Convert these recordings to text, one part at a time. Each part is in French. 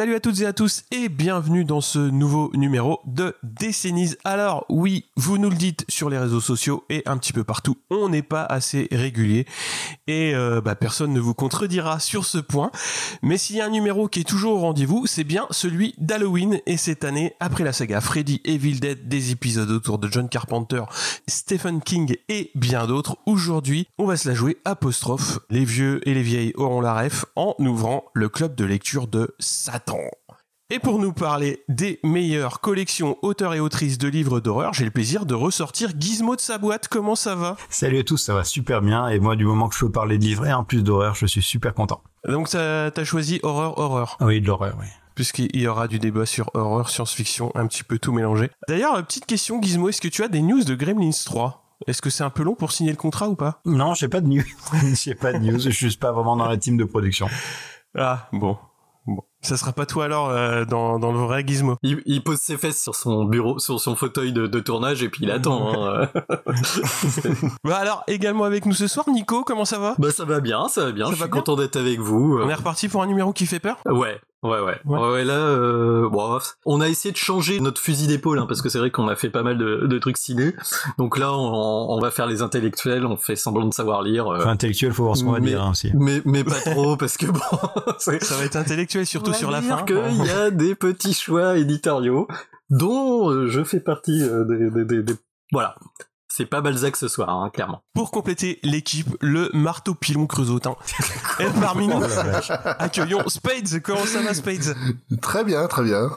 Salut à toutes et à tous et bienvenue dans ce nouveau numéro de Décennies. Alors oui, vous nous le dites sur les réseaux sociaux et un petit peu partout, on n'est pas assez régulier et euh, bah, personne ne vous contredira sur ce point. Mais s'il y a un numéro qui est toujours au rendez-vous, c'est bien celui d'Halloween et cette année, après la saga Freddy Evil Dead, des épisodes autour de John Carpenter, Stephen King et bien d'autres, aujourd'hui on va se la jouer apostrophe. Les vieux et les vieilles auront la ref en ouvrant le club de lecture de Satan. Et pour nous parler des meilleures collections auteurs et autrices de livres d'horreur, j'ai le plaisir de ressortir Gizmo de sa boîte. Comment ça va? Salut à tous, ça va super bien. Et moi, du moment que je peux parler de livres et en plus d'horreur, je suis super content. Donc t'as as choisi horreur, horreur. Oui, de l'horreur, oui. Puisqu'il y aura du débat sur horreur, science-fiction, un petit peu tout mélangé. D'ailleurs, petite question Gizmo, est-ce que tu as des news de Gremlins 3 est-ce que c'est un peu long pour signer le contrat ou pas? Non, j'ai pas de news. j'ai pas de news. Je suis pas vraiment dans la team de production. Ah Bon. Ça sera pas toi alors euh, dans, dans le vrai gizmo. Il, il, pose ses fesses sur son bureau, sur son fauteuil de, de tournage et puis il attend. Hein. bah alors également avec nous ce soir, Nico, comment ça va? Bah ça va bien, ça va bien. Ça Je suis content d'être avec vous. On est reparti pour un numéro qui fait peur? Ouais. Ouais, ouais, ouais. Ouais, là, euh, bon, on a essayé de changer notre fusil d'épaule, hein, parce que c'est vrai qu'on a fait pas mal de, de trucs ciné. Donc là, on, on, va faire les intellectuels, on fait semblant de savoir lire. Euh, enfin, intellectuel, faut voir ce qu'on va dire hein, aussi. Mais, mais pas trop, parce que bon, ça va être intellectuel, surtout sur la fin. qu'il y a des petits choix éditoriaux dont euh, je fais partie euh, des, des, des, des, voilà. C'est pas Balzac ce soir, hein, clairement. Pour compléter l'équipe, le marteau pilon creusotin est parmi nous. Accueillons Spades. Comment ça va, Spades? Très bien, très bien.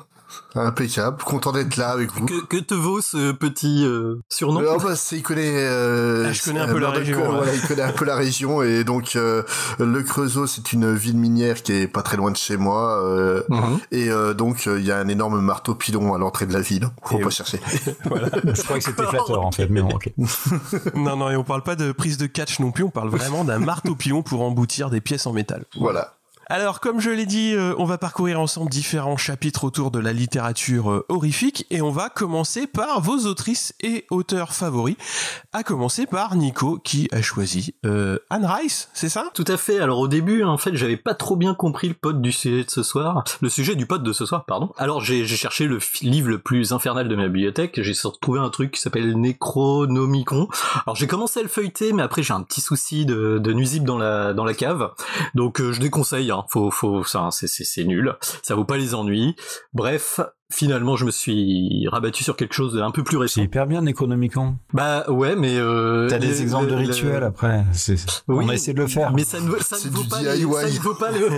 Impeccable, content d'être là avec vous. Que, que te vaut ce petit euh, surnom euh, bah, Il connaît. Euh, ah, je connais un peu la région. Ouais. Voilà, il connaît un peu la région et donc euh, le Creusot, c'est une ville minière qui est pas très loin de chez moi euh, mm -hmm. et euh, donc il y a un énorme marteau pilon à l'entrée de la ville. Faut et pas oui. chercher. voilà. Je crois que c'était flatteur en fait, mais bon, ok. non, non, et on parle pas de prise de catch non plus. On parle vraiment d'un marteau pilon pour emboutir des pièces en métal. Voilà. Alors, comme je l'ai dit, euh, on va parcourir ensemble différents chapitres autour de la littérature euh, horrifique et on va commencer par vos autrices et auteurs favoris. À commencer par Nico qui a choisi euh, Anne Rice, c'est ça? Tout à fait. Alors au début, en fait, j'avais pas trop bien compris le pote du sujet de ce soir, le sujet du pote de ce soir, pardon. Alors j'ai cherché le livre le plus infernal de ma bibliothèque. J'ai retrouvé un truc qui s'appelle Necronomicon. Alors j'ai commencé à le feuilleter, mais après j'ai un petit souci de, de nuisible dans la dans la cave, donc je déconseille. Hein faut, faut, ça, c'est nul, ça vaut pas les ennuis. Bref, finalement, je me suis rabattu sur quelque chose d'un peu plus récent. C'est hyper bien économiquement. Bah ouais, mais euh, t'as des exemples de rituels le... après. Oui, on a essayé de le faire. Mais ça ne, ça ne vaut pas, les, ça ne vaut pas le,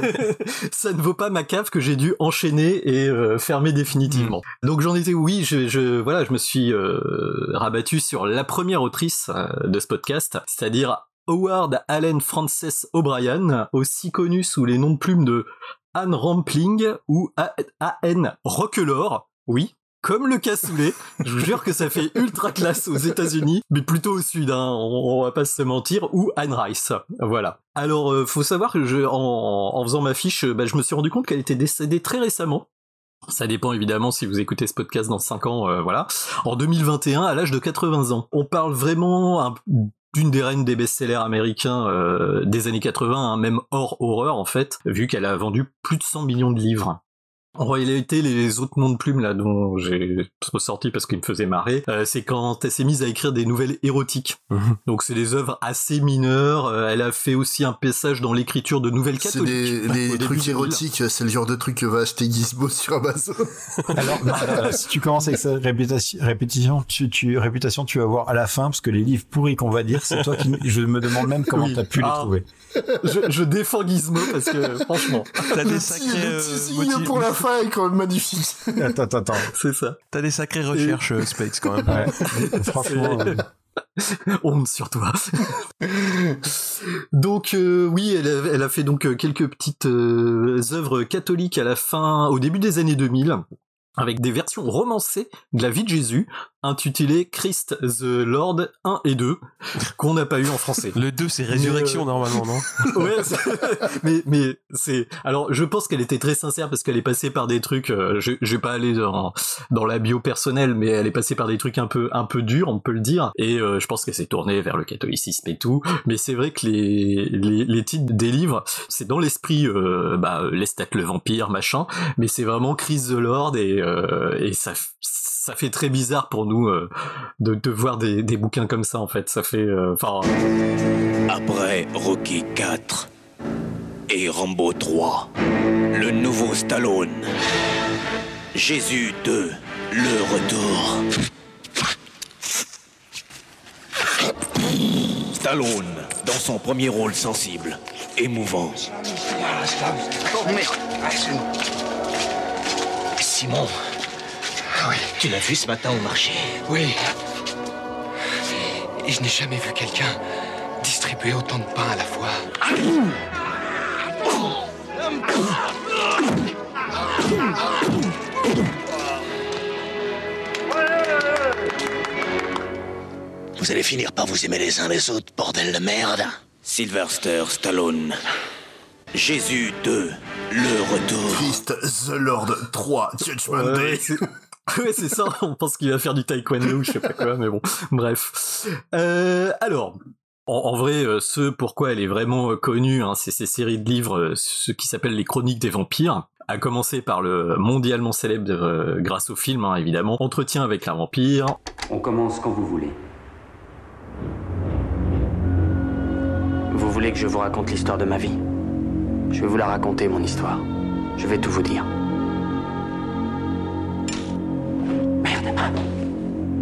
ça ne vaut pas ma cave que j'ai dû enchaîner et euh, fermer définitivement. Mm. Donc j'en étais, oui, je, je, voilà, je me suis euh, rabattu sur la première autrice euh, de ce podcast, c'est-à-dire Howard Allen Frances O'Brien, aussi connu sous les noms de plumes de Anne Rampling ou A.N. Rockelor, oui, comme le cassoulet. Je vous jure que ça fait ultra classe aux États-Unis, mais plutôt au sud, hein, on, on, va pas se mentir, ou Anne Rice. Voilà. Alors, euh, faut savoir que je, en, en faisant ma fiche, bah, je me suis rendu compte qu'elle était décédée très récemment. Ça dépend évidemment si vous écoutez ce podcast dans 5 ans, euh, voilà. En 2021, à l'âge de 80 ans. On parle vraiment un, d'une des reines des best-sellers américains euh, des années 80, hein, même hors horreur en fait, vu qu'elle a vendu plus de 100 millions de livres. En réalité, les autres noms de plumes là dont j'ai ressorti parce qu'ils me faisaient marrer, euh, c'est quand elle s'est mise à écrire des nouvelles érotiques. Mmh. Donc c'est des œuvres assez mineures. Euh, elle a fait aussi un passage dans l'écriture de nouvelles catholiques. C'est des, des trucs érotiques, c'est le genre de truc que va acheter Gizmo sur Amazon. alors, non, alors, si tu commences avec sa réputation, répétition, tu, tu, réputation, tu vas voir à la fin parce que les livres pourris qu'on va dire, c'est toi qui. Je me demande même comment oui. t'as pu ah. les trouver. je, je, défends Gizmo parce que franchement, t'as des sacrés euh, pour la fin quand même magnifique. attends, attends, attends. C'est ça. T'as des sacrées recherches, Et... Spades, quand même. Ouais. franchement. Honte sur toi. donc euh, oui, elle a, elle a, fait donc quelques petites euh, œuvres catholiques à la fin, au début des années 2000 avec des versions romancées de la vie de Jésus, intitulées Christ the Lord 1 et 2, qu'on n'a pas eu en français. Le 2 c'est résurrection euh, normalement, non Ouais, mais mais c'est alors je pense qu'elle était très sincère parce qu'elle est passée par des trucs euh, je, je vais pas aller dans dans la bio personnelle mais elle est passée par des trucs un peu un peu durs, on peut le dire. Et euh, je pense qu'elle s'est tournée vers le catholicisme et tout, mais c'est vrai que les, les les titres des livres, c'est dans l'esprit bah l'estat le vampire machin, mais c'est vraiment Christ the Lord et et ça, ça fait très bizarre pour nous euh, de, de, voir des, des, bouquins comme ça en fait. Ça fait, euh, enfin. Après Rocky 4 et Rambo 3, le nouveau Stallone, Jésus 2, le retour. Stallone, dans son premier rôle sensible, émouvant. Oh merde Simon. Oui. Tu l'as vu ce matin au marché Oui. Et je n'ai jamais vu quelqu'un distribuer autant de pain à la fois. Vous allez finir par vous aimer les uns les autres, bordel de merde. Sylvester Stallone. Jésus 2, le retour. Christ the Lord 3, Judgment Day. Ouais, c'est ça. On pense qu'il va faire du taekwondo, je sais pas quoi, mais bon, bref. Euh, alors, en, vrai, euh, ce pourquoi elle est vraiment euh, connue, hein, c'est ces séries de livres, ce qui s'appelle les Chroniques des vampires. À commencer par le mondialement célèbre grâce au film, hein, évidemment, Entretien avec un vampire. On commence quand vous voulez. Vous voulez que je vous raconte l'histoire de ma vie? Je vais vous la raconter, mon histoire. Je vais tout vous dire.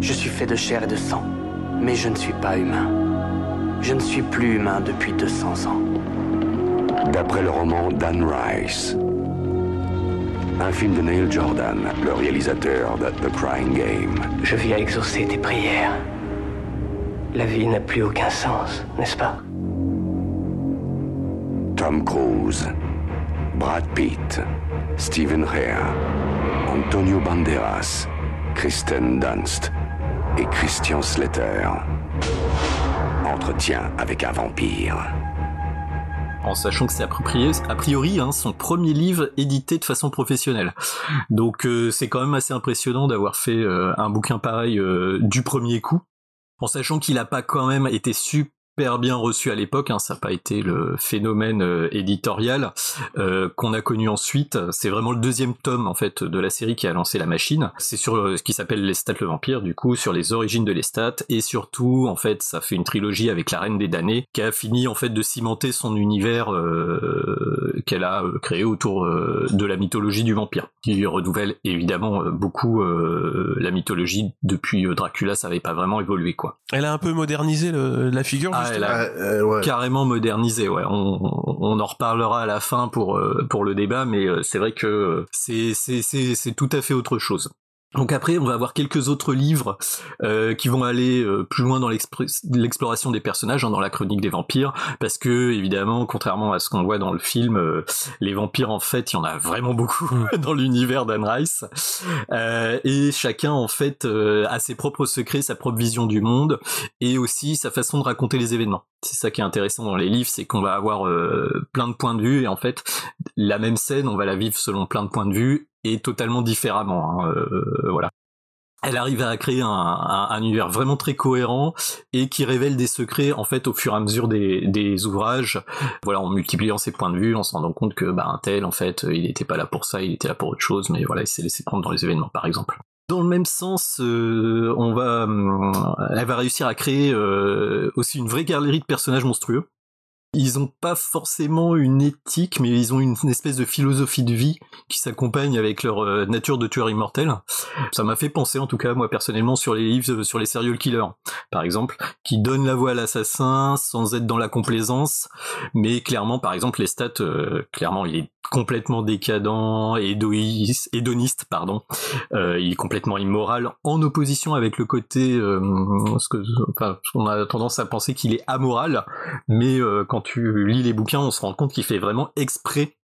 Je suis fait de chair et de sang, mais je ne suis pas humain. Je ne suis plus humain depuis 200 ans. D'après le roman Dan Rice, un film de Neil Jordan, le réalisateur de The Crying Game. Je viens exaucer tes prières. La vie n'a plus aucun sens, n'est-ce pas? Tom Cruise, Brad Pitt, Stephen Rea, Antonio Banderas, Kristen Dunst et Christian Slater. Entretien avec un vampire. En sachant que c'est a priori hein, son premier livre édité de façon professionnelle. Donc euh, c'est quand même assez impressionnant d'avoir fait euh, un bouquin pareil euh, du premier coup. En sachant qu'il n'a pas quand même été super super bien reçu à l'époque, hein, ça n'a pas été le phénomène euh, éditorial euh, qu'on a connu ensuite. C'est vraiment le deuxième tome en fait de la série qui a lancé la machine. C'est sur euh, ce qui s'appelle Lestat le vampire, du coup, sur les origines de Lestat et surtout en fait ça fait une trilogie avec la Reine des damnés qui a fini en fait de cimenter son univers euh, qu'elle a créé autour de la mythologie du vampire, qui renouvelle évidemment beaucoup la mythologie depuis Dracula, ça n'avait pas vraiment évolué quoi. Elle a un peu modernisé la figure. Elle a euh, ouais. carrément modernisé. Ouais, on, on, en reparlera à la fin pour euh, pour le débat, mais euh, c'est vrai que c'est c'est c'est c'est tout à fait autre chose. Donc après, on va avoir quelques autres livres euh, qui vont aller euh, plus loin dans l'exploration des personnages, hein, dans la chronique des vampires, parce que évidemment, contrairement à ce qu'on voit dans le film, euh, les vampires en fait, il y en a vraiment beaucoup dans l'univers d'Anne Rice, euh, et chacun en fait a ses propres secrets, sa propre vision du monde, et aussi sa façon de raconter les événements. C'est ça qui est intéressant dans les livres, c'est qu'on va avoir plein de points de vue, et en fait, la même scène, on va la vivre selon plein de points de vue, et totalement différemment. Hein, euh, voilà. Elle arrive à créer un, un, un, univers vraiment très cohérent et qui révèle des secrets en fait au fur et à mesure des, ouvrages. Voilà, en multipliant ses points de vue, en se rendant compte que bah, un tel en fait, il n'était pas là pour ça, il était là pour autre chose, mais voilà, il s'est laissé prendre dans les événements par exemple. Dans le même sens, euh, on va, euh, elle va réussir à créer euh, aussi une vraie galerie de personnages monstrueux ils ont pas forcément une éthique, mais ils ont une, espèce de philosophie de vie qui s'accompagne avec leur euh, nature de tueur immortel. Ça m'a fait penser, en tout cas, moi personnellement, sur les livres euh, sur les serial killers, par exemple, qui donnent la voix à l'assassin sans être dans la complaisance, mais clairement, par exemple, les stats, euh, clairement, il est complètement décadent, hédoniste, pardon. Euh, il est complètement immoral, en opposition avec le côté, euh, ce que, enfin, on a tendance à penser qu'il est amoral, mais euh, quand tu lis les bouquins, on se rend compte qu'il fait vraiment exprès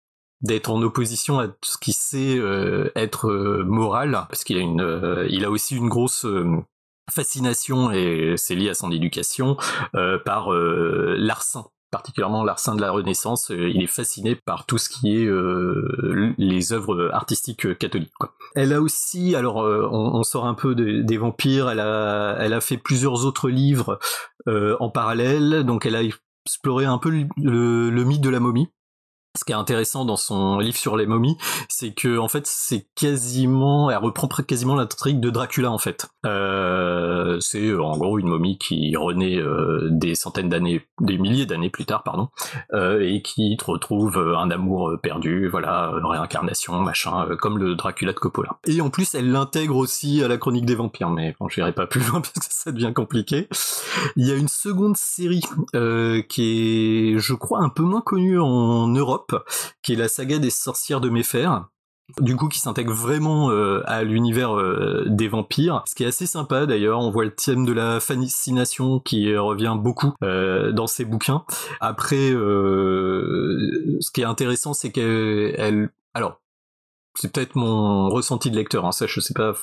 d'être en opposition à ce qui sait euh, être euh, moral, parce qu'il a une, euh, il a aussi une grosse fascination et c'est lié à son éducation par l'arsen particulièrement l'arsen de la Renaissance, il est fasciné par tout ce qui est les œuvres artistiques catholiques. Quoi. Elle a aussi, alors on, sort un peu des vampires, elle a, elle a fait plusieurs autres livres en parallèle, donc elle a exploré un peu le mythe de la momie ce qui est intéressant dans son livre sur les momies, c'est que en fait c'est quasiment, elle reprend quasiment l'intrigue de Dracula en fait. Euh, c'est en gros une momie qui renaît euh, des centaines d'années, des milliers d'années plus tard, pardon, euh, et qui retrouve un amour perdu, voilà, réincarnation, machin, comme le Dracula de Coppola. Et en plus elle l'intègre aussi à la chronique des vampires, mais bon, j'irai pas plus loin parce que ça devient compliqué. Il y a une seconde série qui est, je crois, un peu moins connue en Europe qui est la saga des sorcières de Méfer du coup qui s'intègre vraiment euh, à l'univers euh, des vampires. Ce qui est assez sympa d'ailleurs on voit le thème de la fascination qui revient beaucoup euh, dans ses bouquins. Après ce qui est intéressant c'est qu'elle alors c'est peut-être mon ressenti de lecteur, hein, ça je sais pas,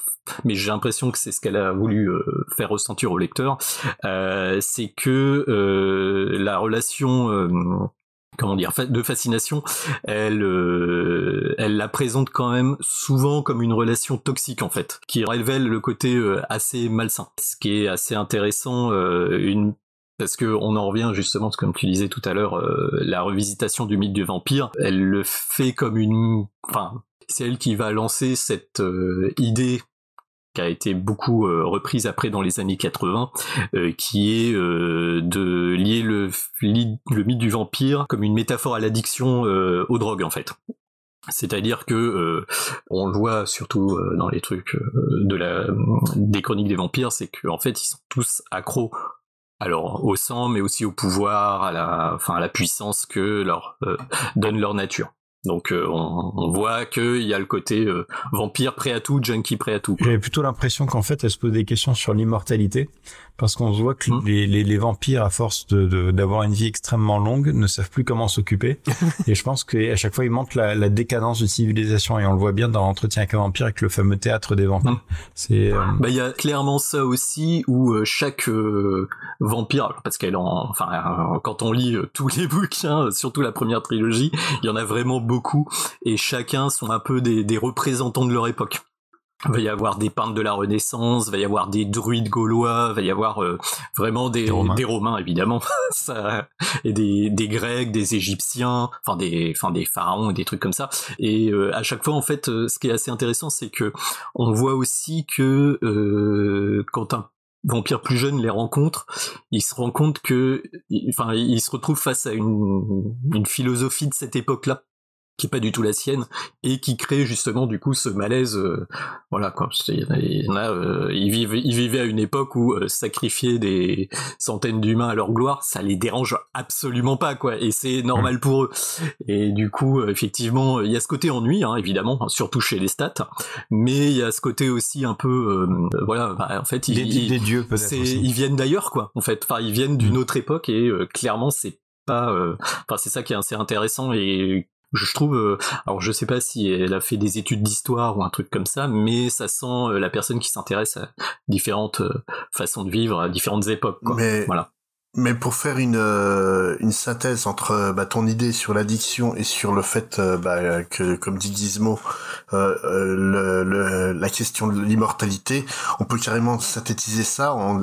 mais j'ai l'impression que c'est ce qu'elle a voulu faire ressentir au lecteur, c'est que la relation comment dire de fascination elle euh, elle la présente quand même souvent comme une relation toxique en fait qui révèle le côté euh, assez malsain. Ce qui est assez intéressant euh, une parce que on en revient justement, comme tu disais tout à l'heure, la revisitation du mythe du vampire, elle le fait comme une, enfin, c'est elle qui va lancer cette idée qui a été beaucoup euh, reprise après dans les années 80, euh, qui est euh, de lier le, mythe du vampire comme une métaphore à l'addiction aux drogues en fait. C'est-à-dire que on le voit surtout dans les trucs des chroniques des vampires, c'est qu'en fait ils sont tous accros alors au sang, mais aussi au pouvoir, à la, enfin à la puissance que leur donne leur nature. Donc euh, on, voit qu'il y a le côté euh, vampire prêt à tout, junkie prêt à tout. J'ai plutôt l'impression qu'en fait elle se pose des questions sur l'immortalité parce qu'on voit que hmm. les, les, les, vampires à force de d'avoir une vie extrêmement longue ne savent plus comment s'occuper et je pense qu'à chaque fois ils montrent la, la, décadence de civilisation et on le voit bien dans l'entretien avec un vampire avec le fameux théâtre des vampires. Hmm. C'est euh, bah il y a clairement ça aussi où chaque vampire parce qu'elle en enfin quand on lit tous les bouquins surtout la première trilogie il y en a vraiment beaucoup beaucoup et chacun sont un peu des, représentants de leur époque. Il va y avoir des peintres de la Renaissance, il va y avoir des druides gaulois, il va y avoir euh, vraiment des, des Romains. évidemment, ça, et des, des Grecs, des Égyptiens, enfin des, enfin des pharaons, des trucs comme ça. Et euh, à chaque fois, en fait, euh, ce qui est assez intéressant, c'est que on voit aussi que quand un vampire plus jeune les rencontre, il se rend compte que, enfin, il se retrouve face à une, une philosophie de cette époque-là qui est pas du tout la sienne et qui crée justement du coup ce malaise euh, voilà quoi. Il euh, ils vivent ils vivaient à une époque où euh, sacrifier des centaines d'humains à leur gloire ça les dérange absolument pas quoi et c'est normal pour eux. Et du coup effectivement il y a ce côté ennui hein, évidemment surtout chez les stats mais il y a ce côté aussi un peu voilà bah, en fait ils, des, dieux peut-être ils viennent d'ailleurs quoi en fait. Enfin ils viennent d'une mm. autre époque et clairement c'est pas enfin c'est ça qui est assez intéressant et je trouve euh, alors je sais pas si elle a fait des études d'histoire ou un truc comme ça mais ça sent euh, la personne qui s'intéresse à différentes euh, façons de vivre à différentes époques quoi. mais voilà mais pour faire une une synthèse entre bah, ton idée sur l'addiction et sur le fait bah, que comme dit Gizmo le, le, la question de l'immortalité on peut carrément synthétiser ça en,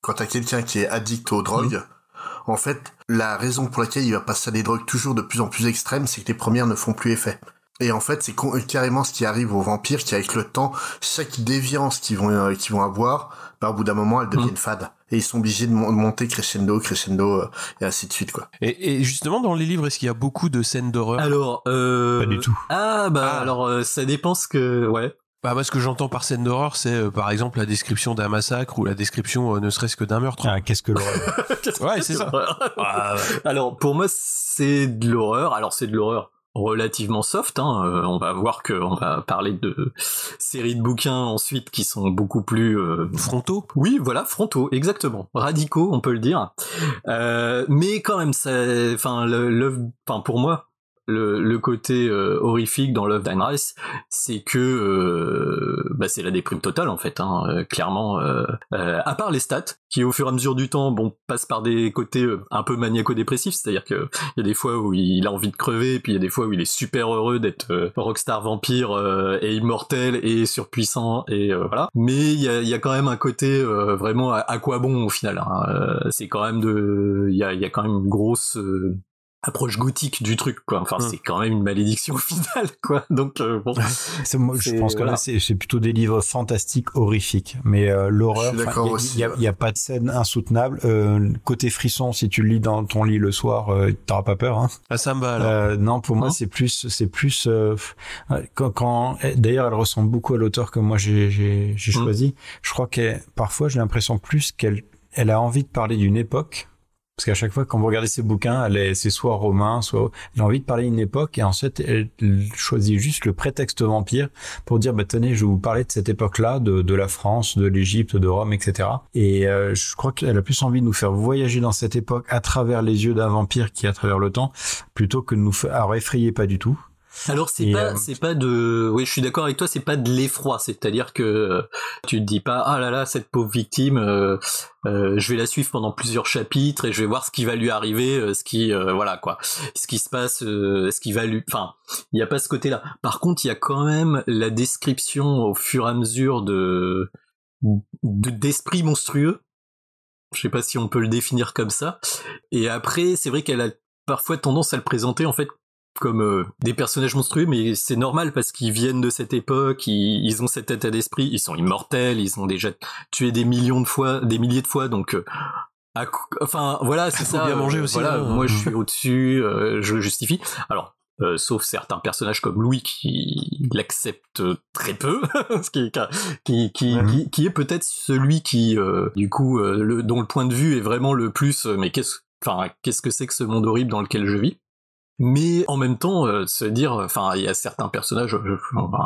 quand t'as quelqu'un qui est addict aux drogues mmh en fait, la raison pour laquelle il va passer à des drogues toujours de plus en plus extrêmes, c'est que les premières ne font plus effet. Et en fait, c'est carrément ce qui arrive aux vampires, qui avec le temps, chaque déviance qu'ils vont euh, qu'ils vont avoir, bah, au bout d'un moment, elles deviennent mm. fades. Et ils sont obligés de monter crescendo, crescendo, euh, et ainsi de suite, quoi. Et, justement, dans les livres, est-ce qu'il y a beaucoup de scènes d'horreur? Alors, euh... Pas du tout. Ah, bah, ah. alors, euh, ça dépend ce que, ouais. Bah moi ce que j'entends par scène d'horreur c'est euh, par exemple la description d'un massacre ou la description euh, ne serait-ce que d'un meurtre. Ah qu'est-ce que l'horreur Ouais c'est ça. Ah, Alors pour moi c'est de l'horreur. Alors c'est de l'horreur relativement soft. Hein. Euh, on va voir qu'on va parler de séries de bouquins ensuite qui sont beaucoup plus euh, frontaux. Oui, voilà, frontaux, exactement, radicaux, on peut le dire. Euh, mais quand même, ça, enfin, l'œuvre, enfin pour moi, le, côté euh, horrifique dans Love Dine Rice, c'est que euh, bah, c'est la déprime totale en fait, hein, euh, clairement. à part les stats, qui au fur et à mesure du temps, bon, passent par des côtés un peu maniaco-dépressifs, c'est-à-dire qu'il y a des fois où il a envie de crever, et puis il y a des fois où il est super heureux d'être rockstar vampire et immortel et surpuissant et voilà. Mais il y a, quand même un côté vraiment à, quoi bon au final. Hein. c'est quand même de, il y a quand même une grosse approche gothique du truc quoi. Enfin hmm. c'est quand même une malédiction finale quoi. Donc euh, bon. Moi, je pense que là c'est plutôt des livres fantastiques horrifiques. Mais euh, l'horreur il y, a pas de scène insoutenable. Euh, côté frisson si tu le lis dans ton lit le soir euh, t'auras pas peur hein. Ah ça me va alors. Non pour moi hein? c'est plus c'est plus quand, quand d'ailleurs elle ressemble beaucoup à l'auteur que moi j'ai j'ai hmm. choisi. Je crois que parfois j'ai l'impression plus qu'elle elle a envie de parler d'une époque parce qu'à chaque fois, quand vous regardez ses bouquins, elle est, c'est soit romain, soit, elle a envie de parler d'une époque, et ensuite, elle choisit juste le prétexte vampire pour dire, bah, tenez, je vais vous parler de cette époque-là, de, de la France, de l'Égypte, de Rome, etc. Et euh, je crois qu'elle a plus envie de nous faire voyager dans cette époque à travers les yeux d'un vampire qui à travers le temps, plutôt que de nous faire, alors effrayer pas du tout, alors c'est pas euh, c'est pas de oui je suis d'accord avec toi c'est pas de l'effroi. C'est-à-dire que euh, tu te dis pas ah là là cette pauvre victime euh, je vais la suivre pendant plusieurs chapitres et je vais voir ce qui va lui arriver ce qui voilà quoi. Ce qui se passe ce qui va lui enfin il y a pas ce côté là par contre il y a quand même la description au fur et à mesure de d'esprit monstrueux. Je sais pas si on peut le définir comme ça. Et après c'est vrai qu'elle a parfois tendance à le présenter en fait comme euh, des personnages monstrueux, mais c'est normal parce qu'ils viennent de cette époque, ils, ont cet état d'esprit, ils sont immortels, ils ont déjà tué des millions de fois, des milliers de fois, donc euh, enfin voilà, c'est ça. bien manger aussi. Voilà, moi je suis au-dessus, euh, je le justifie. Alors. sauf certains personnages comme Louis qui l'accepte très peu, qui, qui, qui, qui, est peut-être celui qui, du coup, le, dont le point de vue est vraiment le plus, mais qu'est-ce, enfin, qu'est-ce que c'est que ce monde horrible dans lequel je vis? Mais en même temps euh, se dire enfin il y a certains personnages euh,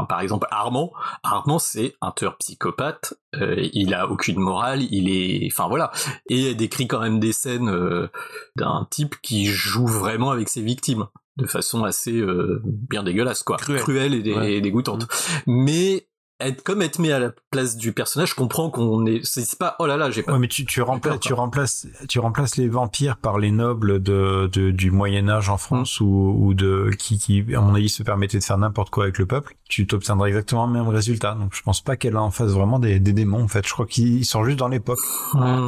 par exemple Armand. Armand c'est un tueur psychopathe euh, il a aucune morale il est enfin voilà. Et elle décrit quand même des scènes d'un type qui joue vraiment avec ses victimes de façon assez bien dégueulasse quoi. Cruelle, et, dégoûtante. Mais être comme être mis à la place du personnage, je comprends qu'on est, c'est pas, oh là là, j'ai pas. Ouais, mais tu, tu remplaces, tu remplaces, tu remplaces les vampires par les nobles de, de du Moyen Âge en France ou, ou de qui, qui, à mon avis, se permettaient de faire n'importe quoi avec le peuple. Tu t'obtiendras exactement le même résultat. Donc, je pense pas qu'elle a en face vraiment des, des démons. En fait, je crois qu'ils sont juste dans l'époque.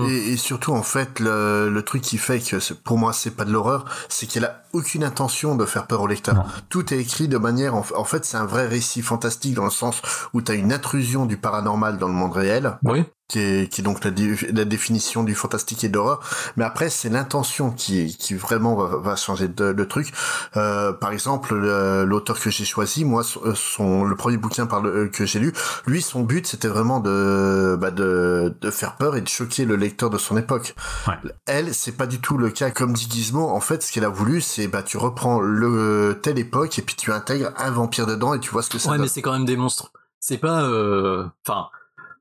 Et, et, surtout, en fait, le, le truc qui fait que pour moi, c'est pas de l'horreur, c'est qu'elle a aucune intention de faire peur au lecteur. Tout est écrit de manière, en, en fait, c'est un vrai récit fantastique dans le sens où tu as une intrusion du paranormal dans le monde réel. Oui qui est, qui est donc la, la, définition du fantastique et de l'horreur. Mais après, c'est l'intention qui, qui vraiment va, va changer de, le truc. Euh, par exemple, l'auteur que j'ai choisi, moi, son, le premier bouquin par le, que j'ai lu, lui, son but, c'était vraiment de, bah de, de faire peur et de choquer le lecteur de son époque. Ouais. Elle, c'est pas du tout le cas. Comme dit Gizmo, en fait, ce qu'elle a voulu, c'est bah tu reprends le telle époque et puis tu intègres un vampire dedans et tu vois ce que ça ouais, mais c'est quand même des monstres. C'est pas, euh, enfin.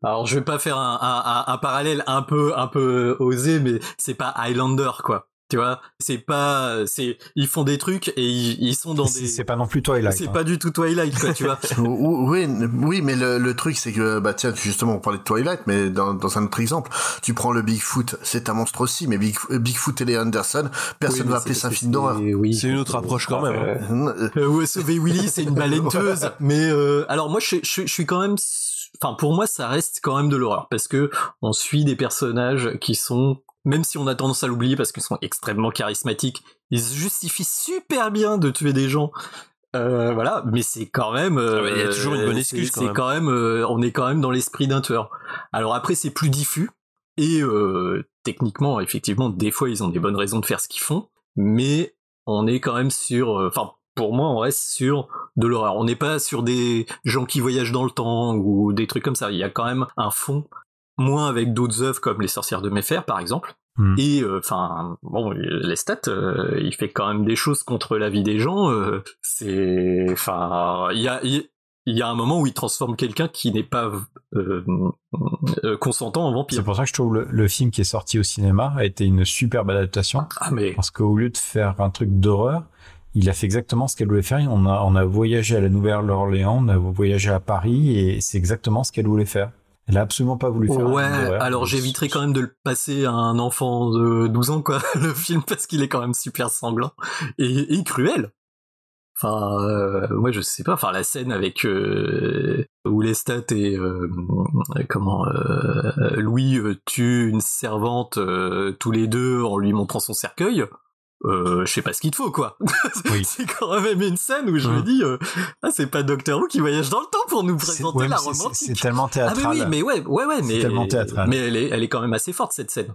Alors je vais pas faire un, un, un, parallèle un peu un peu osé, mais c'est pas Highlander quoi. Tu vois, c'est pas, c'est, ils font des trucs et ils, sont dans des. C'est pas non plus Twilight. C'est hein. pas du tout Twilight, quoi, tu vois? oui, oui, mais le, le truc, c'est que, bah tiens, justement, on parlait de Twilight, mais dans, dans un autre exemple, tu prends le Bigfoot, c'est un monstre aussi, mais Big, Bigfoot et les Anderson, personne ne va appeler ça un film d'horreur. Oui, c'est une autre approche quand même. Hein. Euh, ouais, sauver Willy, c'est une baleineuse. mais euh, alors moi, je, je, je suis quand même enfin pour moi ça reste quand même de l'horreur parce que on suit des personnages qui sont même si on a tendance à l'oublier parce qu'ils sont extrêmement charismatiques, ils se justifient super bien de tuer des gens. Euh, voilà, mais c'est quand même. Euh, il y a toujours une bonne excuse. C'est quand même, euh, on est quand même dans l'esprit d'un tueur. Alors après, c'est plus diffus et techniquement, effectivement, des fois, ils ont des bonnes raisons de faire ce qu'ils font, mais on est quand même sur. Enfin, pour moi, on reste sur de l'horreur. On n'est pas sur des gens qui voyagent dans le temps ou des trucs comme ça. Il y a quand même un fond moins avec d'autres œuvres comme Les Sorcières de Méfer, par exemple, Hmm. Et enfin, bon, Lestat, il fait quand même des choses contre la vie des gens. c'est, enfin, il y a, il y a un moment où il transforme quelqu'un qui n'est pas euh, euh, consentant en vampire. C'est pour ça que je trouve le, le, film qui est sorti au cinéma a été une superbe adaptation. Ah mais parce qu'au lieu de faire un truc d'horreur, il a fait exactement ce qu'elle voulait faire. On a, on a voyagé à la Nouvelle-Orléans, on a voyagé à Paris, et c'est exactement ce qu'elle voulait faire. Elle a absolument pas voulu faire. Ouais, alors j'éviterai quand même de le passer à un enfant de 12 ans, quoi, le film, parce qu'il est quand même super sanglant et, et cruel. Enfin, euh, moi je sais pas. Enfin, la scène avec euh, où Lestat et euh, comment euh, Louis euh, tuent une servante tous les deux en lui montrant son cercueil. Je sais pas ce qu'il te faut quoi. Oui. c'est quand même une scène où je me dis ah c'est pas Doctor Who qui voyage dans le temps pour nous présenter ouais, la romantique. C'est, tellement théâtral. Ah mais oui, mais ouais, ouais, ouais, mais tellement théâtral. Mais elle est, elle est quand même assez forte cette scène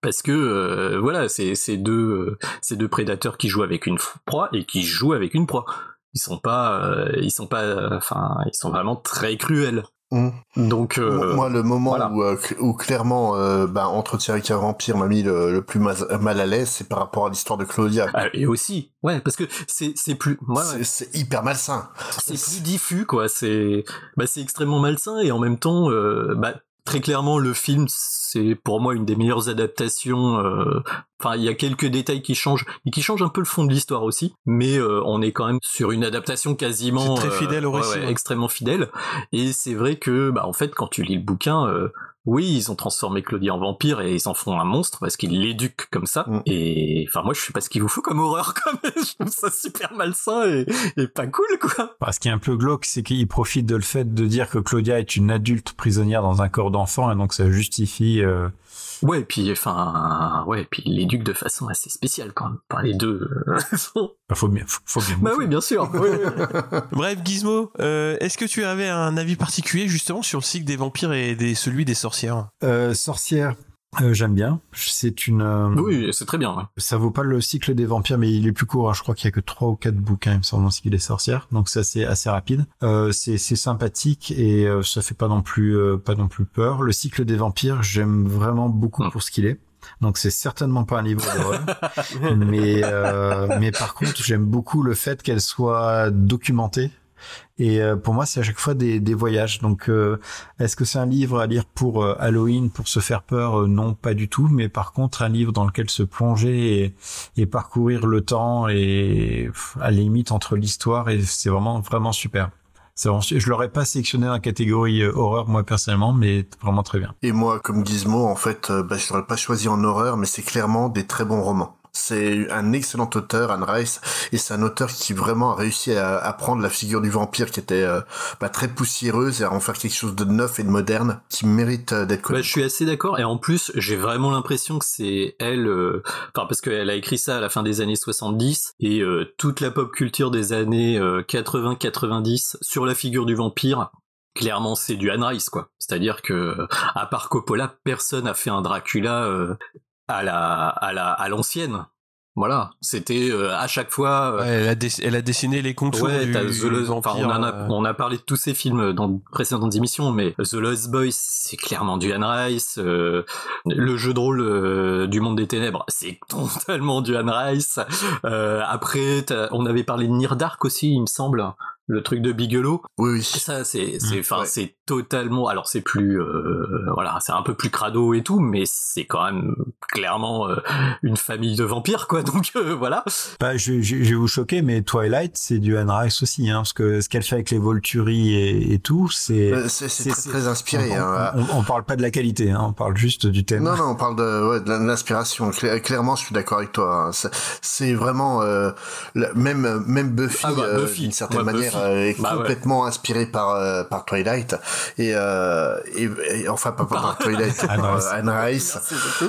parce que euh, voilà, c'est ces deux euh, ces deux prédateurs qui jouent avec une proie et qui jouent avec une proie. Ils sont pas euh, ils sont pas enfin ils sont vraiment très cruels. Mmh. Donc moi le moment voilà. où, où clairement bah, entretien avec un vampire m'a mis le, le plus mal, mal à l'aise c'est par rapport à l'histoire de Claudia. Ah, et aussi ouais parce que c'est c'est plus ouais, c'est, hyper malsain. C'est plus diffus quoi c'est bah c'est extrêmement malsain et en même temps bah très clairement le film c'est pour moi une des meilleures adaptations euh... enfin il y a quelques détails qui changent et qui changent un peu le fond de l'histoire aussi mais euh, on est quand même sur une adaptation quasiment c'est très fidèle au ouais, récit ouais, hein. extrêmement fidèle et c'est vrai que bah en fait quand tu lis le bouquin euh, oui, ils ont transformé Claudia en vampire et ils en font un monstre parce qu'ils l'éduquent comme ça. Mm. Et enfin, moi, je sais pas ce qu'il vous faut comme horreur, quand même. Je trouve ça super malsain et, et pas cool, quoi. Bah, ce qui est un peu glauque, c'est qu'il profite de le fait de dire que Claudia est une adulte prisonnière dans un corps d'enfant et donc ça justifie. Euh... Ouais, et puis enfin, ouais, et puis il l'éduque de façon assez spéciale quand même. Par les deux. bah, faut bien, faut, faut bien. Bah oui, bien sûr. oui, Bref, Gizmo, euh, est-ce que tu avais un avis particulier justement sur le cycle des vampires et des, celui des sorcières? Euh, Sorcières. Euh, j'aime bien. C'est une. Euh... Oui, c'est très bien. Ouais. Ça vaut pas le cycle des vampires, mais il est plus court. Hein. Je crois qu'il y a que trois ou quatre bouquins, il me semble, en cycle des sorcières. Donc ça, c'est assez rapide. Euh, c'est sympathique et euh, ça fait pas non plus pas non plus peur. Le cycle des vampires, j'aime vraiment beaucoup mmh. pour ce qu'il est. Donc c'est certainement pas un livre d'horreur, mais euh, mais par contre j'aime beaucoup le fait qu'elle soit documentée et euh, pour moi, c'est à chaque fois des, des voyages. Donc, euh, est-ce que c'est un livre à lire pour euh, Halloween, pour se faire peur? Non, pas du tout. Mais par contre, un livre dans lequel se plonger et, et parcourir le temps et à la limite entre l'histoire et c'est vraiment vraiment super. Vraiment, je l'aurais pas sélectionné dans la catégorie horreur moi personnellement, mais vraiment très bien. Et moi, comme Gizmo, en fait, bah, je l'aurais pas choisi en horreur, mais c'est clairement des très bons romans. C'est un excellent auteur, Anne Rice, et c'est un auteur qui vraiment a réussi à, à prendre la figure du vampire qui était euh, bah, très poussiéreuse et à en faire quelque chose de neuf et de moderne qui mérite euh, d'être connu. Bah, je suis assez d'accord, et en plus, j'ai vraiment l'impression que c'est elle, euh... parce qu'elle a écrit ça à la fin des années 70, et euh, toute la pop culture des années 80-90 sur la figure du vampire, clairement c'est du Anne Rice quoi. C'est-à-dire que à part Coppola, personne a fait un Dracula euh, à la à la à l'ancienne. Voilà, c'était euh, à chaque fois. Euh... Ouais, elle, a elle, a dessiné les contours ouais, du, The du enfin, on, a, euh... on a parlé de tous ces films dans de précédentes émissions, mais The Lost Boys, c'est clairement du Anne Rice. Euh, le jeu de rôle du Monde des Ténèbres, c'est totalement du Anne Rice. Euh, après, on avait parlé de Near Dark aussi, il me semble le truc de Bigelow. Oui, oui. Ça, c'est, c'est, enfin, mmh, ouais. c'est totalement. Alors, c'est plus, euh, voilà, c'est un peu plus crado et tout, mais c'est quand même clairement euh, une famille de vampires, quoi. Donc euh, voilà. Bah, je, je, je, vais vous choquer, mais Twilight, c'est du Anne Rice aussi, hein, parce que ce qu'elle fait avec les Volturi et, et tout, c'est, c'est, c'est, très, très inspiré. On, hein. on, on, parle pas de la qualité, hein, on parle juste du thème. Non, non, on parle de, ouais, de l'inspiration. Clairement, je suis d'accord avec toi. Hein. C'est, vraiment euh, même, même Buffy, ah bah, Buffy. d'une certaine ouais, manière. Buffy est bah complètement ouais. inspiré par euh, par Twilight. Et, euh, et, et, enfin pas par, par Twilight Anne par Rice. Anne Rice.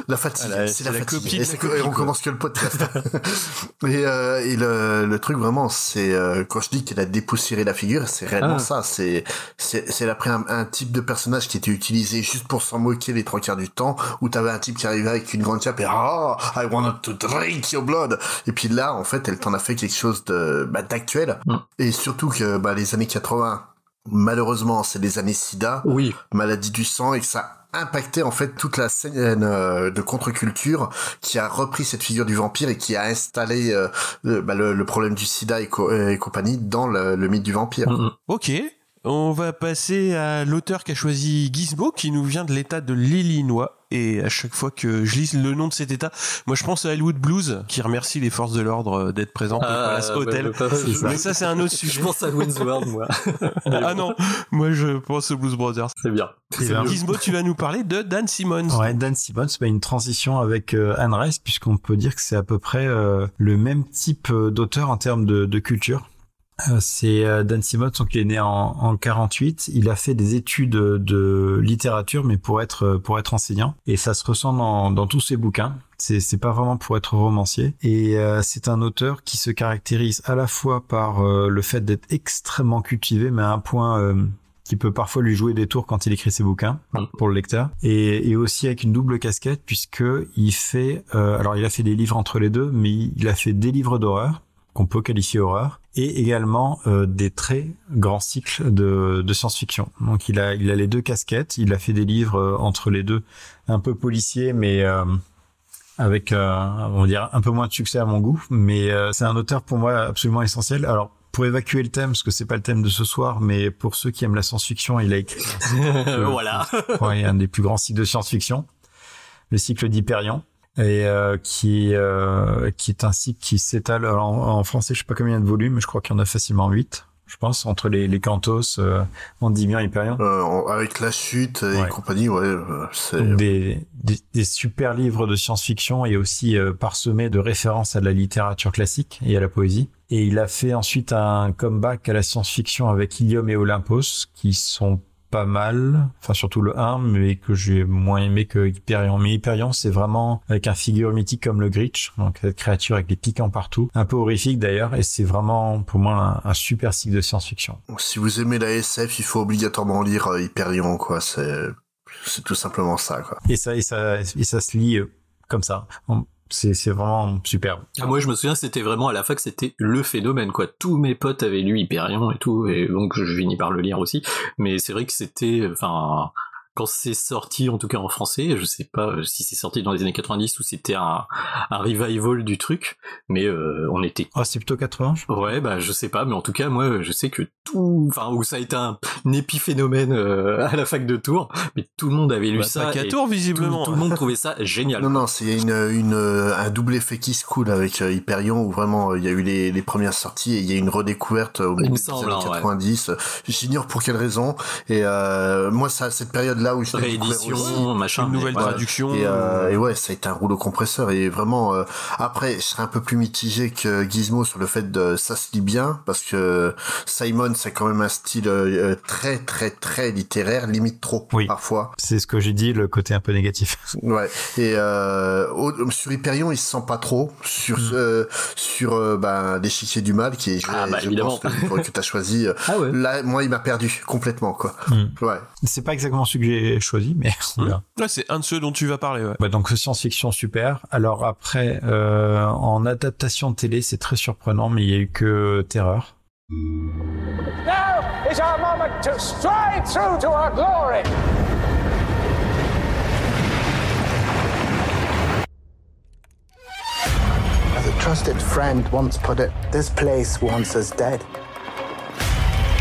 la fatigue Ah, c'est la, la fatigue. copie et, la copie, et on commence que le podcast? Et, euh, et le, le truc vraiment c'est euh, quand je dis qu'elle a dépoussiéré la figure c'est réellement Ah. ça. C'est c'est c'est elle a pris un, un type de personnage qui était utilisé juste pour s'en moquer les trois quarts du temps où t'avais un type qui arrivait avec une grande cape et ah I want to drink your blood. Et puis là en fait elle t'en a fait quelque chose de bah, d'actuel. Mm. et surtout que bah, les années 80 malheureusement c'est des années sida Oui. maladie du sang et que ça impacté en fait toute la scène euh, de contre-culture qui a repris cette figure du vampire et qui a installé euh, le, bah, le, le, problème du sida et, co et compagnie dans le, le, mythe du vampire. Mm -hmm. Ok. On va passer à l'auteur qui a choisi Gizmo, qui nous vient de l'état de l'Illinois. Et à chaque fois que je lis le nom de cet état, moi je pense à Hollywood Blues, qui remercie les forces de l'ordre d'être présentes ah, au Palace Hotel. Ouais, ça. Mais ça c'est un autre sujet. Je pense à Winsworth, moi. ah non, moi je pense aux Blues Brothers. C'est bien. bien. Gizmo, tu vas nous parler de Dan Simmons. Ouais, Dan Simmons, bah, une transition avec euh, Anne Rice, puisqu'on peut dire que c'est à peu près euh, le même type euh, d'auteur en termes de, de culture. C'est Dan Simmons, donc il est né en, en 48. Il a fait des études de littérature, mais pour être pour être enseignant. Et ça se ressent dans, dans tous ses bouquins. C'est c'est pas vraiment pour être romancier. Et euh, c'est un auteur qui se caractérise à la fois par euh, le fait d'être extrêmement cultivé, mais à un point euh, qui peut parfois lui jouer des tours quand il écrit ses bouquins pour le lecteur et, et aussi avec une double casquette puisque il fait alors il a fait des livres entre les deux mais il a fait des livres d'horreur qu'on peut qualifier horreur, et également euh, des très grands cycles de, de science-fiction. Donc il a, il a les deux casquettes, il a fait des livres euh, entre les deux, un peu policiers, mais euh, avec, on va dire, un peu moins de succès à mon goût. Mais c'est un auteur pour moi absolument essentiel. Alors pour évacuer le thème, parce que c'est pas le thème de ce soir, mais pour ceux qui aiment la science-fiction, il a écrit. voilà. ouais, un des plus grands cycles de science-fiction, le cycle d'Hyperion et euh, qui euh, qui est un cycle qui s'étale en, en, français je sais pas combien de volumes mais je crois qu'il y en a facilement 8 je pense entre les les Cantos euh, Endymion et Hyperion euh, avec la chute et Ouais. compagnie ouais c'est Donc des, des des super livres de science-fiction et aussi euh, parsemés de références à la littérature classique et à la poésie et il a fait ensuite un comeback à la science-fiction avec Ilium et Olympos qui sont pas mal, enfin surtout le 1, mais que j'ai moins aimé que Hyperion. Mais Hyperion, c'est vraiment avec un figure mythique comme le Gritch, donc cette créature avec des piquants partout, un peu horrifique d'ailleurs, et c'est vraiment pour moi un, un super cycle de science-fiction. Si vous aimez la SF, il faut obligatoirement lire euh, Hyperion, quoi. C'est c'est tout simplement ça, quoi. Et ça et ça et ça se lit euh, comme ça. C'est vraiment superbe. Ah, moi, je me souviens, c'était vraiment à la fac, c'était le phénomène, quoi. Tous mes potes avaient lu Hyperion et tout, et donc je finis par le lire aussi. Mais c'est vrai que c'était, enfin, quand c'est sorti, en tout cas en français, je sais pas si c'est sorti dans les années 90 ou c'était un, un revival du truc, mais euh, on était. Ah, c'est plutôt 80. Je ouais, bah je sais pas, mais en tout cas, moi, je sais que tout, enfin, où ça a été un, un épiphénomène euh, à la fac de Tours, mais tout le monde avait lu bah, ça. Pas qu'à Tours, visiblement. Tout, tout, le monde trouvait ça génial. Non, non, c'est une, une, un double effet qui se coule avec euh, Hyperion où vraiment il y a eu les, les premières sorties et il y a une redécouverte au milieu des années 90. Ouais. J'ignore pour quelle raison. Et euh, moi, ça, cette période-là où je réédition, machin, une nouvelle traduction. Et, euh, et, ouais, ça a été un rouleau compresseur et vraiment. Euh, après, je serais un peu plus mitigé que Gizmo sur le fait de ça se lit bien parce que Simon, c'est quand même un style euh, très très très littéraire, limite trop oui. parfois. C'est ce que j'ai dit, le côté un peu négatif. Ouais. Et au, sur Hyperion, il se sent pas trop sur mm. sur ben l'échiquier du mal qui est ah, bah, je évidemment. pense que, que t'as choisi. ah ouais. Là, moi, il m'a perdu complètement quoi. Mm. Ouais. C'est pas exactement ce que j'ai choisi, mais mmh. ouais, c'est un de ceux dont tu vas parler. Ouais. Bah, donc science-fiction super. Alors après, euh, en adaptation télé, c'est très surprenant, mais il y a eu que Terreur. Now is our moment to stride through to our glory. As a trusted friend once put it, this place wants us dead.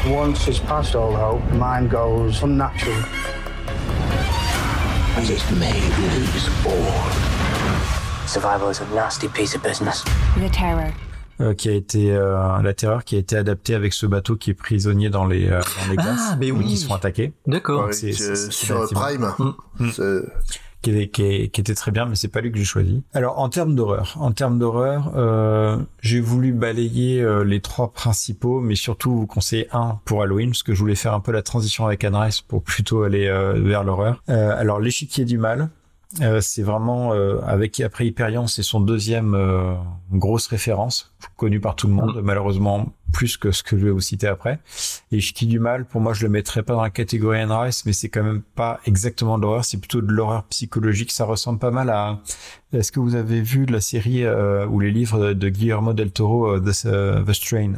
Once it's past all hope, mind goes unnatural. And it may lose all. Survival is a nasty piece of business. The Terror. Euh, qui a été euh, la terreur qui a été adapté avec ce bateau qui est prisonnier dans les euh, dans les glaces ah, mais oui. qui sont attaqués. D'accord. Ouais, sur Prime. Mmh. Qui, était très bien, mais c'est pas lui que j'ai choisi. Alors en termes d'horreur, en termes d'horreur, euh, j'ai voulu balayer euh, les trois principaux, mais surtout vous conseiller un pour Halloween, parce que je voulais faire un peu la transition avec Anne Rice pour plutôt aller euh, vers l'horreur. alors l'échiquier du mal, euh, c'est vraiment euh, avec après Hyperion, c'est son deuxième euh, grosse référence connue par tout le monde, mmh. malheureusement plus que ce que je vais vous citer après. Et Chiki du mal, pour moi, je le mettrais pas dans la catégorie Anne Rice, mais c'est quand même pas exactement de l'horreur, c'est plutôt de l'horreur psychologique. Ça ressemble pas mal à. Est-ce que vous avez vu la série ou les livres de Guillermo del Toro, The, The Strain?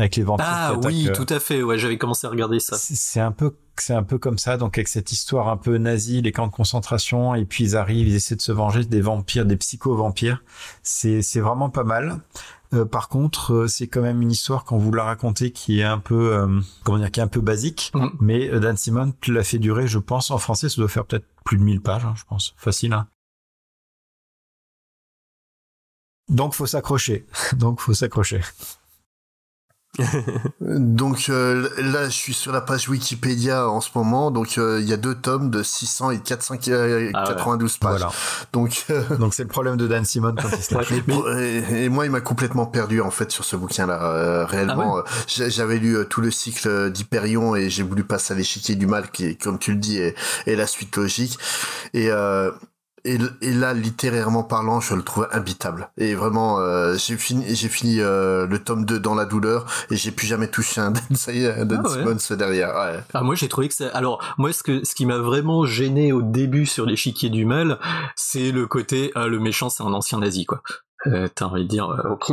Avec les vampires. Ah oui, tout à fait. Ouais, j'avais commencé à regarder ça. C'est un peu c'est un peu comme ça, donc avec cette histoire un peu nazie, les camps de concentration, et puis ils arrivent, ils essaient de se venger des vampires, des psycho-vampires. C'est, c'est vraiment pas mal. Euh, par contre, euh, c'est quand même une histoire qu'on vous l'a raconté qui est un peu, euh, comment dire, qui est un peu basique. Mm. Mais Dan Simon l'a fait durer, je pense, en français, ça doit faire peut-être plus de 1000 pages, hein, je pense. Facile, hein. Donc faut s'accrocher. Donc faut s'accrocher. donc euh, là, je suis sur la page Wikipédia en ce moment. Donc euh, il y a deux tomes de 600 et 492 ah ouais. pages. Voilà. Donc euh... donc c'est le problème de Dan Simon quand il se lâche. et, et, moi, il m'a complètement perdu en fait sur ce bouquin-là. Euh, réellement, ah ouais j'avais lu tout le cycle d'Hyperion et j'ai voulu passer à l'échiquier du mal, qui, comme tu le dis, est, est la suite logique. Et et, et, là, littérairement parlant, je le trouve imbitable. Et vraiment, euh, j'ai fini, j'ai fini euh, le tome 2 dans la douleur et j'ai plus jamais touché un Dan, un Dan ah ouais. Simmons derrière. Ouais. Ah, moi, j'ai trouvé que c'est... Alors, moi, ce, que, ce qui m'a vraiment gêné au début sur l'échiquier du mal, c'est le côté, ah, le méchant, c'est un ancien nazi, quoi. Euh, T'as envie de dire, euh, ok,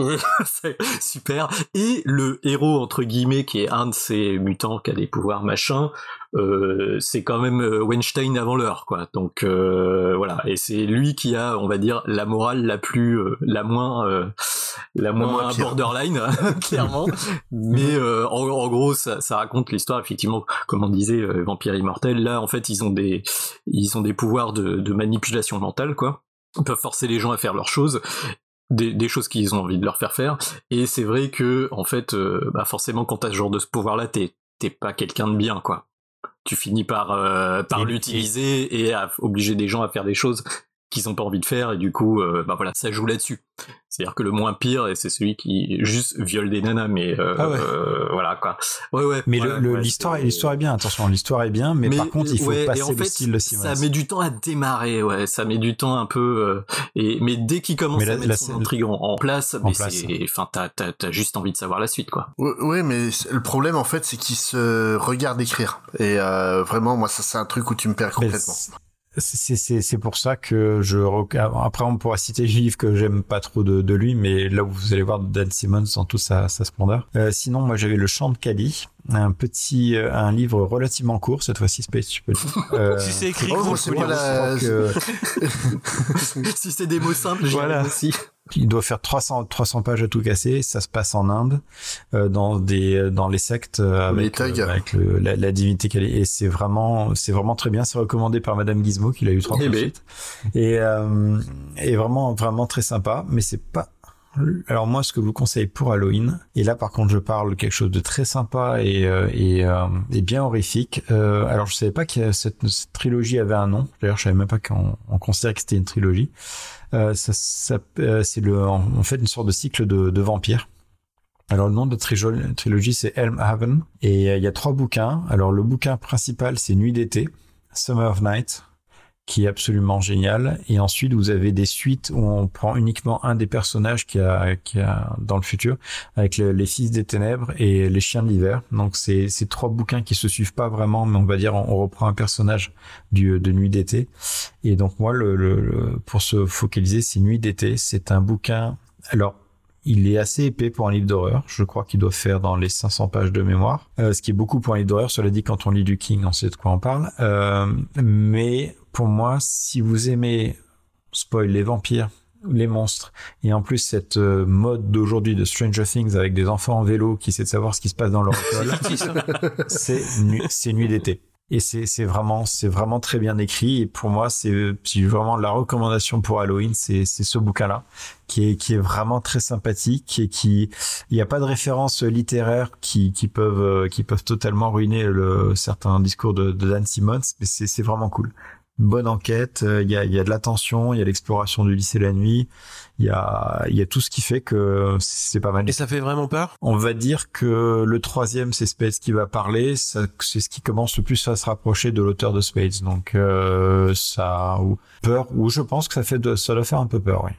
super. Et le héros entre guillemets qui est un de ces mutants qui a des pouvoirs machin, euh, c'est quand même euh, Weinstein avant l'heure, quoi. Donc euh, voilà, et c'est lui qui a, on va dire, la morale la plus, euh, la moins, la, la moins, borderline, clairement. Mais en, en, gros, ça, ça raconte l'histoire effectivement, comme on disait, vampire immortel. Là, en fait, ils ont des, ils ont des pouvoirs de, de manipulation mentale, quoi ils peuvent forcer les gens à faire leurs choses des, des, choses qu'ils ont envie de leur faire faire. Et c'est vrai que, en fait, euh, bah forcément, quand t'as ce genre de pouvoir-là, t'es, t'es pas quelqu'un de bien, quoi. Tu finis par, euh, par l'utiliser et à obliger des gens à faire des choses qu'ils ont pas envie de faire et du coup euh, bah voilà ça joue là-dessus. C'est à dire que le moins pire c'est celui qui juste viole des nanas mais euh, ah ouais. euh, voilà quoi. Ouais ouais mais voilà, le, ouais, l'histoire l'histoire est bien attention l'histoire est bien mais, mais, par contre il faut ouais, passer en le fait, style de Simmons ça met du temps à démarrer ouais ça met du temps un peu euh, et mais dès qu'il commence la, à mettre la, son intrigue en, en place en mais c'est enfin t'as, t'as, juste envie de savoir la suite quoi. Ouais mais le problème en fait c'est qu'il se regarde écrire. Et euh, vraiment moi ça c'est un truc où tu me perds complètement c'est pour ça que je après on pourra citer le livre que j'aime pas trop de, de, lui mais là où vous allez voir Dan Simmons dans toute sa, sa splendeur. Euh, sinon moi j'avais le chant de Cali un petit euh, un livre relativement court cette fois-ci Space tu peux le dire euh, si c'est écrit oh, c'est la... que... si c'est des mots simples voilà. aussi il doit faire 300 300 pages à tout casser. Ça se passe en Inde euh, dans des dans les sectes euh, avec, euh, avec le, la, la, divinité qu'elle est. Et c'est vraiment c'est vraiment très bien. C'est recommandé par madame Gizmo qui l'a eu trois fois suite et euh, et vraiment vraiment très sympa. Mais c'est pas alors moi, ce que je vous conseille pour Halloween, et là par contre je parle quelque chose de très sympa et, euh, et, euh, et bien horrifique. Euh, alors je savais pas que cette, cette, trilogie avait un nom. D'ailleurs je savais même pas qu'on on considérait que c'était une trilogie. Euh, ça, ça c'est le en fait une sorte de cycle de, vampires. Alors le nom de trilogie, trilogie c'est Elmhaven et il y a trois bouquins. Alors le bouquin principal c'est Nuit d'été, Summer of Night qui est absolument génial. Et ensuite, vous avez des suites où on prend uniquement un des personnages qui a, qui a dans le futur, avec le, les Fils des Ténèbres et les Chiens de l'hiver. Donc, c'est ces trois bouquins qui se suivent pas vraiment, mais on va dire, on, reprend un personnage du, de Nuit d'été. Et donc, moi, le, le, le pour se focaliser, c'est Nuit d'été. C'est un bouquin. Alors, il est assez épais pour un livre d'horreur. Je crois qu'il doit faire dans les 500 pages de mémoire, euh, ce qui est beaucoup pour un livre d'horreur. Cela dit, quand on lit du King, on sait de quoi on parle. Euh, mais pour moi, si vous aimez spoil les vampires, les monstres, et en plus cette euh, mode d'aujourd'hui de Stranger Things avec des enfants en vélo qui essaient de savoir ce qui se passe dans leur école, c'est nu c'est nuit d'été. Et c'est vraiment c'est vraiment très bien écrit. Et pour moi, c'est vraiment la recommandation pour Halloween, c'est ce bouquin-là qui est qui est vraiment très sympathique et qui il n'y a pas de références littéraires qui qui peuvent qui peuvent totalement ruiner le certains discours de, de Dan Simmons, mais c'est vraiment cool bonne enquête, il euh, y, a, y a de l'attention, il y a l'exploration du lycée la nuit, il y a, y a tout ce qui fait que c'est pas mal. Et ça fait vraiment peur? On va dire que le troisième, c'est Spades qui va parler, c'est ce qui commence le plus à se rapprocher de l'auteur de Spades. Donc euh, ça, ou peur, ou je pense que ça fait de, ça doit faire un peu peur, oui.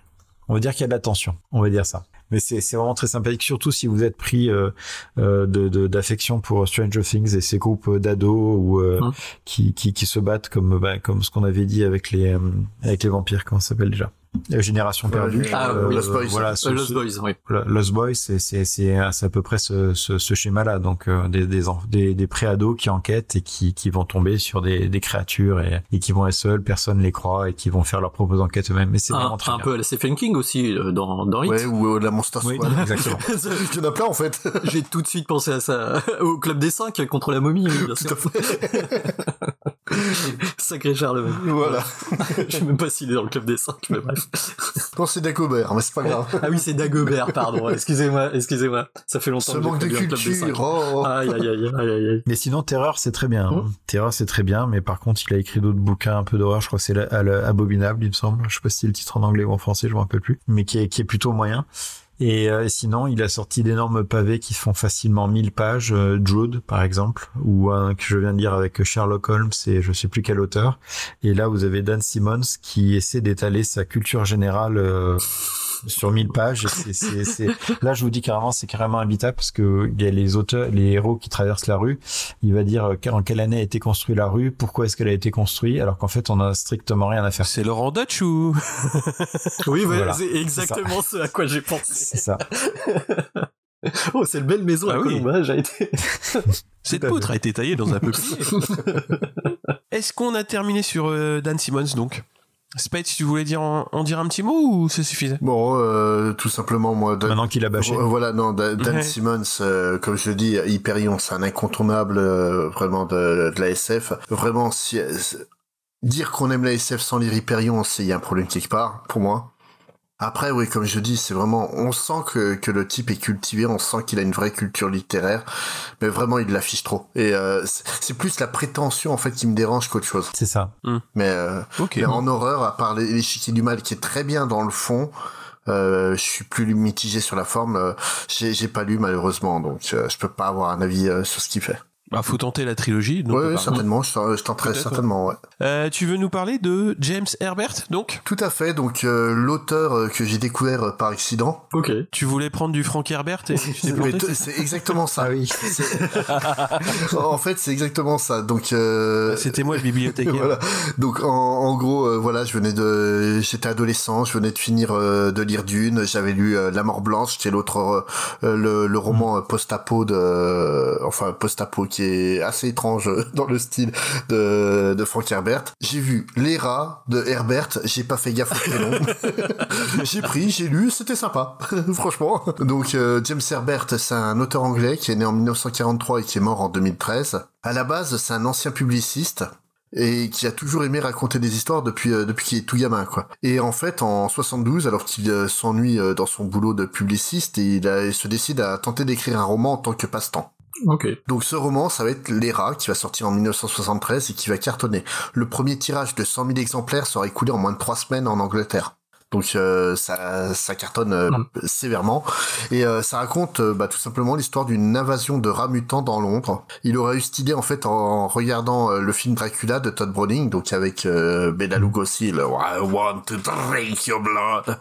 On va dire qu'il y a de l'attention, on va dire ça mais c'est c'est vraiment très sympathique surtout si vous êtes pris euh, euh, de d'affection pour Stranger Things et ces groupes d'ados ou euh, qui, qui qui se battent comme bah, comme ce qu'on avait dit avec les euh, avec les vampires comment ça s'appelle déjà? Génération perdue. Ah, oui. Lost Boys. Voilà, Euh, Lost Boys, oui. Lost Boys, c'est c'est c'est c'est à peu près ce ce, ce schéma-là. Donc euh, des des enf- des, des préados qui enquêtent et qui qui vont tomber sur des des créatures et, et qui vont être seuls, personne les croit et qui vont faire leurs propres enquêtes eux-mêmes. Mais c'est Un, vraiment très un bien. peu à la Stephen King aussi euh, dans dans Hit. Ouais, ou euh, la Monster Oui, Squad. exactement. Il y en a plein en fait. J'ai tout de suite pensé à ça au club des 5 contre la momie, oui, bien sûr. Sacré Charlemagne. Voilà. Je sais même pas s'il est dans le club des 5, mais bref. Non, c'est Dagobert, mais c'est pas grave. Ah oui, c'est Dagobert, pardon. Excusez-moi, excusez-moi. Ça fait longtemps Ce que manque de culture. cinq. Oh. Aïe, aïe, aïe, aïe, aïe, aïe. Mais sinon, Terreur, c'est très bien. hein. Terreur, c'est très bien, mais par contre, il a écrit d'autres bouquins un peu d'horreur. Je crois que c'est Abominable, il me semble. Je sais pas si c'est le titre en anglais ou en français, je me rappelle plus. Mais qui est, qui est plutôt moyen. Et euh, sinon, il a sorti d'énormes pavés qui font facilement 1000 pages. Euh, Jude, par exemple, ou un que je viens de lire avec Sherlock Holmes et je sais plus quel auteur. Et là, vous avez Dan Simmons qui essaie d'étaler sa culture générale euh, sur 1000 pages. C'est- c'est- c'est- Là, je vous dis carrément, c'est carrément habitable parce que il y a les auteurs, les héros qui traversent la rue. Il va dire euh, en quelle année a été construite la rue, pourquoi est-ce qu'elle a été construite, alors qu'en fait, on a strictement rien à faire. C'est Laurent Dutch ou? Oui, voilà, Voilà, c'est exactement ce à quoi j'ai pensé. C'est ça. Oh, cette belle maison Ah à oui. Colombage a été. Cette poutre a été taillée dans un peuplier. Est-ce qu'on a terminé sur euh, Dan Simmons donc? Spade, si tu voulais dire en, en dire un petit mot ou ça suffisait? Bon, euh, tout simplement, moi. Dan- Maintenant qu'il a bâché. Voilà, non, Da- Dan Ouais. Simmons, euh, comme je le dis, Hyperion, c'est un incontournable euh, vraiment de, de la SF. Vraiment, si, euh, dire qu'on aime la SF sans lire Hyperion, c'est il y a un problème quelque part, pour moi. Après, oui, comme je dis, c'est vraiment, on sent que, que le type est cultivé, on sent qu'il a une vraie culture littéraire, mais vraiment, il l'affiche trop. Et euh, c'est plus la prétention, en fait, qui me dérange qu'autre chose. C'est ça. Mais, euh, mais en horreur, à part les- l'échiquier du mal, qui est très bien dans le fond, euh, je suis plus mitigé sur la forme. euh, J'ai j'ai pas lu malheureusement, donc euh, je peux pas avoir un avis euh, sur ce qu'il fait. Bah, faut tenter la trilogie. donc, Oui, apparemment. certainement, je, je tenterai certainement. Ouais. Euh, tu veux nous parler de James Herbert donc? Tout à fait. Donc euh, l'auteur euh, que j'ai découvert euh, par accident. Ok. Tu voulais prendre du Frank Herbert et c'est exactement ça. Ah oui. en fait, c'est exactement ça. Donc euh, C'était moi le bibliothécaire. voilà. Donc en, en gros, euh, voilà, je venais de, j'étais adolescent, je venais de finir euh, de lire Dune, j'avais lu euh, La Mort Blanche, qui est l'autre, le, le roman post-apo de, enfin post-apo qui est assez étrange euh, dans le style de, Frank Herbert. J'ai vu Les rats de Herbert, j'ai pas fait gaffe au prénom. j'ai pris, j'ai lu, c'était sympa, franchement. Donc euh, James Herbert, c'est un auteur anglais qui est né en 1943 et qui est mort en 2013. À la base, c'est un ancien publiciste et qui a toujours aimé raconter des histoires depuis euh, depuis qu'il est tout gamin quoi. Et en fait en 72 alors qu'il s'ennuie dans son boulot de publiciste, il se décide à tenter d'écrire un roman en tant que passe-temps. Ok. Donc ce roman, ça va être Les Rats, qui va sortir en 1973 et qui va cartonner. Le premier tirage de 100 000 exemplaires sera écoulé en moins de trois semaines en Angleterre. Donc euh, ça, ça cartonne euh, sévèrement et euh, ça raconte euh, bah, tout simplement l'histoire d'une invasion de rats mutants dans Londres. Il aurait eu cette idée en fait en regardant euh, le film Dracula de Todd Browning, donc avec euh, Bela Lugosi, le I want to drink your blood.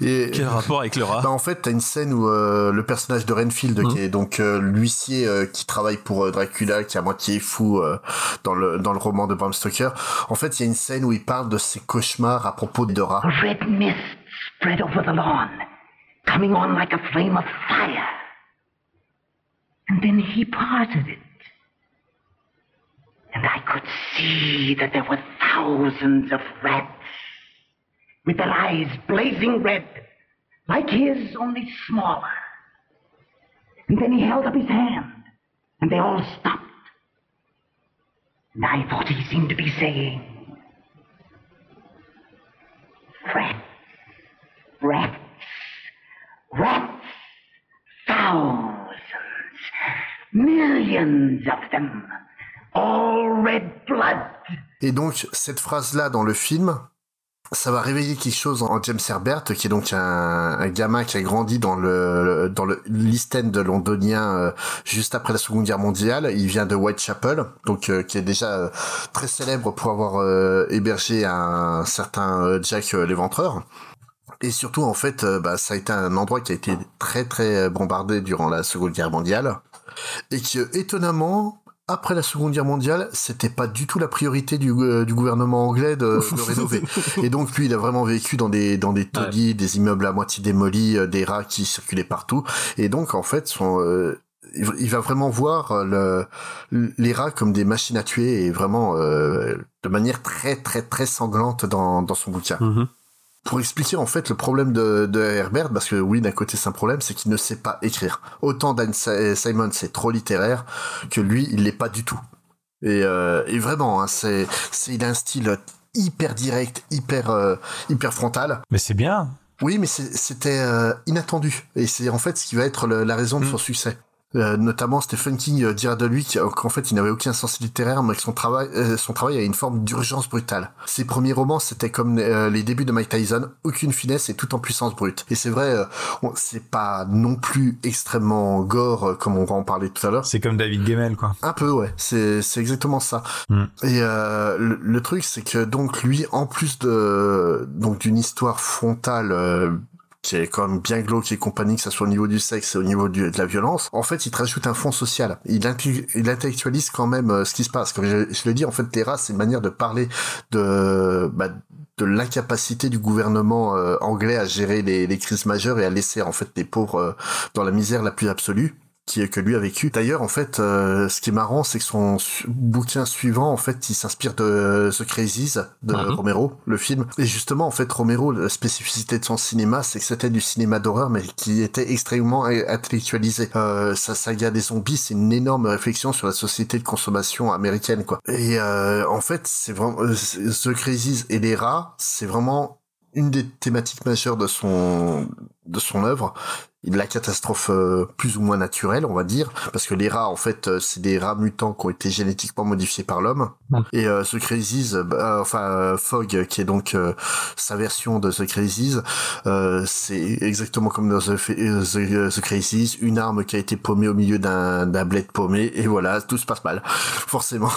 et Quel rapport avec le rat? Bah en fait, t'as une scène où euh, le personnage de Renfield, qui est donc euh, l'huissier euh, qui travaille pour euh, Dracula, qui est à moitié fou euh, dans le dans le roman de Bram Stoker. En fait, il y a une scène où il parle de ses cauchemars à propos de rats. Red mist spread over the lawn, coming on like a flame of fire. And then he parted it. And I could see that there were thousands of rats, with their eyes blazing red, like his, only smaller. And then he held up his hand, and they all stopped. And I thought he seemed to be saying, Rats, rats, rats, thousands, millions of them, all red blood. Et donc cette phrase-là dans le film, ça va réveiller quelque chose en James Herbert, qui est donc un, un gamin qui a grandi dans le dans le l'East End londonien euh, juste après la Seconde Guerre mondiale. Il vient de Whitechapel, donc euh, qui est déjà euh, très célèbre pour avoir euh, hébergé un certain euh, Jack euh, l'Éventreur. Et surtout, en fait, bah, ça a été un endroit qui a été très très bombardé durant la Seconde Guerre mondiale et qui, étonnamment, après la Seconde Guerre mondiale, c'était pas du tout la priorité du, du gouvernement anglais de, de rénover. et donc lui, il a vraiment vécu dans des dans des taudis, des immeubles à moitié démolis, des rats qui circulaient partout. Et donc en fait, son il va vraiment voir le, les rats comme des machines à tuer et vraiment euh, de manière très très très sanglante dans, dans son bouquin. Mhm. Pour expliquer en fait le problème de, de Herbert, parce que oui d'un côté c'est un problème, c'est qu'il ne sait pas écrire. Autant Dan Simon c'est trop littéraire que lui il l'est pas du tout. Et, euh, et vraiment, hein, c'est, c'est il a un style hyper direct, hyper euh, hyper frontal. Mais c'est bien. Oui, mais c'était euh, inattendu et c'est en fait ce qui va être le, la raison de son succès. Euh, notamment Stephen King euh, dira de lui qu'en fait il n'avait aucun sens littéraire mais que son travail euh, son travail a une forme d'urgence brutale. Ses premiers romans c'était comme les débuts de Mike Tyson, aucune finesse et tout en puissance brute. Et c'est vrai c'est pas non plus extrêmement gore comme on va en parler tout à l'heure. C'est comme David Gemmel quoi. Un peu ouais, c'est c'est exactement ça. Mm. Et le, le, truc c'est que donc lui en plus de donc d'une histoire frontale qui est quand même bien glauque et compagnie, que ce soit au niveau du sexe et au niveau de la violence, en fait, il te rajoute un fond social. Il, il intellectualise quand même euh, ce qui se passe. Comme je, je le dis, en fait, Terra, c'est une manière de parler de, bah, de l'incapacité du gouvernement euh, anglais à gérer les, les, crises majeures et à laisser, en fait, les pauvres euh, dans la misère la plus absolue qui, que lui a vécu. D'ailleurs, en fait, euh, ce qui est marrant, c'est que son bouquin suivant, en fait, il s'inspire de The Crazies de Mhm. Romero, le film. Et justement, en fait, Romero, la spécificité de son cinéma, c'est que c'était du cinéma d'horreur, mais qui était extrêmement intellectualisé. Euh, sa saga des zombies, c'est une énorme réflexion sur la société de consommation américaine, quoi. Et euh, en fait, c'est vraiment euh, The Crazies et les rats, c'est vraiment une des thématiques majeures de son de son œuvre la catastrophe euh, plus ou moins naturelle, on va dire, parce que les rats, en fait, euh, c'est des rats mutants qui ont été génétiquement modifiés par l'homme. Et euh, The Crazies, bah, enfin euh, Fog, qui est donc euh, sa version de The Crazies, euh, c'est exactement comme dans The, The, The, Crazies, une arme qui a été paumée au milieu d'un d'un bled paumé, et voilà, tout se passe mal, forcément.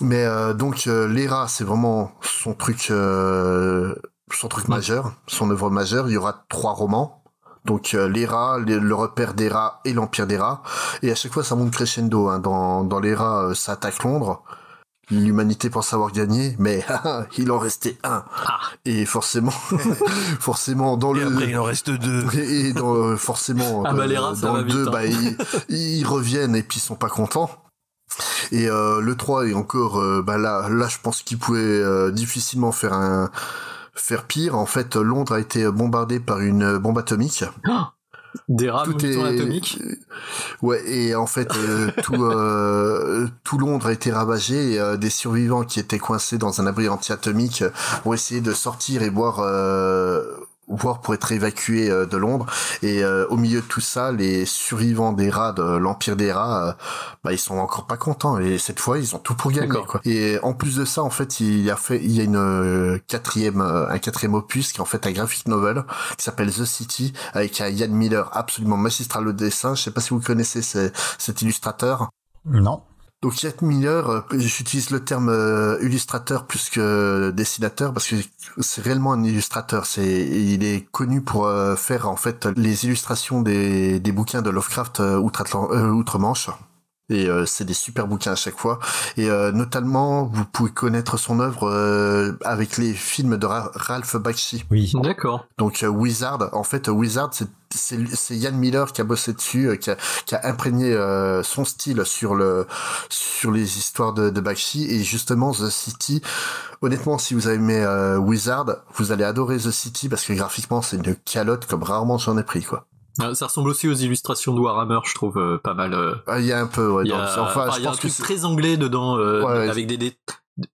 Mais donc les rats, c'est vraiment son truc, son truc majeur, son œuvre majeure. Il y aura trois romans donc euh, les rats, les, le repère des rats et l'empire des rats. Et à chaque fois, ça monte crescendo. Hein. Dans, dans les rats, euh, ça attaque Londres. L'humanité pense avoir gagné, mais il en restait un. Ah. Et forcément, forcément dans et le. Après, il en reste deux. Et dans, euh, forcément ah bah, les rats, dans le vite, 2, hein. bah, ils, ils, reviennent et puis ils sont pas contents. Et euh, le 3 et encore, euh, bah là, là, je pense qu'ils pouvaient euh, difficilement faire un faire pire. En fait, Londres a été bombardé par une bombe atomique. Des rames tout est atomiques. Ouais, et en fait, euh, tout, euh, tout Londres a été ravagé. Et, euh, des survivants qui étaient coincés dans un abri anti-atomique ont essayé de sortir et voir voire pour être évacués euh, de Londres. Et euh, au milieu de tout ça, les survivants des rats de l'Empire des rats, euh, bah ils sont encore pas contents. Et cette fois, ils ont tout pour gagner. Quoi. Et en plus de ça, en fait, il y a fait, il y a une euh, quatrième, un quatrième opus qui est en fait un graphic novel qui s'appelle The City avec un Ian Miller absolument magistral au dessin. Je sais pas si vous connaissez ce, cet illustrateur. Non. Donc Ian Miller, j'utilise le terme euh, illustrateur plus que dessinateur parce que c'est réellement un illustrateur. C'est il est connu pour euh, faire en fait les illustrations des, bouquins de Lovecraft euh, outre-Manche. Et euh, c'est des super bouquins à chaque fois. Et euh, notamment, vous pouvez connaître son œuvre euh, avec les films de Ra Ralph Bakshi. Oui. D'accord. Donc Wizard, en fait, Wizard, c'est c'est Ian Miller qui a bossé dessus, qui a, qui a imprégné son style sur le sur les histoires de, de Bakshi et justement The City. Honnêtement, si vous avez aimé Wizard, vous allez adorer The City parce que graphiquement, c'est une calotte comme rarement j'en ai pris quoi. Ça ressemble aussi aux illustrations de Warhammer, je trouve euh, pas mal. Euh... Ah, il y a un peu, ouais. Il y a, enfin, je il y a pense un truc que très anglais dedans, euh, Ouais, avec des, des,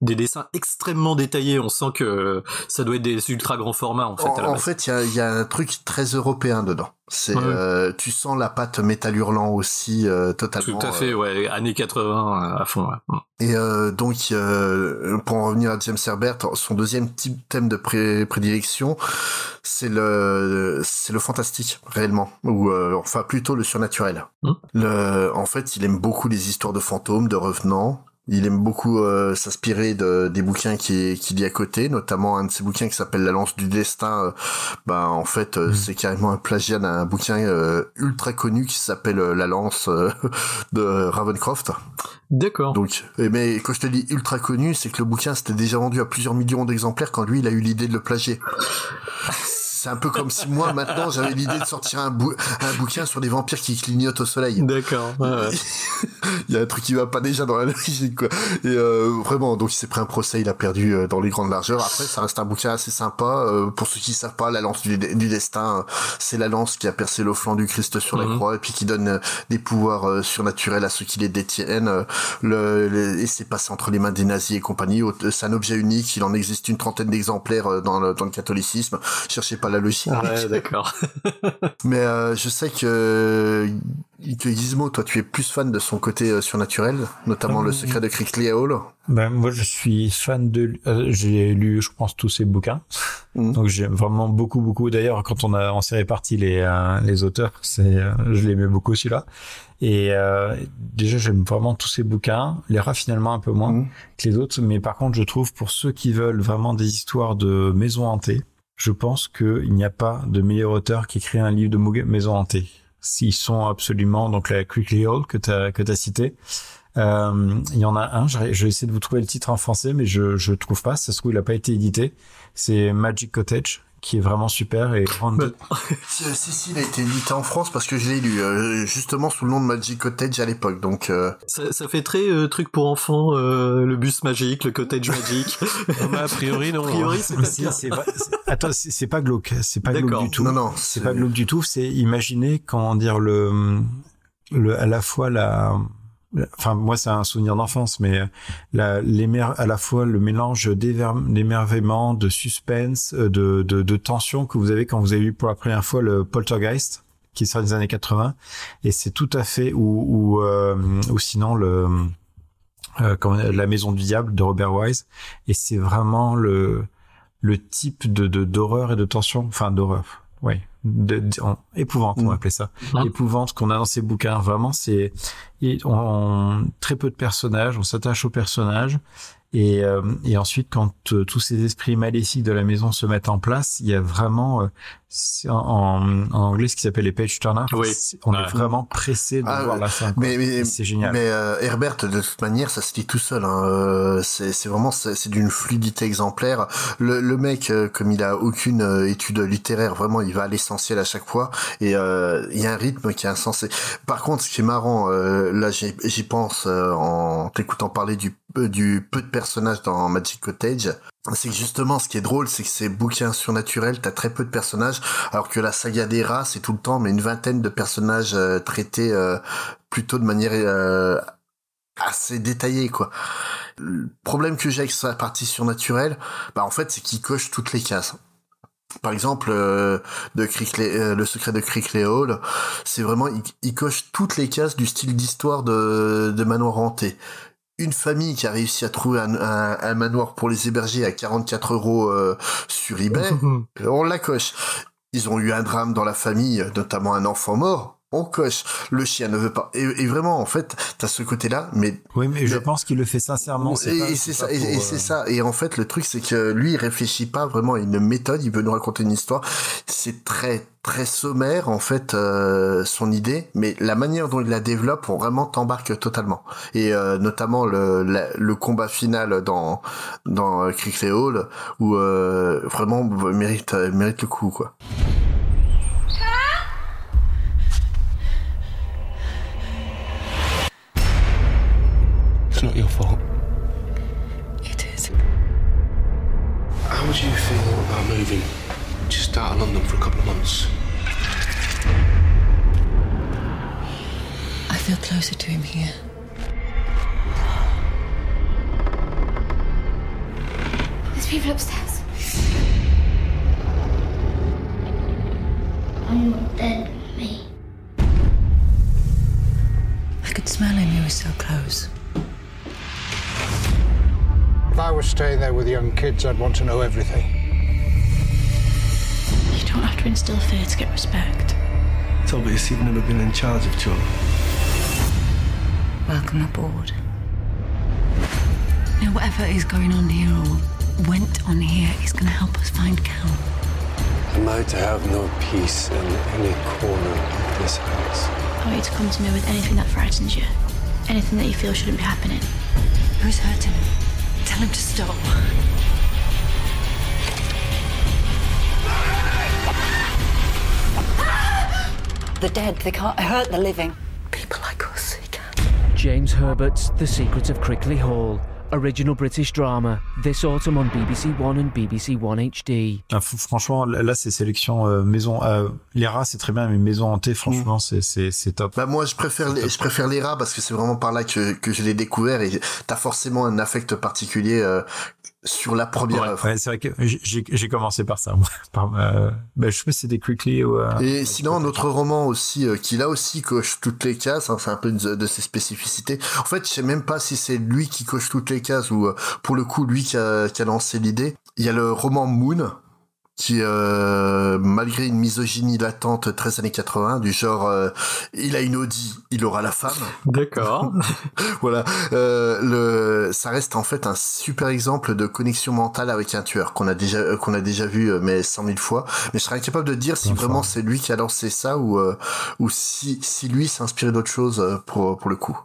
des, dessins extrêmement détaillés. On sent que ça doit être des ultra grands formats en fait. En, à la en base. fait, il y a, y a un truc très européen dedans. C'est, Ouais. euh, tu sens la patte métal hurlant aussi euh, totalement. Tout à fait, ouais, années 80 à fond. Ouais. Et euh, donc, euh, pour en revenir à James Herbert, son deuxième type thème de pré prédilection, c'est le c'est le fantastique réellement, ou euh, enfin plutôt le surnaturel. Mm. Le, en fait, il aime beaucoup les histoires de fantômes, de revenants. Il aime beaucoup euh, s'inspirer de, des bouquins qui qui lit à côté, notamment un de ses bouquins qui s'appelle La Lance du Destin. Euh, bah en fait, euh, c'est carrément un plagiat d'un bouquin ultra connu qui s'appelle La Lance de Ravencroft. D'accord. Donc, mais quand je te dis ultra connu, c'est que le bouquin s'était déjà vendu à plusieurs millions d'exemplaires quand lui il a eu l'idée de le plagier c'est un peu comme si moi maintenant j'avais l'idée de sortir un, un, bouquin sur des vampires qui clignotent au soleil. D'accord. il y a un truc qui va pas déjà dans la logique quoi. Et euh, vraiment, donc il s'est pris un procès, il a perdu euh, dans les grandes largeurs. Après, ça reste un bouquin assez sympa. Euh, pour ceux qui savent pas, la lance du, du destin, c'est la lance qui a percé le flanc du Christ sur la mhm. croix et puis qui donne des pouvoirs surnaturels à ceux qui les détiennent. Le, et c'est passé entre les mains des nazis et compagnie. C'est un objet unique. Il en existe une trentaine d'exemplaires dans le, dans le catholicisme. Cherchez pas la logique. Ouais, d'accord. Mais euh, je sais que que Gizmo, toi, tu es plus fan de son côté euh, surnaturel, notamment Le Secret de Crickley Hall. Ben moi, je suis fan de. Euh, j'ai lu, je pense, tous ses bouquins. Mm. Donc j'aime vraiment beaucoup, beaucoup. D'ailleurs, quand on a on s'est réparti les les auteurs, c'est je l'aimais beaucoup celui-là. Et déjà, j'aime vraiment tous ces bouquins. Les rats finalement un peu moins mm. que les autres, mais par contre, je trouve pour ceux qui veulent vraiment des histoires de maisons hantées, je pense qu'il n'y a pas de meilleur auteur qui écrit un livre de maison hantée. S'ils sont absolument, donc la Quickly Hall que tu as, que as cité, euh, il y en a un, je vais essayer de vous trouver le titre en français, mais je ne trouve pas, ça se trouve il n'a pas été édité. C'est Magic Cottage qui est vraiment super et si, il a été édité en France parce que je l'ai lu euh, justement sous le nom de Magic Cottage à l'époque donc euh, ça, ça, fait très euh, truc pour enfants le bus magique le cottage magique. A priori non a priori c'est pas attends c'est pas glauque c'est pas glauque du tout. Non non c'est pas glauque du tout c'est imaginer comment dire le le à la fois la enfin moi c'est un souvenir d'enfance mais euh, la, à la fois le mélange d'émerveillement de suspense euh, de, de, de, tension que vous avez quand vous avez vu pour la première fois le Poltergeist qui sort des années 80 et c'est tout à fait ou ou, euh, ou sinon le euh, la maison du diable de Robert Wise. Et c'est vraiment le le type de d'horreur et de tension. Enfin d'horreur oui de, épouvante, on va mm. appeler ça, mm. épouvante qu'on a dans ces bouquins. Vraiment, c'est on, très peu de personnages, on s'attache aux personnages et, euh, et ensuite, quand euh, tous ces esprits maléfiques de la maison se mettent en place, il y a vraiment, euh, en, en, anglais, ce qui s'appelle les page turners. On est vraiment pressé de ah, voir la fin. Mais, c'est génial. Mais Herbert, de toute manière, ça se dit tout seul. Hein. c'est vraiment, c'est d'une fluidité exemplaire. Le, le mec, comme il a aucune étude littéraire, vraiment, il va à l'essentiel à chaque fois. Et il y a un rythme qui est insensé. Par contre, ce qui est marrant, là, j'y pense en t'écoutant parler du du peu de personnages dans Magic Cottage, c'est que justement ce qui est drôle, c'est que ces bouquins surnaturels, t'as très peu de personnages, alors que la saga des rats, c'est tout le temps mais une vingtaine de personnages euh, traités euh, plutôt de manière euh, assez détaillée quoi. Le problème que j'ai avec sa partie surnaturelle, bah en fait c'est qu'il coche toutes les cases. Par exemple, le secret de Crickley Hall, c'est vraiment, il, coche toutes les cases du style d'histoire de, de manoir hanté une famille qui a réussi à trouver un, manoir pour les héberger à 44 euros euh, sur eBay, on la coche. Ils ont eu un drame dans la famille, notamment un enfant mort on coche. Le chien ne veut pas. Et, vraiment, en fait, t'as ce côté-là, mais. Oui, mais je pense qu'il le fait sincèrement. Et c'est ça. Et, c'est ça. Et en fait, le truc, c'est que lui, il réfléchit pas vraiment à une méthode. Il veut nous raconter une histoire. C'est très très sommaire en fait euh, son idée, mais la manière dont il la développe, on vraiment t'embarque totalement. Et euh, notamment le, le combat final dans dans euh, Crickley Hall, où vraiment mérite mérite le coup quoi. It's not your fault. It is. How would you feel about moving just out of London for a couple of months? I feel closer to him here. There's people upstairs. Are you dead, me? I could smell him, he was so close. I was staying there with young kids, I'd want to know everything. You don't have to instill fear to get respect. It's obvious you've never been in charge of children. Welcome aboard. Now, whatever is going on here or went on here is going to help us find Cal. Am I to have no peace in any corner of this house? I want you to come to me with anything that frightens you, anything that you feel shouldn't be happening. Who's hurting him? Tell him to stop. The dead, they can't hurt the living. People like us, they can. James Herbert's The Secret of Crickley Hall. Original British drama. This autumn on BBC One and BBC One HD. Ah, franchement, là, là, c'est sélection euh, maison. Euh, les rats, c'est très bien, mais maison hantée, franchement, c'est c'est c'est top. Bah moi je préfère les, je préfère les rats parce que c'est vraiment par là que que je l'ai découvert et t'as forcément un affect particulier euh, sur la première œuvre. Ouais, c'est vrai que j'ai- commencé par ça. Par, euh, bah, je sais pas si des Quickly ou. euh, Et sinon, un autre roman aussi, euh, qui là aussi coche toutes les cases, hein, c'est un peu de, de ses spécificités. En fait, je sais même pas si c'est lui qui coche toutes les cases ou euh, pour le coup lui qui a, qui a lancé l'idée. Il y a le roman Moon, qui euh, malgré une misogynie latente 13 années 80 du genre euh, il a une Audi il aura la femme. D'accord. Voilà. Euh, le ça reste en fait un super exemple de connexion mentale avec un tueur qu'on a déjà euh, qu'on a déjà vu euh, mais cent mille fois. Mais je serais incapable de dire si vraiment c'est lui qui a lancé ça ou euh, ou si si lui s'est inspiré d'autre chose pour pour le coup.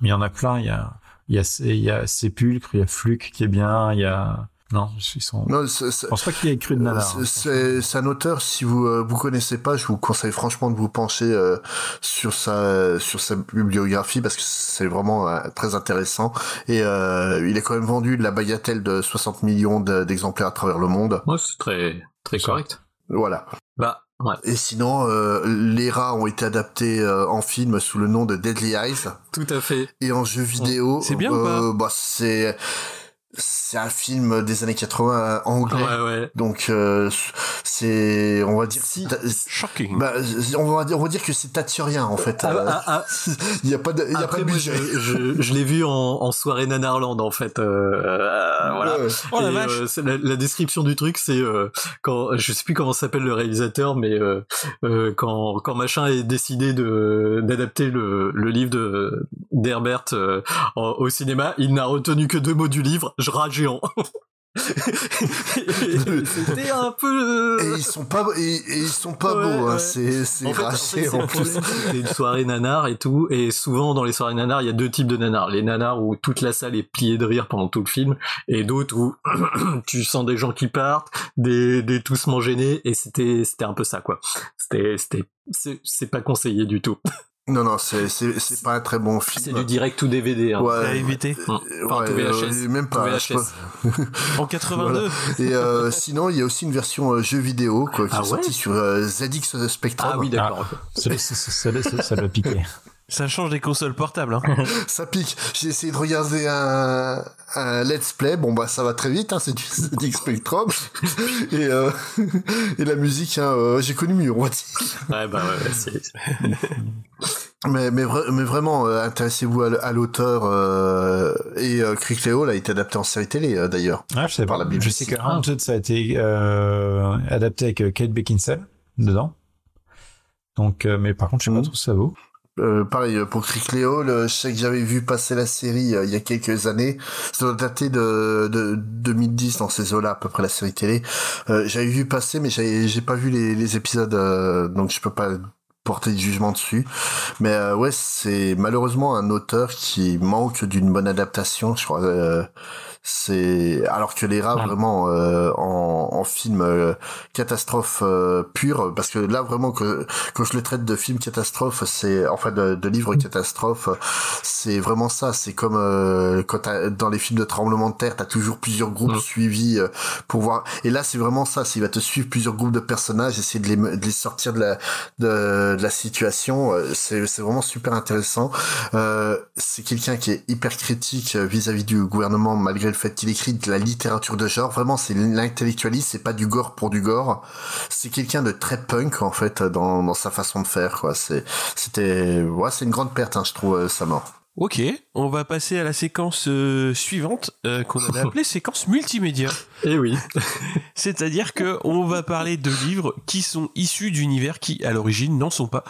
Mais il y en a plein. Il y a il y a il y a Sépulcre, il y a Fluke qui est bien. Il y a non, ils sont. Non, Je pense pas qu'il y ait écrit de nanar. C'est- C'est un auteur, si vous euh, vous connaissez pas, je vous conseille franchement de vous pencher euh, sur sa sur sa bibliographie parce que c'est vraiment euh, très intéressant et euh, il est quand même vendu de la bagatelle de 60 millions de- d'exemplaires à travers le monde. Ouais, c'est très très correct. Voilà. Bah ouais. Et sinon, euh, les rats ont été adaptés euh, en film sous le nom de Deadly Eyes. Tout à fait. Et en jeu vidéo, C'est bien ou pas bah, c'est c'est un film des années 80 anglais. Ouais, ouais. Donc euh, c'est on va dire si Shocking. bah, on va dire on va dire que c'est thatcherien en fait. Ah, Euh, ah, ah. Il y a pas de il y a Après, pas de moi, budget. je, je, je l'ai vu en, en soirée Nanarland en fait. Euh, euh, voilà. Ouais. Oh, la Et, vache. euh, la, la description du truc, c'est euh, quand je sais plus comment s'appelle le réalisateur, mais euh, euh, quand quand machin est décidé de d'adapter le, le livre de d'Herbert euh, au cinéma, il n'a retenu que deux mots du livre, je rats géant. C'était un peu. Et ils sont pas et, et ils sont pas Ouais, beaux hein. c'est c'est En fait, en fait, plus. une soirée nanar et tout, et souvent dans les soirées nanar, il y a deux types de nanars. Les nanars où toute la salle est pliée de rire pendant tout le film, et d'autres où tu sens des gens qui partent, des, des toussements gênés, et c'était, c'était un peu ça, quoi. C'était, c'était, c'est, c'est pas conseillé du tout. Non non, c'est c'est c'est pas un très bon film. C'est du direct ou DVD, hein. Ouais, À éviter. Enfin, ouais, euh, même pas. VHS. En 82. Voilà. Et euh, sinon, il y a aussi une version euh, jeu vidéo quoi, qui Ah est ouais sortie sur euh, ZX Spectrum. Ah oui, d'accord. Ça, ça, ça, ça, ça, ça doit piquer. Ça change des consoles portables. Hein. Ça pique. J'ai essayé de regarder un, un let's play. Bon bah ça va très vite, hein, c'est du ZX Spectrum. et, euh, et la musique, hein, euh, j'ai connu mieux, on va dire. Ouais, bah ouais, c'est, Mais, mais, vra- mais vraiment, euh, intéressez-vous à, l'auteur. Euh, et euh, Crick Léo a été adapté en série télé euh, d'ailleurs. Ah, je sais Par pas. la. Je sais que Haunted, ça a été euh, adapté avec Kate Beckinsale dedans. Donc, euh, mais par contre, je sais pas trop si ça vaut. Euh, pareil euh, pour Crick le, je sais que j'avais vu passer la série euh, il y a quelques années. Ça doit dater de, de 2010 dans ces eaux-là à peu près la série télé. Euh, j'avais vu passer, mais j'ai pas vu les, les épisodes, euh, donc je peux pas porter de jugement dessus. Mais euh, ouais, c'est malheureusement un auteur qui manque d'une bonne adaptation. Je crois. C'est alors que les rats vraiment euh, en, en film euh, catastrophe euh, pure parce que là vraiment que quand je le traite de film catastrophe c'est enfin de, de livre catastrophe c'est vraiment ça. C'est comme euh, quand dans les films de tremblement de terre t'as toujours plusieurs groupes suivis euh, pour voir. Et là c'est vraiment ça. C'est il va te suivre plusieurs groupes de personnages essayer de les, de les sortir de la de, de la situation. Euh, c'est c'est vraiment super intéressant. Euh, c'est quelqu'un qui est hyper critique vis-à-vis du gouvernement malgré le fait qu'il écrit de la littérature de genre. Vraiment c'est l'intellectualiste c'est pas du gore pour du gore. C'est quelqu'un de très punk en fait dans, dans sa façon de faire quoi. C'est c'était ouais c'est une grande perte hein, je trouve euh, sa mort. Ok, on va passer à la séquence euh, suivante euh, qu'on avait appelée séquence multimédia. Eh oui. C'est-à-dire que on va parler de livres qui sont issus d'univers qui, à l'origine, n'en sont pas.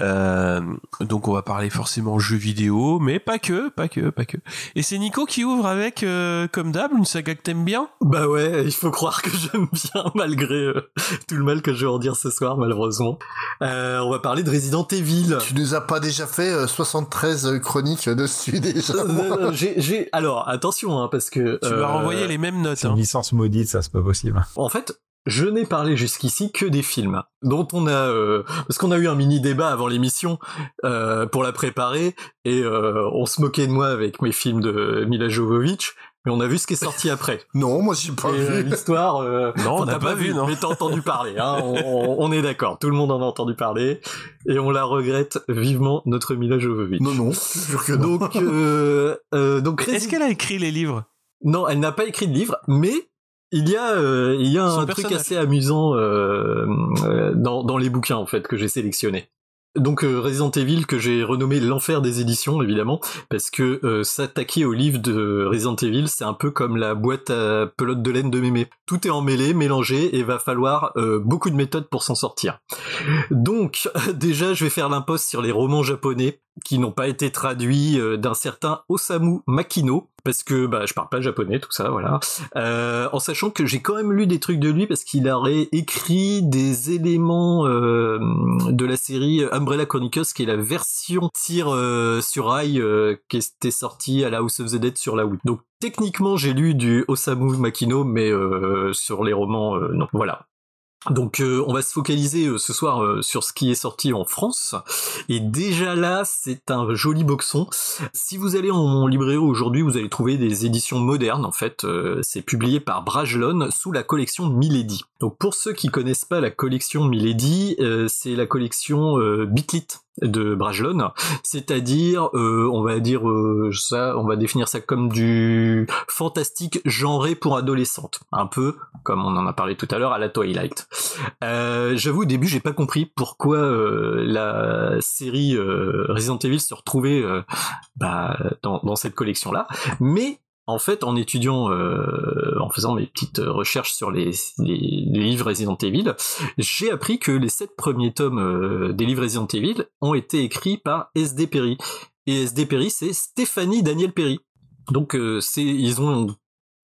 Euh, donc on va parler forcément jeux vidéo, mais pas que, pas que, pas que. Et c'est Nico qui ouvre avec, euh, comme d'hab, une saga que t'aimes bien? Bah ouais, il faut croire que j'aime bien malgré euh, tout le mal que je vais en dire ce soir, malheureusement. Euh, on va parler de Resident Evil. Tu nous as pas déjà fait euh, 73 chroniques dessus déjà Euh, j'ai, j'ai- alors attention hein, parce que Tu vas renvoyer les mêmes notes. Hein. Maudite, ça c'est pas possible. En fait, je n'ai parlé jusqu'ici que des films dont on a euh, parce qu'on a eu un mini débat avant l'émission euh, pour la préparer et euh, on se moquait de moi avec mes films de Mila Jovovich. Mais on a vu ce qui est sorti après. Non, moi j'ai pas Et, euh, vu. L'histoire, Non, on n'a t'as pas vu, non. Mais t'as entendu parler, hein. on, on- on est d'accord. Tout le monde en a entendu parler et on la regrette vivement notre Mila Jovovich. Non, non, jure que non. Donc, euh, euh, donc Est-ce qu'elle a écrit les livres? Non, elle n'a pas écrit de livre, mais il y a, euh, il y a un truc assez amusant euh, euh, dans, dans les bouquins en fait que j'ai sélectionné. Donc euh, Resident Evil que j'ai renommé l'enfer des éditions évidemment parce que euh, s'attaquer au livre de Resident Evil c'est un peu comme la boîte à pelote de laine de mémé. Tout est emmêlé, mélangé et va falloir euh, beaucoup de méthodes pour s'en sortir. Donc déjà je vais faire l'imposte sur les romans japonais qui n'ont pas été traduits euh, d'un certain Osamu Makino parce que bah je parle pas japonais tout ça voilà. Euh, en sachant que j'ai quand même lu des trucs de lui parce qu'il aurait écrit des éléments euh, de la série Umbrella Chronicles qui est la version tir euh, sur rail euh, qui était sortie à la House of the Dead sur la Wii. Donc techniquement j'ai lu du Osamu Makino mais euh, sur les romans euh, non. Voilà donc euh, on va se focaliser euh, ce soir euh, sur ce qui est sorti en France. Et déjà là, c'est un joli boxon. Si vous allez en librairie aujourd'hui, vous allez trouver des éditions modernes. En fait, c'est publié par Brajlon sous la collection Milady. Donc pour ceux qui connaissent pas la collection Milady, c'est la collection Bitlit de Brajlon, c'est-à-dire, euh, on va dire euh, ça, on va définir ça comme du fantastique genré pour adolescentes, un peu comme on en a parlé tout à l'heure à la Twilight. Euh, J'avoue, au début, j'ai pas compris pourquoi euh, la série euh, Resident Evil se retrouvait bah, dans, dans cette collection-là, mais en fait, en étudiant, euh, en faisant mes petites recherches sur les, livres Resident Evil, j'ai appris que les sept premiers tomes euh, des livres Resident Evil ont été écrits par S.D. Perry. Et S.D. Perry, c'est Stéphanie Daniel Perry. Donc, euh, c'est, ils ont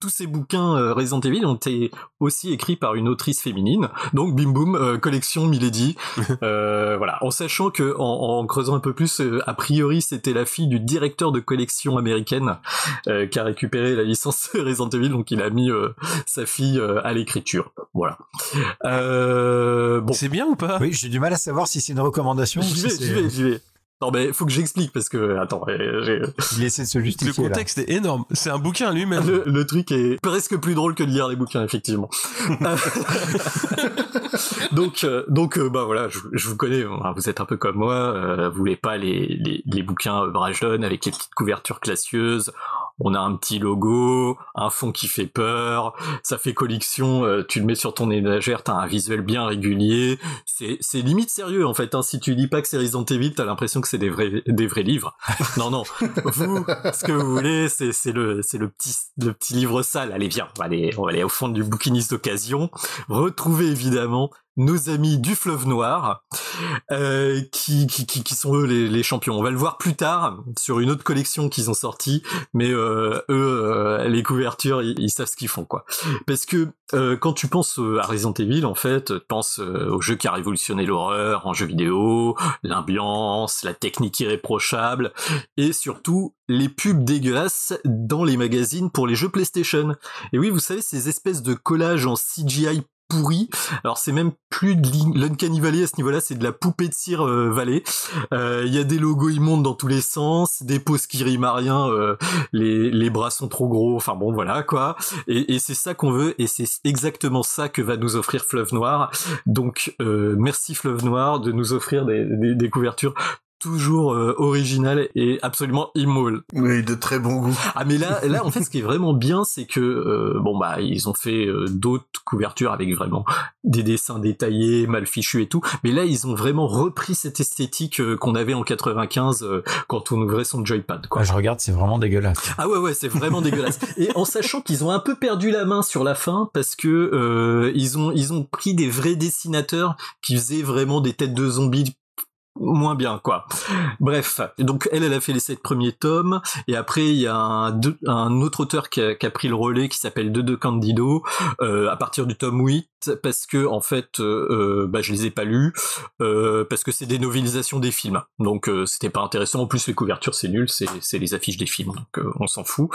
tous ces bouquins euh, Resident Evil ont été aussi écrits par une autrice féminine. Donc, bim boum, euh, collection Milady. Euh, voilà, en sachant que en, en creusant un peu plus, euh, a priori, c'était la fille du directeur de collection américaine euh, qui a récupéré la licence Resident Evil, donc il a mis euh, sa fille euh, à l'écriture. Voilà. Euh, bon. C'est bien ou pas? Oui, j'ai du mal à savoir si c'est une recommandation ou J'y vais, j'y vais, j'y vais. Non mais faut que j'explique parce que attends, j'ai Il essaie de se Le justifier. là. contexte est énorme. C'est un bouquin lui-même. le, le truc est presque plus drôle que de lire les bouquins effectivement. Donc euh, donc euh, bah voilà, je, je vous connais, hein, vous êtes un peu comme moi, euh, vous voulez pas les les, les bouquins euh, Brajlon avec les petites couvertures classieuses. On a un petit logo, un fond qui fait peur, ça fait collection, euh, tu le mets sur ton étagère, t'as un visuel bien régulier, c'est limite sérieux en fait. Hein. Si tu lis pas que c'est Resident Evil, t'as l'impression que c'est des vrais des vrais livres. non non, vous ce que vous voulez, c'est le c'est le petit le petit livre sale. Allez viens, on va aller on va aller au fond du bouquiniste d'occasion. Retrouver évidemment nos amis du fleuve noir euh, qui, qui, qui, sont eux les, les champions. On va le voir plus tard sur une autre collection qu'ils ont sorti, mais euh, eux, euh, les couvertures, ils, ils savent ce qu'ils font quoi. Parce que euh, quand tu penses euh, à Resident Evil, en fait, tu penses euh, au jeu qui a révolutionné l'horreur en jeu vidéo, l'ambiance, la technique irréprochable, et surtout les pubs dégueulasses dans les magazines pour les jeux PlayStation. Et oui, vous savez, ces espèces de collages en CGI pourri. Alors c'est même plus de l'Uncanny Valley à ce niveau-là, c'est de la poupée de cire euh. Euh, Il y a des logos immondes dans tous les sens, des poses qui riment à rien, euh, les, les bras sont trop gros, enfin bon voilà quoi. Et, et c'est ça qu'on veut, et c'est exactement ça que va nous offrir Fleuve Noir. Donc euh, merci Fleuve Noir de nous offrir des, des, des couvertures toujours euh, original et absolument immole. Oui, de très bon goût. Ah mais là, là en fait, ce qui est vraiment bien, c'est que euh, bon bah ils ont fait euh, d'autres couvertures avec vraiment des dessins détaillés, mal fichus et tout, mais là ils ont vraiment repris cette esthétique qu'on avait en 95 quand on ouvrait son joypad. Quoi. Ah, je regarde, c'est vraiment dégueulasse. Ah ouais ouais, c'est vraiment dégueulasse. Et en sachant qu'ils ont un peu perdu la main sur la fin parce que ils ont ils ont pris des vrais dessinateurs qui faisaient vraiment des têtes de zombies moins bien quoi. Bref, donc elle elle a fait les sept premiers tomes et après il y a un, un autre auteur qui a, qui a, pris le relais qui s'appelle De Candido euh, à partir du tome 8 parce que en fait euh, bah je les ai pas lus euh, parce que c'est des novelisations des films. Donc euh, c'était pas intéressant en plus les couvertures c'est nul, c'est les affiches des films donc euh, on s'en fout.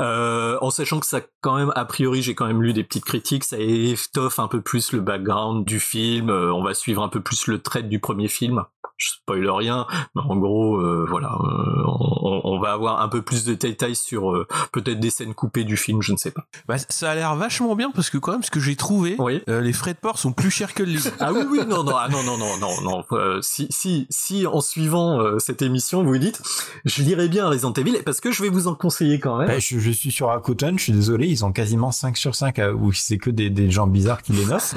Euh, en sachant que ça quand même a priori j'ai quand même lu des petites critiques, ça étoffe un peu plus le background du film, on va suivre un peu plus le trait du premier film je spoil rien, mais en gros, euh, voilà, euh, on, on, va avoir un peu plus de détails sur euh, peut-être des scènes coupées du film, je ne sais pas. Bah, ça a l'air vachement bien parce que quand même, ce que j'ai trouvé, oui. les frais de port sont plus chers que le livre. ah oui, oui, non, non, ah, non, non, non, non, non. si, si, si, en suivant cette émission, vous dites, je lirai bien Resident Evil parce que je vais vous en conseiller quand même. Bah, je, je, suis sur Rakuten, je suis désolé, ils ont quasiment 5 sur 5 à, où c'est que des, des gens bizarres qui les notent.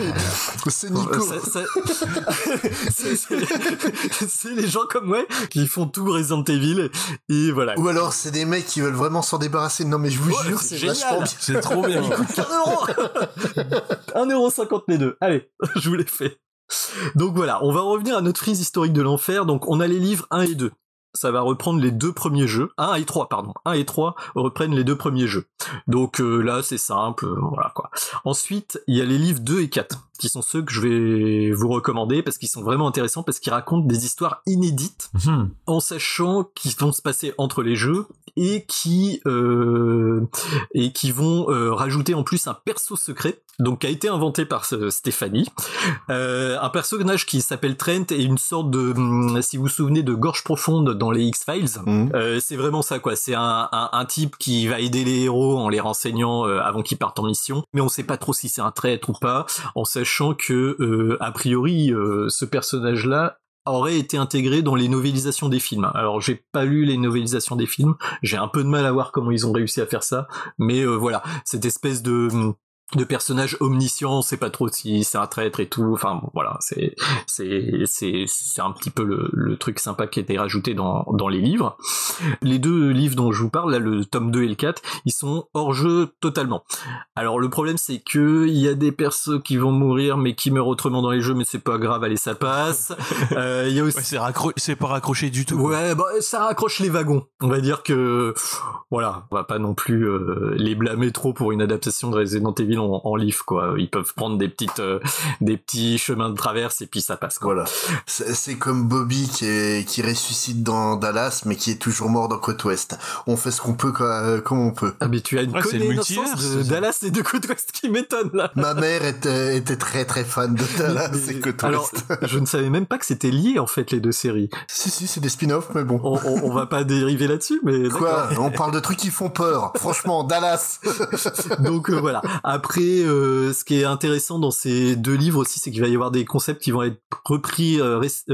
c'est Nico. c'est les gens comme moi qui font tout Resident Evil et voilà. Ou alors c'est des mecs qui veulent vraiment s'en débarrasser. Non mais je vous ouais, jure, c'est génial. vachement bien. C'est trop bien. Il coûte 1 euro. 1,50€ les deux. Allez, je vous l'ai fait. Donc voilà, on va revenir à notre frise historique de l'enfer. Donc on a les livres 1 et 2 ça va reprendre les deux premiers jeux. 1 et 3, pardon. 1 et 3 reprennent les deux premiers jeux. Donc euh, là, c'est simple, euh, voilà quoi. Ensuite, il y a les livres 2 et 4, qui sont ceux que je vais vous recommander parce qu'ils sont vraiment intéressants, parce qu'ils racontent des histoires inédites, mmh. en sachant qu'ils vont se passer entre les jeux et qui euh, et qui vont euh, rajouter en plus un perso secret donc qui a été inventé par euh, Stéphanie euh, un personnage qui s'appelle Trent et une sorte de si vous vous souvenez de Gorge profonde dans les X-Files mmh. euh, c'est vraiment ça quoi c'est un, un, un, type qui va aider les héros en les renseignant avant qu'ils partent en mission mais on sait pas trop si c'est un traître ou pas en sachant que a priori ce personnage là aurait été intégré dans les novélisations des films. Alors j'ai pas lu les novélisations des films, j'ai un peu de mal à voir comment ils ont réussi à faire ça, mais euh, voilà, cette espèce de de personnage omniscient, on sait pas trop si c'est un traître et tout. Enfin bon, voilà, c'est c'est c'est c'est un petit peu le, le truc sympa qui a été rajouté dans dans les livres. Les deux livres dont je vous parle, là le tome 2 et le 4, ils sont hors jeu totalement. Alors le problème c'est que il y a des persos qui vont mourir mais qui meurent autrement dans les jeux mais c'est pas grave, allez ça passe. Euh, il y a aussi ouais, c'est raccro... c'est pas raccroché du tout. Ouais, bah ça raccroche les wagons. On va dire que voilà, on va pas non plus euh, les blâmer trop pour une adaptation de Resident Evil en, en livre quoi. Ils peuvent prendre des petites euh, des petits chemins de traverse et puis ça passe quoi. Voilà. C'est comme Bobby qui est qui ressuscite dans Dallas mais qui est toujours mort dans Côte Ouest. On fait ce qu'on peut quoi, comme on peut. Ah mais tu as une ouais, connaissance de Dallas et de Côte Ouest qui m'étonne là. Ma mère était était très très fan de Dallas mais, et Côte alors, Ouest. je ne savais même pas que c'était lié en fait les deux séries. Si si, c'est des spin-offs mais bon. On, on, on, va pas dériver là-dessus mais Quoi? On parle de trucs qui font peur. Franchement, Dallas. Donc euh, voilà. Après euh, ce qui est intéressant dans ces deux livres aussi, c'est qu'il va y avoir des concepts qui vont être repris euh, res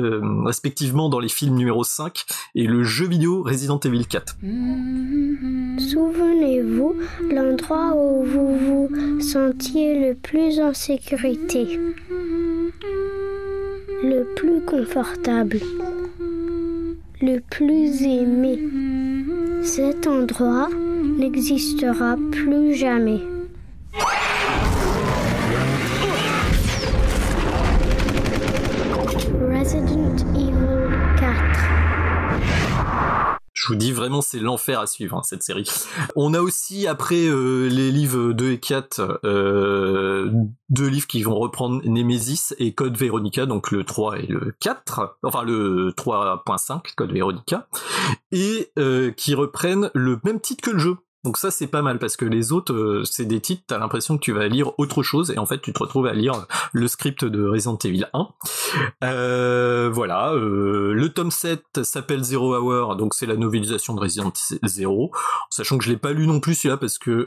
respectivement dans les films numéro 5 et le jeu vidéo Resident Evil 4. Souvenez-vous l'endroit où vous vous sentiez le plus en sécurité, le plus confortable, le plus aimé. Cet endroit n'existera plus jamais. Je vous dis vraiment c'est l'enfer à suivre hein, cette série. On a aussi après euh, les livres 2 et 4 euh, deux livres qui vont reprendre Nemesis et Code Veronica donc le 3 et le 4, enfin le 3.5 Code Veronica et euh, qui reprennent le même titre que le jeu. Donc ça c'est pas mal parce que les autres euh, c'est des titres t'as l'impression que tu vas lire autre chose et en fait tu te retrouves à lire le script de Resident Evil 1. Euh, voilà, euh, le tome 7 s'appelle Zero Hour donc c'est la novélisation de Resident 0 sachant que je l'ai pas lu non plus celui-là parce que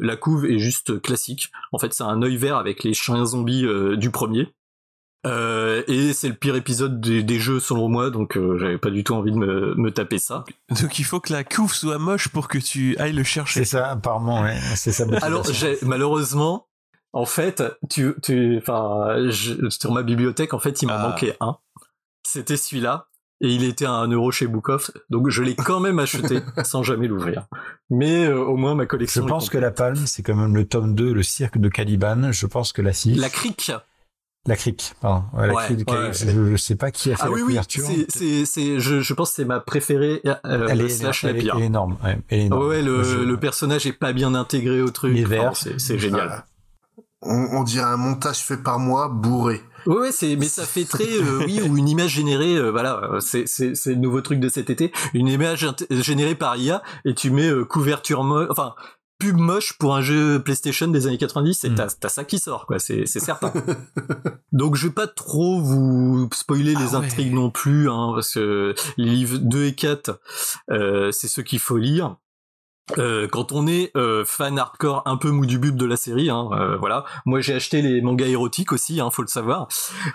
la couve est juste classique. En fait c'est un œil vert avec les chiens zombies du premier. Euh, et c'est le pire épisode des, des jeux selon moi, donc euh, j'avais pas du tout envie de me, me taper ça. Donc il faut que la couve soit moche pour que tu ailles le chercher. C'est ça, apparemment, ouais. C'est ça. Alors malheureusement, en fait, tu, tu, enfin, je- sur ma bibliothèque, en fait, il m'en manquait un. C'était celui-là. Et il était à 1 euro chez Bookoff, donc je l'ai quand même acheté sans jamais l'ouvrir. Mais euh, au moins ma Je collection. est pense que la palme, c'est quand même le tome 2, le cirque de Caliban. Je pense que la 6. La crique. La crique, pardon. Ouais, la Ouais, crique ouais. Je, je sais pas qui a fait Ah la oui, oui, couverture. c'est, c'est, c'est, je, je pense que c'est ma préférée, euh, Elle est, slash elle la est- pire. elle est énorme. Ouais, elle est énorme. Ouais, le, Je- le personnage est pas bien intégré au truc. Enfin, c'est, c'est génial. On, on dirait un montage fait par moi, bourré. Ouais, ouais, c'est, mais ça fait très, euh, oui, ou une image générée, euh, voilà, c'est, c'est, c'est le nouveau truc de cet été, une image générée par IA, et tu mets euh, couverture enfin, pub moche pour un jeu PlayStation des années 90, Hmm. et t'as, t'as ça qui sort, quoi, c'est, c'est certain. Donc je vais pas trop vous spoiler les Ah ouais. intrigues non plus, hein, parce que les livres 2 et 4, euh, c'est ceux qu'il faut lire. Euh, quand on est euh, fan hardcore un peu mou du bub de la série, hein, euh, voilà. Moi j'ai acheté les mangas érotiques aussi, hein, faut le savoir.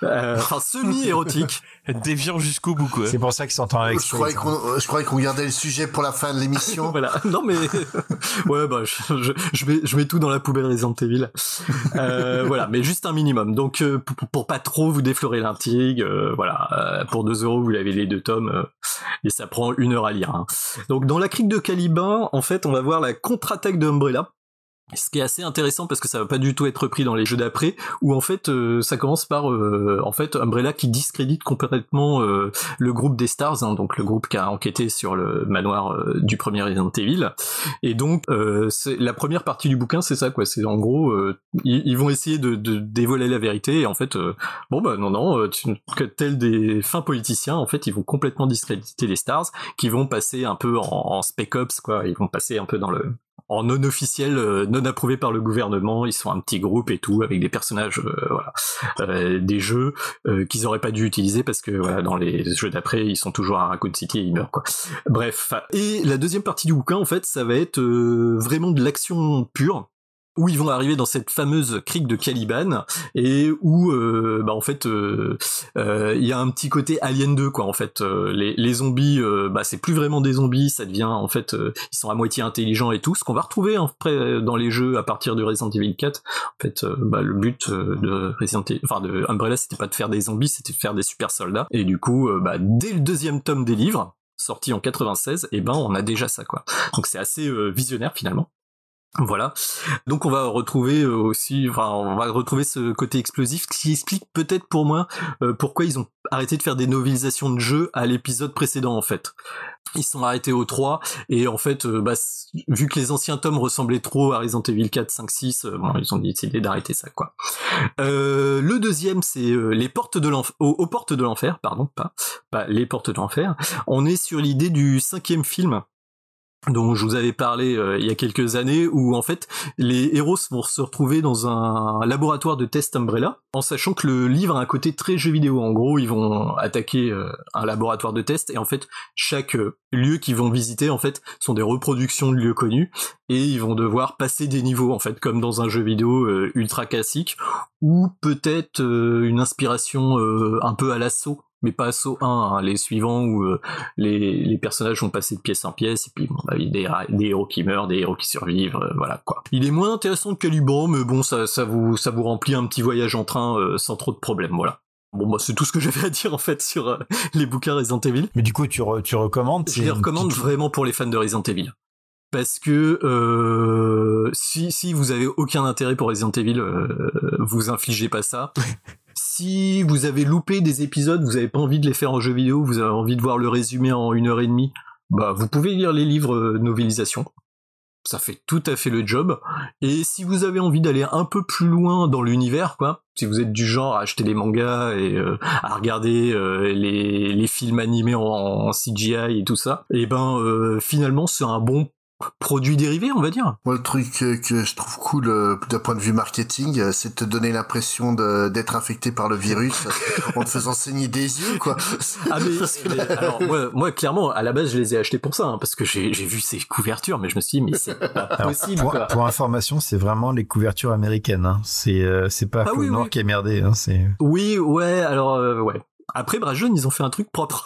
Euh, Enfin semi-érotiques. Déviant jusqu'au bout, quoi. C'est pour ça qu'il s'entend avec Je croyais qu'on, euh, je croyais qu'on gardait le sujet pour la fin de l'émission. voilà. Non mais ouais bah je, je, je mets je mets tout dans la poubelle Resident Evil. Euh, voilà, mais juste un minimum. Donc euh, pour, pour pas trop vous déflorer l'intrigue, euh, voilà, euh, pour 2 euros vous avez les deux tomes euh, et ça prend une heure à lire. hein. Donc dans la crique de Caliban, en fait, on va voir la contre-attaque de Umbrella. Ce qui est assez intéressant parce que ça va pas du tout être repris dans les jeux d'après, où en fait euh, ça commence par euh, en fait Umbrella qui discrédite complètement euh, le groupe des Stars, hein, donc le groupe qui a enquêté sur le manoir euh, du premier Resident Evil. Et donc euh, c'est la première partie du bouquin, c'est ça quoi. C'est en gros euh, ils, ils vont essayer de, de dévoiler la vérité et en fait bon bah non non, tu, que tels des fins politiciens, en fait ils vont complètement discréditer les Stars, qui vont passer un peu en, en spec ops quoi. Ils vont passer un peu dans le en non officiel, euh, non approuvé par le gouvernement. Ils sont un petit groupe et tout, avec des personnages, euh, voilà, Euh, des jeux qu'ils auraient pas dû utiliser parce que voilà, dans les jeux d'après, ils sont toujours à Raccoon City et ils meurent quoi. Bref. Et la deuxième partie du bouquin, en fait, ça va être vraiment de l'action pure où ils vont arriver dans cette fameuse crique de Caliban et où euh, bah en fait euh, euh, il y a un petit côté Alien 2 quoi en fait. Euh, les, les zombies euh, bah c'est plus vraiment des zombies ça devient en fait euh, ils sont à moitié intelligents et tout ce qu'on va retrouver hein, après dans les jeux à partir de Resident Evil 4 en fait euh, bah, le but euh, de Resident Evil enfin de Umbrella c'était pas de faire des zombies c'était de faire des super soldats. Et du coup euh, bah, dès le deuxième tome des livres sorti en 96 et ben on a déjà ça quoi. Donc c'est assez euh, visionnaire finalement voilà. Donc on va retrouver euh, aussi, enfin on va retrouver ce côté explosif qui explique peut-être pour moi euh, pourquoi ils ont arrêté de faire des novelisations de jeux à l'épisode précédent en fait. Ils sont arrêtés au 3 et en fait euh, bah, vu que les anciens tomes ressemblaient trop à Resident Evil 4, 5, 6, euh, bon, ils ont décidé d'arrêter ça quoi. Euh, le deuxième c'est les portes de l'enfer, aux, aux portes de l'enfer, pardon, pas, pas les portes de l'enfer. On est sur l'idée du cinquième film dont je vous avais parlé euh, il y a quelques années, où en fait les héros vont se retrouver dans un laboratoire de test Umbrella, en sachant que le livre a un côté très jeu vidéo. En gros, ils vont attaquer euh, un laboratoire de test, et en fait chaque euh, lieu qu'ils vont visiter en fait sont des reproductions de lieux connus, et ils vont devoir passer des niveaux en fait, comme dans un jeu vidéo ultra classique, ou peut-être une inspiration un peu à l'assaut mais pas Assaut 1, hein, les suivants où euh, les, les personnages vont passer de pièce en pièce, et puis bon, bah, il y a des, des héros qui meurent, des héros qui survivent, euh, voilà quoi. Il est moins intéressant que Caliban, mais bon, ça, ça, vous, ça vous remplit un petit voyage en train euh, sans trop de problèmes, voilà. Bon, bah, c'est tout ce que j'avais à dire en fait sur euh, les bouquins Resident Evil. Mais du coup, tu, re- tu recommandes Je les recommande petite- vraiment pour les fans de Resident Evil. Parce que euh, si, si vous avez aucun intérêt pour Resident Evil, euh, vous infligez pas ça. si vous avez loupé des épisodes, vous avez pas envie de les faire en jeu vidéo, vous avez envie de voir le résumé en une heure et demie, bah vous pouvez lire les livres euh, novélisation. Ça fait tout à fait le job. Et si vous avez envie d'aller un peu plus loin dans l'univers, quoi, si vous êtes du genre à acheter des mangas et euh, à regarder euh, les, films animés en, CGI et tout ça, et ben euh, finalement c'est un bon produits dérivés, on va dire. Moi, le truc que, je trouve cool euh, d'un point de vue marketing, euh, c'est de te donner l'impression d'être infecté par le virus en te faisant saigner des yeux, quoi. Ah mais, mais alors moi, moi clairement à la base je les ai achetés pour ça hein, parce que j'ai vu ces couvertures mais je me suis dit mais c'est pas Alors, possible pour, quoi. pour information, c'est vraiment les couvertures américaines. Hein. C'est euh, c'est pas Ah oui, Nord oui. qui est merdé. Hein. Oui ouais alors euh, ouais. Après Brajeune ils ont fait un truc propre.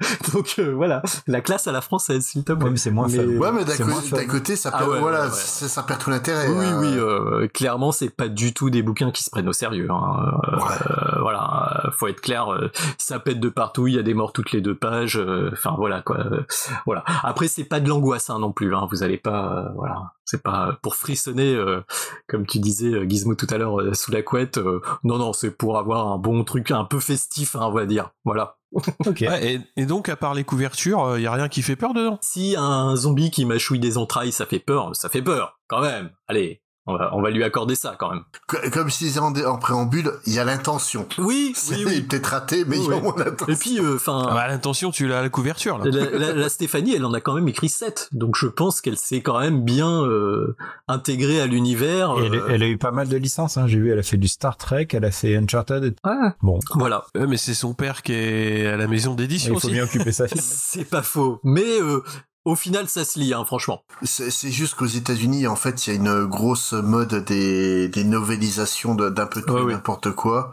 Donc euh, voilà, la classe à la française, s'il te plaît. Ouais, mais c'est moins fun. Ouais, mais d'un côté, ça Ah perd, ouais, voilà, ouais, ouais. Ça, ça perd tout l'intérêt. Oui, hein. oui, euh, clairement, c'est pas du tout des bouquins qui se prennent au sérieux. hein. Euh, voilà, euh, faut être clair, euh, ça pète de partout, il y a des morts toutes les deux pages. euh, Enfin voilà quoi. euh, voilà. Après, c'est pas de l'angoisse hein, non plus. Hein, vous allez pas, euh, voilà, c'est pas pour frissonner, euh, comme tu disais euh, Gizmo tout à l'heure euh, sous la couette. euh, non, non, c'est pour avoir un bon truc, un peu festif, hein, on va dire. Voilà. Ouais, et, et donc, à part les couvertures, il y a rien qui fait peur dedans? Si un zombie qui mâchouille des entrailles, ça fait peur, ça fait peur, quand même. Allez, on va, on va lui accorder ça quand même. Co- Comme je disais en, dé- en préambule, il y a l'intention. Oui, C'est oui, oui. peut-être raté, mais il y a Oui. au moins l'intention. Et puis, enfin, Ah bah, l'intention, tu l'as à la couverture, là. la, la- la Stéphanie, elle en a quand même écrit 7, donc je pense qu'elle s'est quand même bien euh, intégrée à l'univers. Elle, euh, elle a eu pas mal de licences. Hein. J'ai vu, elle a fait du Star Trek, elle a fait Uncharted. et- Ah. Bon, Voilà. Mais c'est son père qui est à la maison d'édition il faut aussi. bien occuper sa fille. C'est pas faux, mais euh, au final, ça se lit, hein, franchement. C'est c'est juste qu'aux États-Unis, en fait, il y a une grosse mode des, des novélisations de- d'un peu tout Ouais, et oui. n'importe quoi.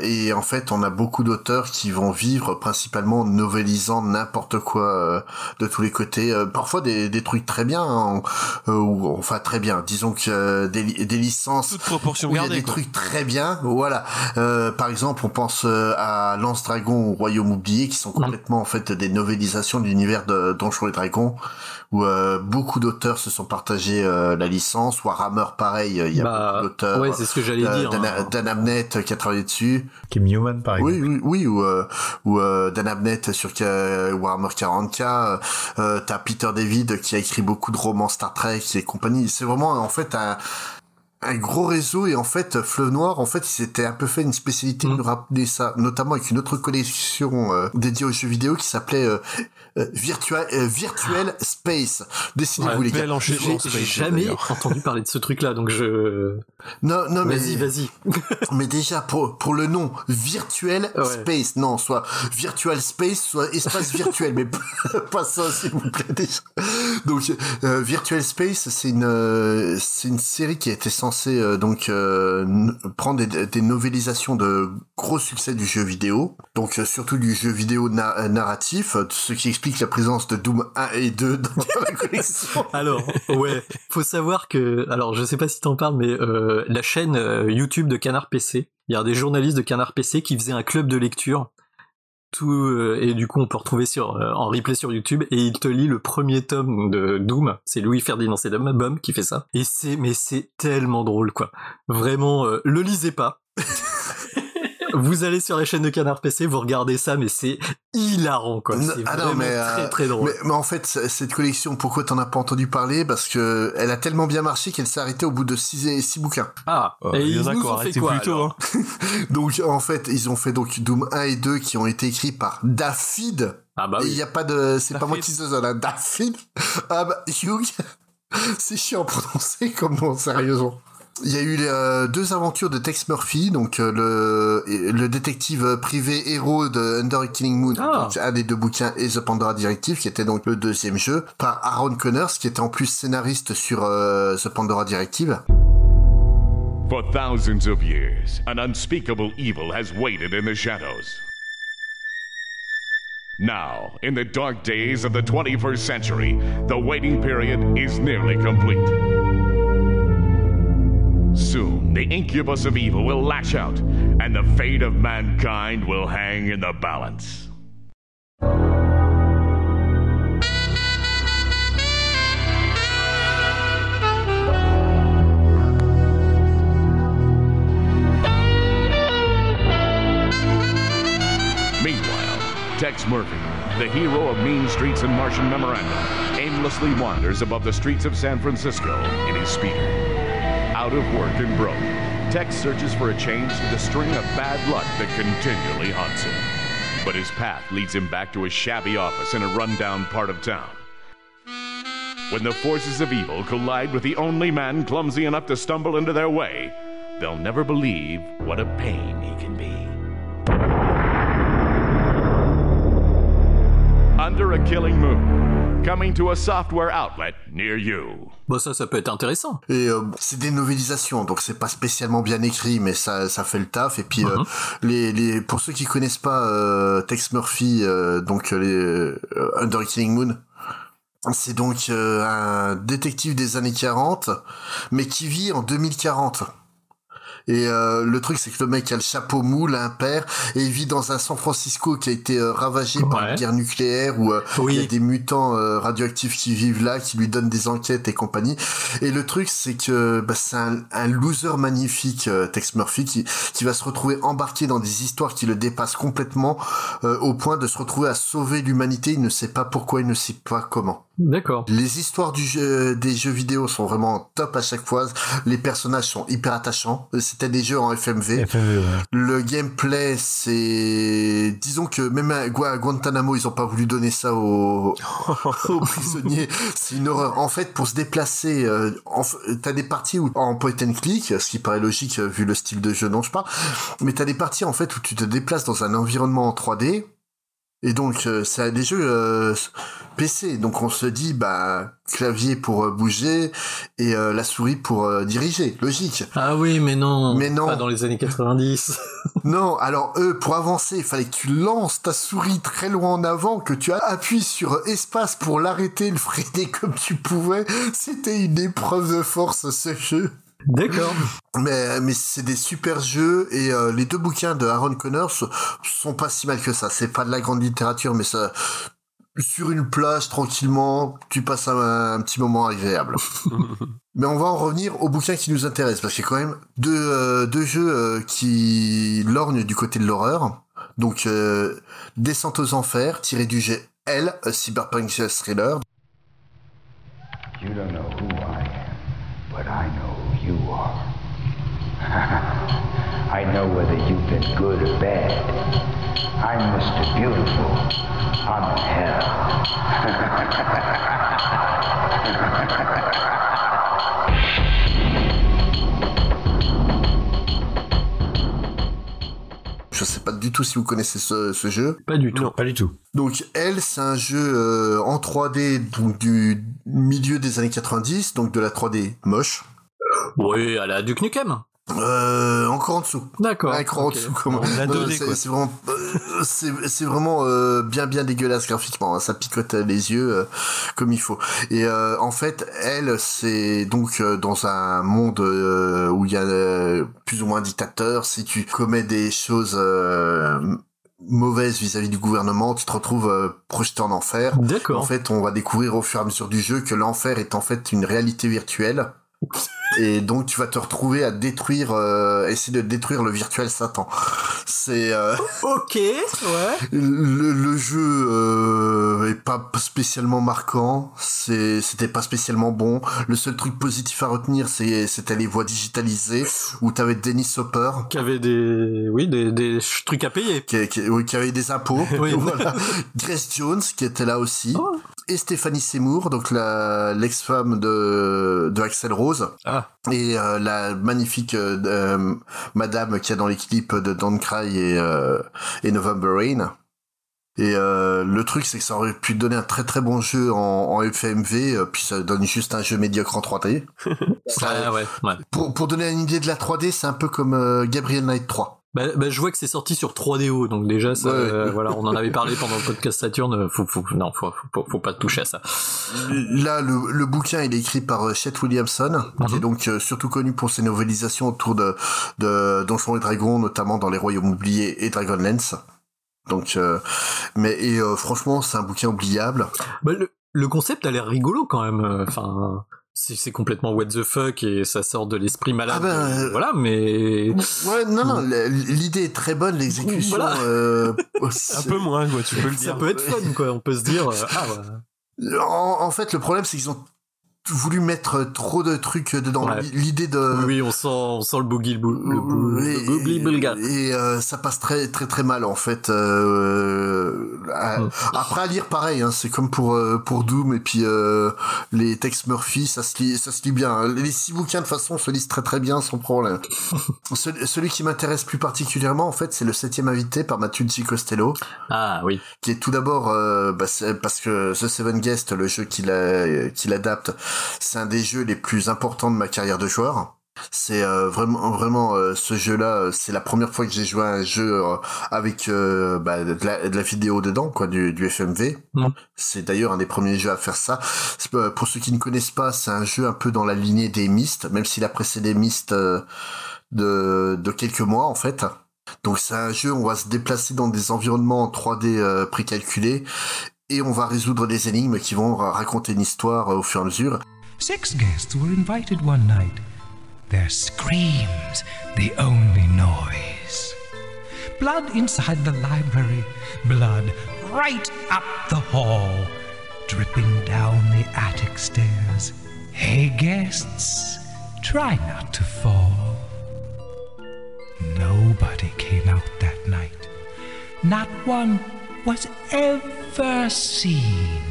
Et en fait, on a beaucoup d'auteurs qui vont vivre principalement en novélisant n'importe quoi euh, de tous les côtés. Euh, parfois des, des trucs très bien, hein, euh, ou enfin très bien. Disons que euh, des, des licences Toute proportion où il y a des quoi. trucs très bien. Voilà. Euh, par exemple, on pense euh, à Lance Dragon ou Royaume oublié, qui sont complètement en fait des novélisations de l'univers de Donjons et Dragons, où euh, beaucoup d'auteurs se sont partagés euh, la licence. Warhammer, pareil, il y a Bah, beaucoup d'auteurs. ouais, c'est ce que j'allais Euh, dire, Dan, hein. Dan Abnett euh, qui a travaillé dessus. Kim Newman, par exemple. Oui, oui, oui, ou, euh, ou euh, Dan Abnett sur euh, Warhammer 40k. Euh, euh, T'as Peter David qui a écrit beaucoup de romans Star Trek et compagnie. C'est vraiment en fait un un gros réseau et en fait Fleuve Noir en fait il s'était un peu fait une spécialité Mm. de nous rappeler ça notamment avec une autre collection euh, dédiée aux jeux vidéo qui s'appelait euh, euh, euh, Virtual Space dessinez-vous Ouais, les gars J'ai jamais entendu parler de ce truc-là, donc je. non non mais Vas-y, vas-y. mais déjà pour pour le nom Virtual Ouais. Space non soit Virtual Space soit espace virtuel mais pas ça s'il vous plaît déjà donc euh, Virtual Space c'est une euh, c'est une série qui était censée euh, donc euh, prendre des, des novélisations de gros succès du jeu vidéo donc euh, surtout du jeu vidéo na- narratif ce qui explique la présence de Doom 1 et 2 dans la collection Alors, ouais, faut savoir que, alors je sais pas si t'en parles, mais la chaîne YouTube de Canard PC, il y a des journalistes de Canard PC qui faisaient un club de lecture. Euh, et du coup on peut retrouver sur euh, en replay sur YouTube et il te lit le premier tome de Doom. C'est Louis Ferdinand Sedum qui fait ça et c'est mais c'est tellement drôle quoi. Vraiment, euh, le lisez pas. vous allez sur la chaîne de Canard PC, vous regardez ça, mais c'est hilarant quoi. Non, C'est ah non, vraiment mais, euh, très très drôle. Mais, mais en fait, cette collection, pourquoi t'en as pas entendu parler? Parce que elle a tellement bien marché qu'elle s'est arrêtée au bout de six, six bouquins. Ah, Euh, et il y ils en a nous ont fait arrêté quoi plus tôt, alors hein. Donc en fait, ils ont fait donc Doom 1 et 2 qui ont été écrits par David. Ah bah Et oui. il y a pas de, c'est pas moi qui se donne, hein, David. Ah bah Hugh. C'est chiant à prononcer comme nom, sérieusement. Il y a eu euh, deux aventures de Tex Murphy, donc euh, le, le détective privé héros de Under Killing Moon, Ah. donc un des deux bouquins, et The Pandora Directive, qui était donc le deuxième jeu, par Aaron Connors, qui était en plus scénariste sur euh, The Pandora Directive. For thousands of years, an unspeakable evil has waited in the shadows. Now, in the dark days of the 21st century, the waiting period is nearly complete. Soon, the incubus of evil will lash out, and the fate of mankind will hang in the balance. Meanwhile, Tex Murphy, the hero of Mean Streets and Martian Memorandum, aimlessly wanders above the streets of San Francisco in his speeder. Out of work and broke, Tex searches for a change to the string of bad luck that continually haunts him. But his path leads him back to a shabby office in a rundown part of town. When the forces of evil collide with the only man clumsy enough to stumble into their way, they'll never believe what a pain he can be. Under a Killing Moon, coming to a software outlet near you. Bon, ça, ça peut être intéressant. Et euh, c'est des novélisations, donc c'est pas spécialement bien écrit, mais ça, ça fait le taf. Et puis, euh, les, les, pour ceux qui connaissent pas euh, Tex Murphy, euh, donc les euh, Under Killing Moon, c'est donc euh, un détective des années 40, mais qui vit en 2040. Et euh, le truc, c'est que le mec a le chapeau mou, l'impair, et il vit dans un San Francisco qui a été euh, ravagé par une guerre nucléaire où euh, Oui. il y a des mutants euh, radioactifs qui vivent là, qui lui donnent des enquêtes et compagnie. Et le truc, c'est que bah, c'est un, un loser magnifique, Tex Murphy, qui, qui va se retrouver embarqué dans des histoires qui le dépassent complètement, au point de se retrouver à sauver l'humanité. Il ne sait pas pourquoi, il ne sait pas comment. D'accord. Les histoires du jeu, des jeux vidéo sont vraiment top à chaque fois. Les personnages sont hyper attachants. C'était des jeux en FMV. FMV, ouais. Le gameplay, c'est, disons que même à Gua- à Guantanamo, ils ont pas voulu donner ça aux, aux prisonniers. C'est une horreur. En fait, pour se déplacer, euh, en t'as des parties où en point and click, ce qui paraît logique euh, vu le style de jeu dont je parle, mais t'as des parties en fait où tu te déplaces dans un environnement en 3D. Et donc, euh, c'est des jeux euh, PC. Donc, on se dit, bah, clavier pour euh, bouger et euh, la souris pour euh, diriger. Logique. Ah oui, mais non. Mais non. Pas dans les années 90. Non, alors eux, pour avancer, il fallait que tu lances ta souris très loin en avant, que tu appuies sur espace pour l'arrêter, le freiner comme tu pouvais. C'était une épreuve de force, ce jeu. D'accord. Mais, mais c'est des super jeux et euh, les deux bouquins de Aaron Connors sont pas si mal que ça. C'est pas de la grande littérature, mais ça, sur une plage tranquillement, tu passes un, un petit moment agréable. mais on va en revenir au bouquin qui nous intéresse parce qu'il y a quand même deux, euh, deux jeux euh, qui lorgnent du côté de l'horreur. Donc, euh, Descente aux enfers, tiré du jet L, a Cyberpunk Thriller. You don't know who I am, but I know are. I know whether you've been good or bad. I'm Mr. Beautiful. I'm in Je sais pas du tout si vous connaissez ce, ce jeu. Pas du tout. Pas du tout. Donc elle, c'est un jeu euh, en 3D donc du milieu des années 90, donc de la 3D moche. Oui, à la Duke Nukem. Euh, encore en dessous. D'accord. Encore ok. en dessous, comment 2D, c'est- vraiment, euh, c'est vraiment euh, bien bien dégueulasse graphiquement. hein. Ça picote les yeux euh, comme il faut. Et euh, en fait, elle, c'est donc euh, dans un monde euh, où il y a euh, plus ou moins un dictateur. Si tu commets des choses euh, mauvaises vis-à-vis du gouvernement, tu te retrouves euh, projeté en enfer. D'accord. En fait, on va découvrir au fur et à mesure du jeu que l'enfer est en fait une réalité virtuelle. Et donc tu vas te retrouver à détruire, euh, essayer de détruire le virtuel Satan. C'est euh, Ok, ouais. le, le jeu euh, est pas spécialement marquant, c'est c'était pas spécialement bon. Le seul truc positif à retenir, c'est c'était les voix digitalisées où t'avais Dennis Hopper Qui avait des, oui, des, des trucs à payer. qui, qui, oui, qui avait des impôts, Oui. voilà. Grace Jones qui était là aussi. Et Stéphanie Seymour, donc la l'ex-femme de, de Axel Rose. Ah. Et euh, la magnifique euh, euh, madame qui est dans les clips de Don't Cry et, et November Rain. Et le truc, c'est que ça aurait pu donner un très très bon jeu en, en FMV, puis ça donne juste un jeu médiocre en 3D. Ça- Ah ouais, ouais. pour, pour donner une idée de la 3D, c'est un peu comme Gabriel Knight 3. Bah, bah, je vois que c'est sorti sur 3DO, donc déjà, ça, Ouais. euh, voilà, on en avait parlé pendant le podcast Saturn. euh, Faut, faut, non, faut, faut, faut pas toucher à ça. Là, le, le bouquin, il est écrit par euh, Chet Williamson, qui est donc euh, surtout connu pour ses novelisations autour de, de Donjons et Dragons, notamment dans Les Royaumes oubliés et Dragonlance. Donc, euh, mais et euh, franchement, c'est un bouquin oubliable. Bah, le, le concept a l'air rigolo quand même. euh, Enfin, c'est c'est complètement what the fuck et ça sort de l'esprit malade. Ah ben, euh, voilà, mais Ouais, non, non, l'idée est très bonne, l'exécution. Voilà. euh, Un peu moins, quoi, tu peux le ça dire. peut être fun, quoi. On peut se dire, euh, ah ouais. En, en fait, le problème, c'est qu'ils ont voulu mettre trop de trucs dedans. Ouais. L'idée de Oui, on sent, on sent le boogie, le, le, bou- et, et, euh, ça passe très très très mal en fait. Euh, à- Après à lire pareil, hein, c'est comme pour euh, pour Doom et puis euh, les Tex Murphy, ça se lit ça se lit bien. Les six bouquins de façon se lisent très très bien sans problème. celui, celui qui m'intéresse plus particulièrement en fait, c'est le septième invité par Mathieu Di Costello. Ah oui. Qui est tout d'abord euh, bah, parce que The Seven Guest, le jeu qu'il a- qu'il adapte, c'est un des jeux les plus importants de ma carrière de joueur. C'est euh, vraiment vraiment euh, ce jeu-là, euh, c'est la première fois que j'ai joué à un jeu euh, avec bah, de, la, de la vidéo dedans, quoi, du, du FMV. C'est d'ailleurs un des premiers jeux à faire ça. Pour ceux qui ne connaissent pas, c'est un jeu un peu dans la lignée des Myst, même s'il a précédé Myst de, de quelques mois en fait. Donc c'est un jeu, on va se déplacer dans des environnements en 3D euh, précalculés et on va résoudre des énigmes qui vont raconter une histoire euh, au fur et à mesure. Six guests were invited one night. Their screams, the only noise. Blood inside the library, blood right up the hall, dripping down the attic stairs. Hey, guests, try not to fall. Nobody came out that night. Not one was ever seen.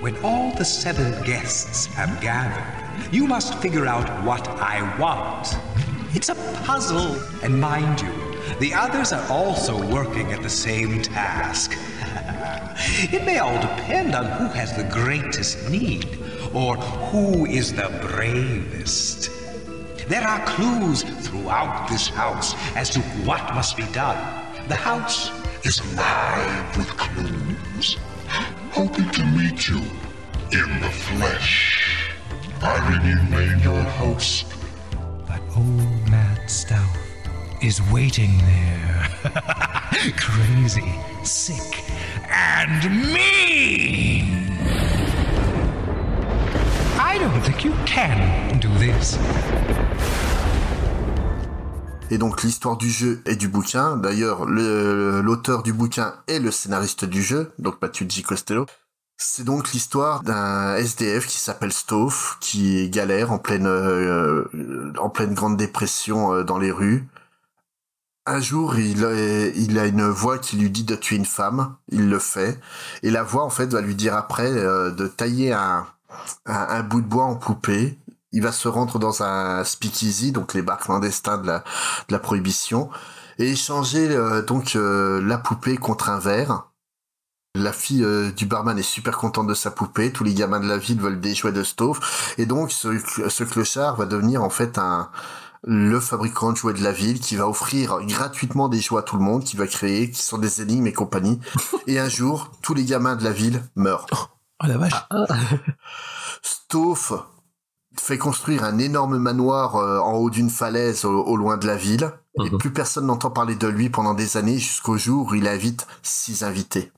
When all the seven guests have gathered, you must figure out what I want. It's a puzzle, and mind you, the others are also working at the same task. it may all depend on who has the greatest need, or who is the bravest. There are clues throughout this house as to what must be done. The house is alive with clues. hoping to meet you in the flesh. Irene remain your host. But old Matt Stout is waiting there. Crazy, sick, and mean! I don't think you can do this. Et donc l'histoire du jeu et du bouquin. D'ailleurs, le- l'auteur du bouquin est le scénariste du jeu, donc G. Costello. C'est donc l'histoire d'un SDF qui s'appelle Stove, qui galère en pleine, euh, en pleine grande dépression euh, dans les rues. Un jour, il a, une voix qui lui dit de tuer une femme. Il le fait. Et la voix, en fait, va lui dire après euh, de tailler un, un bout de bois en poupée. Il va se rendre dans un speakeasy, donc les bars clandestins de la, de la prohibition, et échanger euh, donc euh, la poupée contre un verre. La fille euh, du barman est super contente de sa poupée. Tous les gamins de la ville veulent des jouets de Stove. Et donc, ce, ce clochard va devenir en fait un le fabricant de jouets de la ville qui va offrir gratuitement des jouets à tout le monde, qui va créer, qui sont des énigmes et compagnie. et un jour, tous les gamins de la ville meurent. Oh la vache. Stove fait construire un énorme manoir euh, en haut d'une falaise au, au loin de la ville. Et plus personne n'entend parler de lui pendant des années jusqu'au jour où il invite six invités.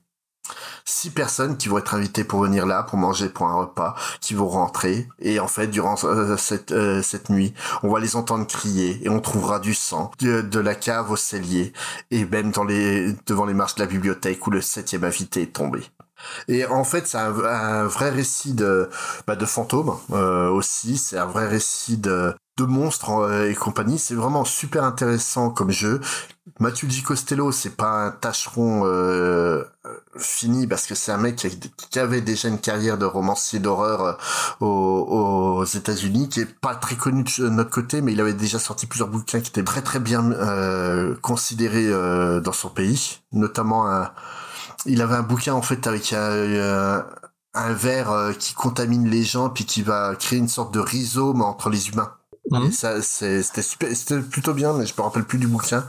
Six personnes qui vont être invitées pour venir là, pour manger pour un repas, qui vont rentrer. Et en fait, durant euh, cette, euh, cette nuit, on va les entendre crier et on trouvera du sang de, de la cave au cellier et même dans les, devant les marches de la bibliothèque où le septième invité est tombé. Et en fait, c'est un, vrai récit de, bah, de fantômes euh, aussi. C'est un vrai récit de, monstres euh, et compagnie. C'est vraiment super intéressant comme jeu. Mathieu Di Costello, c'est pas un tâcheron euh, fini parce que c'est un mec qui, avait déjà une carrière de romancier d'horreur aux, États-Unis, qui est pas très connu de notre côté, mais il avait déjà sorti plusieurs bouquins qui étaient très très bien considérés dans son pays, notamment un il avait un bouquin en fait avec un, un verre euh, qui contamine les gens puis qui va créer une sorte de rhizome entre les humains. Et ça, c'est- c'était super, c'était plutôt bien, mais je me rappelle plus du bouquin.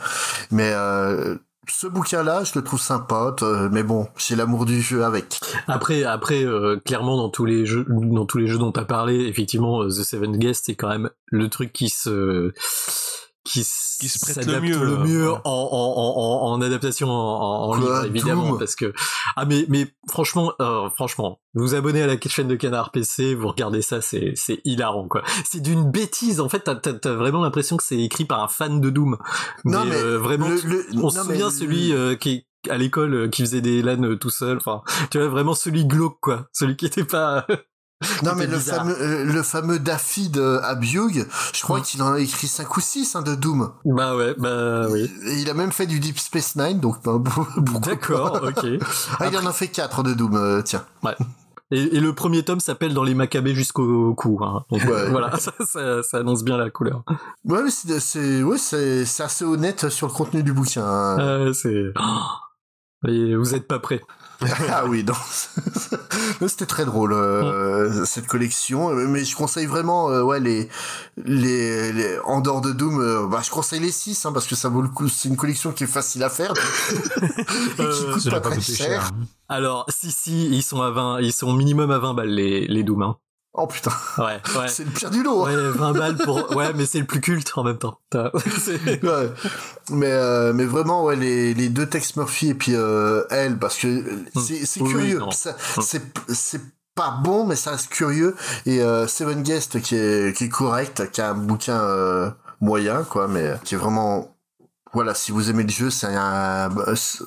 Mais euh, ce bouquin-là, je le trouve sympa, euh, mais bon, j'ai l'amour du jeu avec. Après, après, euh, clairement dans tous les jeux, dans tous les jeux dont t'as parlé, effectivement, euh, The Seven Guest c'est quand même le truc qui se qui, se prête le s'adapte mieux, le euh, mieux ouais. en, en, en, en adaptation en, en Quoi, livre évidemment parce que ah mais mais franchement euh, franchement vous vous abonnez à la chaîne de Canard PC vous regardez ça c'est c'est hilarant quoi. C'est d'une bêtise en fait t'as t'as t'as vraiment l'impression que c'est écrit par un fan de Doom. Non, mais euh, vraiment le- tu- le- on non, se souvient le- celui euh, qui à l'école euh, qui faisait des LAN euh, tout seul enfin tu vois vraiment celui glauque quoi. Celui qui était pas Non mais le fameux, euh, le fameux Daffy de Abiyug, je crois qu'il en a écrit 5 ou 6 hein, de Doom. Bah ouais, bah oui. Et il a même fait du Deep Space Nine, donc bah, D'accord, ok. ah, il en a fait 4 de Doom, euh, tiens. Ouais. Et, et, le premier tome s'appelle Dans les Maccabées jusqu'au cou. Hein. Donc ouais. voilà, ça, ça, ça, annonce bien la couleur. Ouais, mais c'est ouais, c'est assez honnête sur le contenu du bouquin. Hein. Euh, c'est... Et vous êtes pas prêts. ah oui, non. C'était très drôle euh, cette collection, mais je conseille vraiment, euh, ouais, les, les, les, en dehors de Doom, euh, bah, je conseille les 6 hein, parce que ça vaut le coup. C'est une collection qui est facile à faire et qui coûte pas très cher. cher. Alors, si si, ils sont à 20, ils sont minimum à 20 balles les les Doom. Hein. Oh putain. Ouais, ouais. C'est le pire du lot. Ouais, 20 balles pour. Ouais, mais c'est le plus culte en même temps. ouais. Mais euh, mais vraiment ouais les les deux Tex Murphy et puis euh, elle parce que c'est c'est Oui, curieux. Ça- c'est c'est pas bon mais ça reste curieux et euh, Seven Guest qui est qui est correct, qui a un bouquin euh, moyen quoi mais qui est vraiment voilà, si vous aimez le jeu, c'est un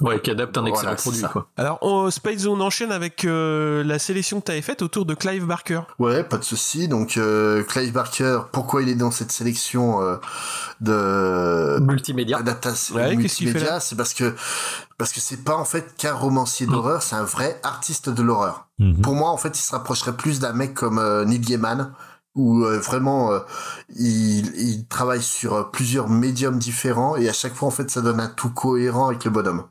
ouais qui adapte un excellent produit quoi. Alors, on, Space on enchaîne avec euh, la sélection que tu avais faite autour de Clive Barker. Ouais, pas de souci. Donc euh, Clive Barker, pourquoi il est dans cette sélection euh, de multimédia adaptation Ouais, multimédia? C'est parce que parce que c'est pas en fait qu'un romancier d'horreur, c'est un vrai artiste de l'horreur. Mhm. Pour moi, en fait, il se rapprocherait plus d'un mec comme euh, Neil Gaiman où euh, vraiment euh, il, il travaille sur euh, plusieurs médiums différents et à chaque fois en fait ça donne un tout cohérent avec le bonhomme.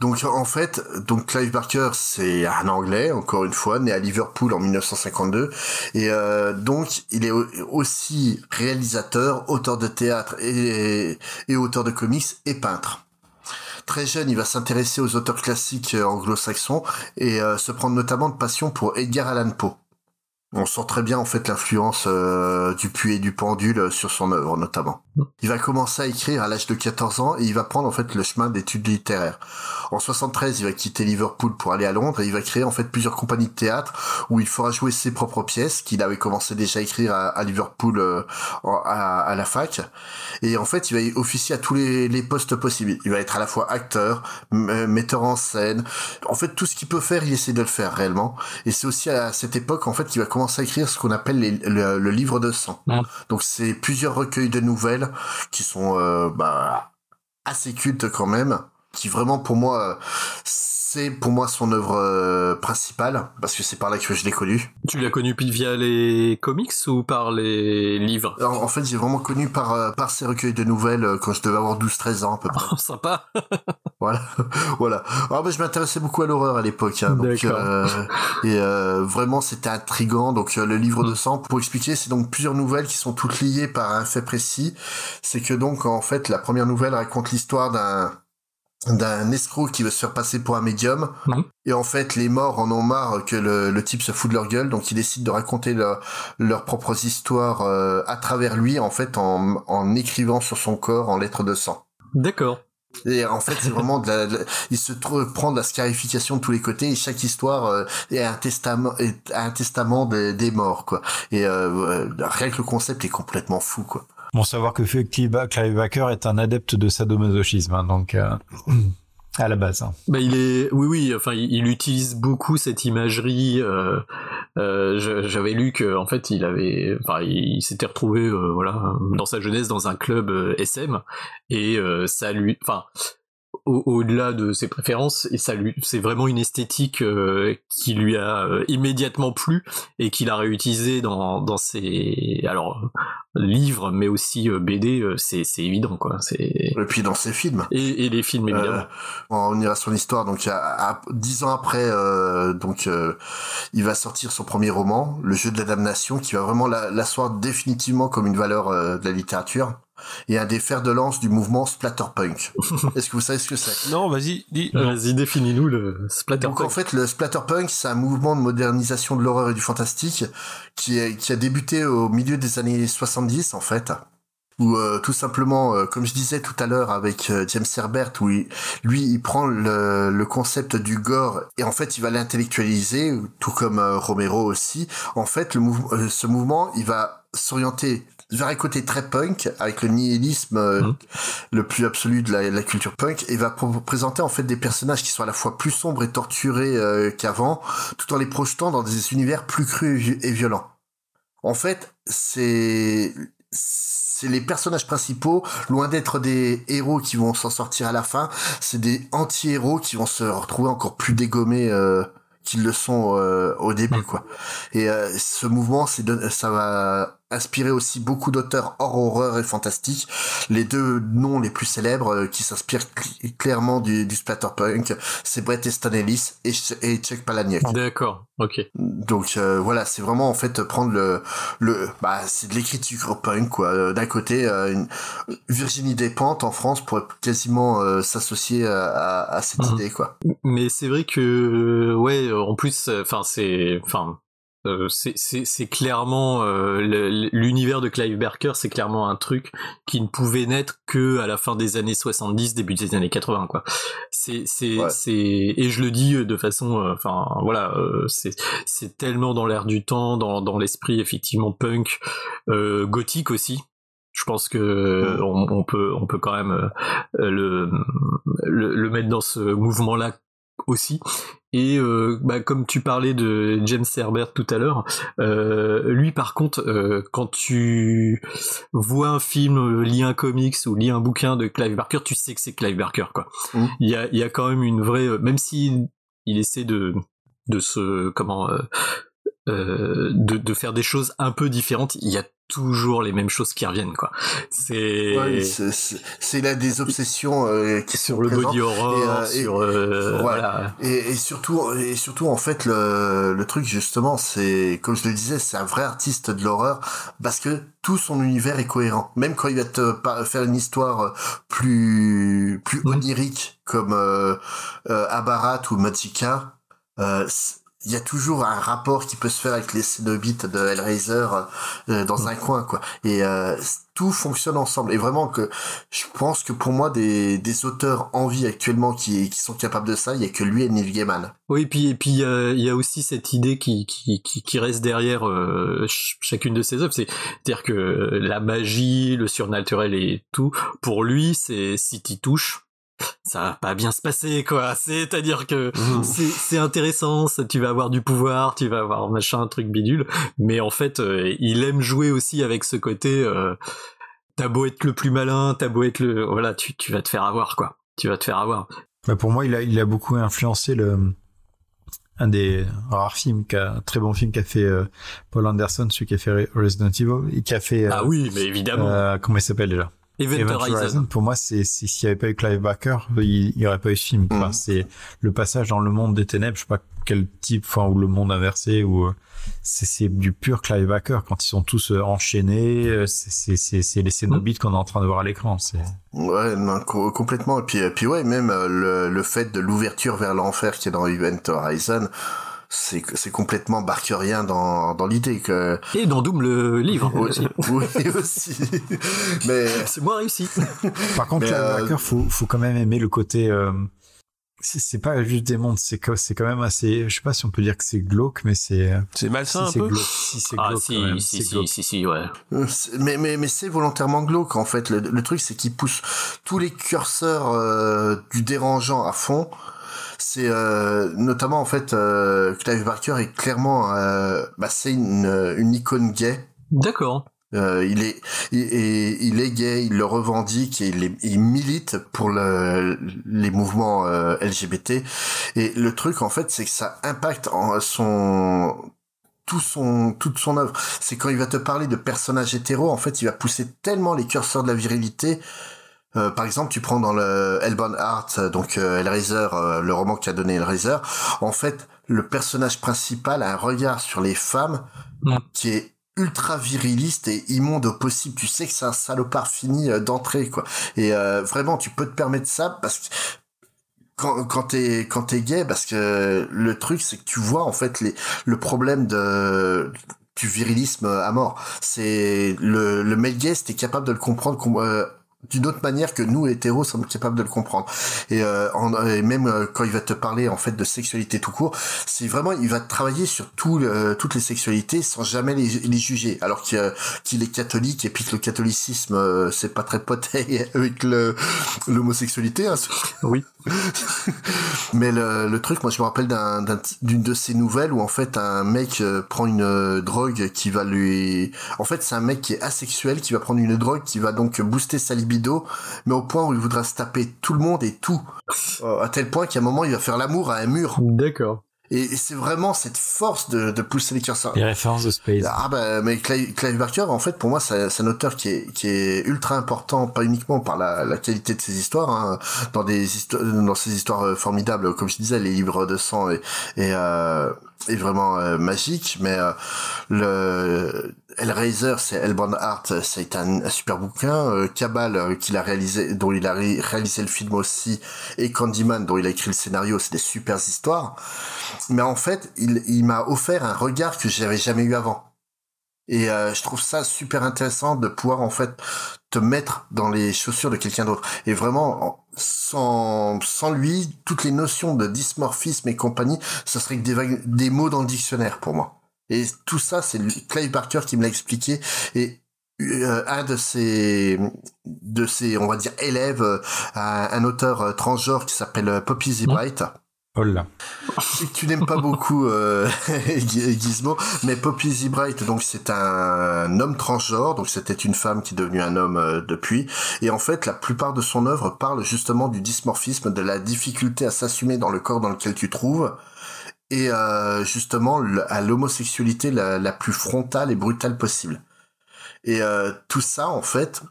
Donc en fait, donc Clive Barker, c'est un Anglais, encore une fois, né à Liverpool en 1952, et euh, donc il est au- aussi réalisateur, auteur de théâtre et, et auteur de comics et peintre. Très jeune, il va s'intéresser aux auteurs classiques anglo-saxons et se prendre notamment de passion pour Edgar Allan Poe. On sent très bien en fait l'influence euh, du puits et du pendule sur son œuvre notamment. Il va commencer à écrire à l'âge de 14 ans et il va prendre en fait le chemin d'études littéraires. En 73, il va quitter Liverpool pour aller à Londres et il va créer en fait plusieurs compagnies de théâtre où il fera jouer ses propres pièces qu'il avait commencé déjà à écrire à, à Liverpool euh, à, à la fac. Et en fait, il va officier à tous les, les postes possibles. Il va être à la fois acteur, euh, metteur en scène. En fait, tout ce qu'il peut faire, il essaie de le faire réellement. Et c'est aussi à cette époque en fait qu'il va à écrire ce qu'on appelle les- le, le livre de sang. Donc c'est plusieurs recueils de nouvelles qui sont euh, bah, assez cultes quand même, qui vraiment pour moi euh, c'est pour moi son œuvre euh, principale parce que c'est par là que je l'ai connu. Tu l'as connu puis via les comics ou par les livres? En, en fait, j'ai vraiment connu par euh, par ces recueils de nouvelles euh, quand je devais avoir 12-13 ans à peu près. Oh, sympa. voilà, voilà. Alors, bah, je m'intéressais beaucoup à l'horreur à l'époque, hein, donc euh, et euh, vraiment c'était intrigant. Donc le livre Mm. de sang, pour expliquer, c'est donc plusieurs nouvelles qui sont toutes liées par un fait précis. C'est que donc en fait la première nouvelle raconte l'histoire d'un d'un escroc qui veut se faire passer pour un médium et en fait les morts en ont marre que le, le type se fout de leur gueule donc ils décident de raconter leur- leurs propres histoires euh, à travers lui en fait en, en écrivant sur son corps en lettres de sang D'accord. et en fait, c'est vraiment de la, de la- il se trouve prend de la scarification de tous les côtés et chaque histoire euh, est un testament, est un testament des, des morts, quoi. Et euh, euh, rien que le concept est complètement fou, quoi. Bon, savoir que Clive est un adepte de sadomasochisme, hein, donc euh, à la base. hein. Bah il est, oui oui, enfin il, il utilise beaucoup cette imagerie. Euh, euh, J'avais lu que en fait il avait, enfin il, s'était retrouvé voilà dans sa jeunesse dans un club SM et ça lui, enfin au- au-delà de ses préférences et ça lui c'est vraiment une esthétique euh, qui lui a euh, immédiatement plu et qu'il a réutilisé dans dans ses alors livres mais aussi euh, BD euh, c'est c'est évident quoi c'est Et puis dans ses films. et, et les films évidemment Euh, on revenir à son histoire. Donc, à, à- dix ans après, euh, donc, euh, il va sortir son premier roman, Le Jeu de la damnation, qui va vraiment la- l'asseoir définitivement comme une valeur euh, de la littérature et un des fers de lance du mouvement splatterpunk. Est-ce que vous savez ce que c'est? Non, vas-y, dis. vas-y définis-nous le splatterpunk Donc en fait, le splatterpunk, c'est un mouvement de modernisation de l'horreur et du fantastique qui, est- qui a débuté au milieu des années 70 en fait. Où euh, tout simplement, euh, comme je disais tout à l'heure avec euh, James Herbert, où il- lui il prend le, le concept du gore et en fait il va l'intellectualiser, tout comme euh, Romero aussi. En fait, le euh, ce mouvement, il va s'orienter vers un côté très punk avec le nihilisme euh, Mmh. le plus absolu de la, la culture punk et va présenter en fait des personnages qui sont à la fois plus sombres et torturés euh, qu'avant tout en les projetant dans des univers plus crus et vi- et violents. En fait, c'est c'est les personnages principaux, loin d'être des héros qui vont s'en sortir à la fin, c'est des anti-héros qui vont se retrouver encore plus dégommés euh, qu'ils le sont euh, au début, quoi. Et euh, ce mouvement, c'est ça va inspirer aussi beaucoup d'auteurs hors horreur et fantastique. Les deux noms les plus célèbres euh, qui s'inspirent cl- clairement du, du splatterpunk, c'est Bret Easton Ellis et, et Chuck Palahniuk. D'accord, ok. Donc euh, voilà, c'est vraiment en fait prendre le le bah c'est de l'écriture punk quoi. Euh, D'un côté, euh, une, Virginie Despentes en France pourrait quasiment euh, s'associer à, à, à cette Mhm. idée quoi. Mais c'est vrai que ouais, en plus, enfin c'est, enfin. Euh, c'est clairement euh, l'univers de Clive Barker, c'est clairement un truc qui ne pouvait naître que à la fin des années 70, début des années 80 quoi. C'est c'est c'est et je le dis de façon euh, enfin voilà, euh, c'est c'est tellement dans l'air du temps, dans dans l'esprit effectivement punk, euh, gothique aussi. Je pense que on, on peut on peut quand même euh, le, le le mettre dans ce mouvement là aussi. Et euh, bah, comme tu parlais de James Herbert tout à l'heure, euh, lui par contre, euh, quand tu vois un film, lis un comics ou lis un bouquin de Clive Barker, tu sais que c'est Clive Barker quoi. Il y a il y a quand même une vraie, même si il essaie de de se comment euh, de, de faire des choses un peu différentes, il y a toujours les mêmes choses qui reviennent quoi. C'est Ouais, là des obsessions euh, qui sur sont le body horror, Et, euh, et- sur voilà. Et, et surtout, et surtout en fait le, le truc justement, c'est comme je le disais, c'est un vrai artiste de l'horreur parce que tout son univers est cohérent. Même quand il va te faire une histoire plus plus onirique comme euh, euh, Abarat ou euh, c- il y a toujours un rapport qui peut se faire avec les Cénobites de Hellraiser euh, dans un coin quoi. Et euh, tout fonctionne ensemble. Et vraiment que je pense que pour moi des, des auteurs en vie actuellement qui, qui sont capables de ça, il y a que lui et Neil Gaiman. Oui, et puis et puis euh, il y a aussi cette idée qui qui qui, qui reste derrière euh, ch- chacune de ses œuvres, c'est à dire que la magie, le surnaturel et tout, pour lui, c'est si t'y touches, ça va pas bien se passer quoi. C'est-à-dire que c'est c'est intéressant, ça, tu vas avoir du pouvoir, tu vas avoir machin, truc bidule, mais en fait, euh, il aime jouer aussi avec ce côté. Euh, t'as beau être le plus malin, t'as beau être le voilà, tu tu vas te faire avoir quoi. Tu vas te faire avoir. Bah, pour moi, il a, il a beaucoup influencé le, un des rares films, un très bon film qu'a fait euh, Paul Anderson, celui qui a fait Resident Evil, et qui a fait. Ah oui, mais évidemment. comment il s'appelle déjà? Event Horizon. Pour moi, c'est, c'est s'il n'y avait pas eu Clive Barker, il n'y aurait pas eu ce film. Enfin, c'est le passage dans le monde des ténèbres, je sais pas quel type, enfin, ou le monde inversé, ou euh, c'est, c'est du pur Clive Barker quand ils sont tous euh, enchaînés. euh, C'est, c'est, c'est, c'est les Cénobites qu'on est en train de voir à l'écran. C'est. Ouais, non, co- complètement. Et puis, et puis ouais, même le, le fait de l'ouverture vers l'enfer qui est dans Event Horizon, c'est c'est complètement barkerien dans, dans l'idée que. Et dans Doom le livre Oui, aussi. oui, aussi. Mais c'est moins réussi. Par contre, Mais, Clive euh, Barker, faut, faut quand même aimer le côté. euh, c'est, pas juste des mondes, c'est, que- c'est quand même assez. Je sais pas si on peut dire que c'est glauque, mais c'est. C'est malsain si un c'est peu glauque, si c'est Ah glauque. si, même, si, glauque. si, si, ouais. Euh, Mais, mais, mais c'est volontairement glauque en fait. Le, le truc c'est qu'il pousse tous les curseurs euh, du dérangeant à fond. C'est euh, notamment en fait euh, Clive Barker est clairement euh, bah, c'est une, une icône gay. D'accord. Euh, il est il, et il est gay, il le revendique et il, est- il milite pour le, les mouvements euh, LGBT. Et le truc en fait c'est que ça impacte en son tout son toute son œuvre. C'est quand il va te parler de personnages hétéros, en fait, il va pousser tellement les curseurs de la virilité. Euh, par exemple, tu prends dans le Hellbound Heart, euh, donc euh, Hellraiser, euh, le roman qui a donné Hellraiser. En fait, le personnage principal a un regard sur les femmes qui est ultra viriliste et immonde au possible. Tu sais que c'est un salopard fini euh, d'entrée, quoi. Et euh, vraiment, tu peux te permettre ça parce que quand, quand t'es quand t'es gay parce que le truc c'est que tu vois en fait les le problème de du virilisme à mort c'est le le male gay t'es capable de le comprendre com- euh, d'une autre manière que nous hétéros sommes capables de le comprendre. Et, euh, en, et même euh, quand il va te parler en fait de sexualité tout court, c'est vraiment il va travailler sur tout, euh, toutes les sexualités sans jamais les, les juger. Alors qu'il euh, est catholique et puis que le catholicisme euh, c'est pas très pote avec le l'homosexualité. Hein. Oui. Mais le, le truc, moi je me rappelle d'un- d'un- d'une de ces nouvelles où en fait un mec euh, prend une euh, drogue qui va lui... En fait c'est un mec qui est asexuel qui va prendre une drogue qui va donc booster sa libido, mais au point où il voudra se taper tout le monde et tout. Euh, à tel point qu'à un moment il va faire l'amour à un mur. D'accord. Et, et c'est vraiment cette force de, de pousser les curseurs. Les références de Space. Ah bah mais Clive, Clive Barker en fait pour moi c'est un auteur qui est qui est ultra important pas uniquement par la, la qualité de ses histoires hein, dans des histoires dans ses histoires euh, formidables comme je disais les livres de sang et et, euh, est vraiment euh, magique mais euh, le Hellraiser c'est Hellbound Heart été un, un super bouquin euh, Cabal euh, qu'il a réalisé dont il a ré- réalisé le film aussi et Candyman dont il a écrit le scénario c'est des super histoires. Mais en fait il il m'a offert un regard que j'avais jamais eu avant et euh, je trouve ça super intéressant de pouvoir en fait te mettre dans les chaussures de quelqu'un d'autre. Et vraiment, en- sans, sans lui, toutes les notions de dysmorphisme et compagnie, ce serait que des, des mots dans le dictionnaire pour moi. Et tout ça, c'est Clive Barker qui me l'a expliqué. Et euh, un de ses, de ses, on va dire, élèves, euh, un, auteur euh, transgenre qui s'appelle euh, Poppy Zebright. Oh tu n'aimes pas beaucoup euh, Gizmo, mais Poppy Zebright, donc c'est un homme transgenre, donc c'était une femme qui est devenue un homme euh, depuis, et en fait la plupart de son œuvre parle justement du dysmorphisme, de la difficulté à s'assumer dans le corps dans lequel tu trouves, et euh, justement à l'homosexualité la, la plus frontale et brutale possible. Et euh, tout ça en fait,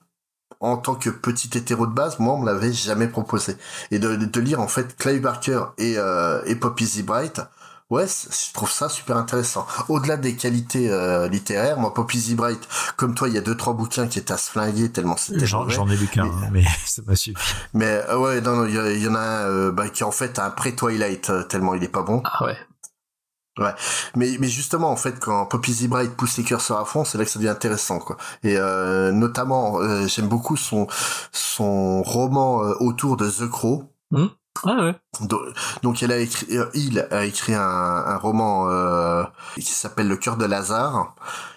en tant que petit hétéro de base, moi on me l'avait jamais proposé. Et de, de, lire en fait Clive Barker et, euh, et Poppy Zebright, ouais, je trouve ça super intéressant. Au-delà des qualités euh, littéraires, moi Poppy Zebright, comme toi, il y a deux trois bouquins qui étaient à se flinguer tellement c'était J'en j'en ai lu qu'un, hein, mais ça m'a suffi. Mais euh, ouais, non, non, il y, a- il y en a un euh, bah, qui en fait a un pré-Twilight euh, tellement il est pas bon. Ah ouais. Ouais, mais mais justement en fait quand Poppy Zebright pousse les curseurs à fond, c'est là que ça devient intéressant quoi. Et euh, notamment euh, j'aime beaucoup son son roman euh, autour de The Crow. Ah ouais. Donc, donc elle a écrit, euh, il a écrit un, un roman euh, qui s'appelle Le cœur de Lazare,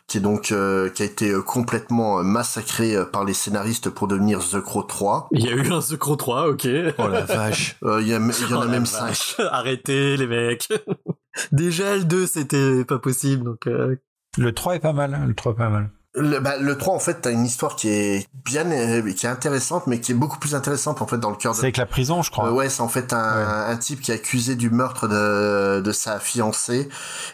qui est donc euh, qui a été complètement massacré par les scénaristes pour devenir The Crow 3. Il y a eu un The Crow 3, ok. Oh la vache. Euh, Il y, a- il y en Oh a la même vache. 5. Arrêtez les mecs. Déjà le 2 c'était pas possible donc. euh, Le 3 est pas mal, hein, le 3 est pas mal. Le, bah, le 3 en fait t'as une histoire qui est bien euh, qui est intéressante mais qui est beaucoup plus intéressante en fait dans le cœur de C'est avec la prison, je crois. Euh, ouais, c'est en fait un, un type qui est accusé du meurtre de, de sa fiancée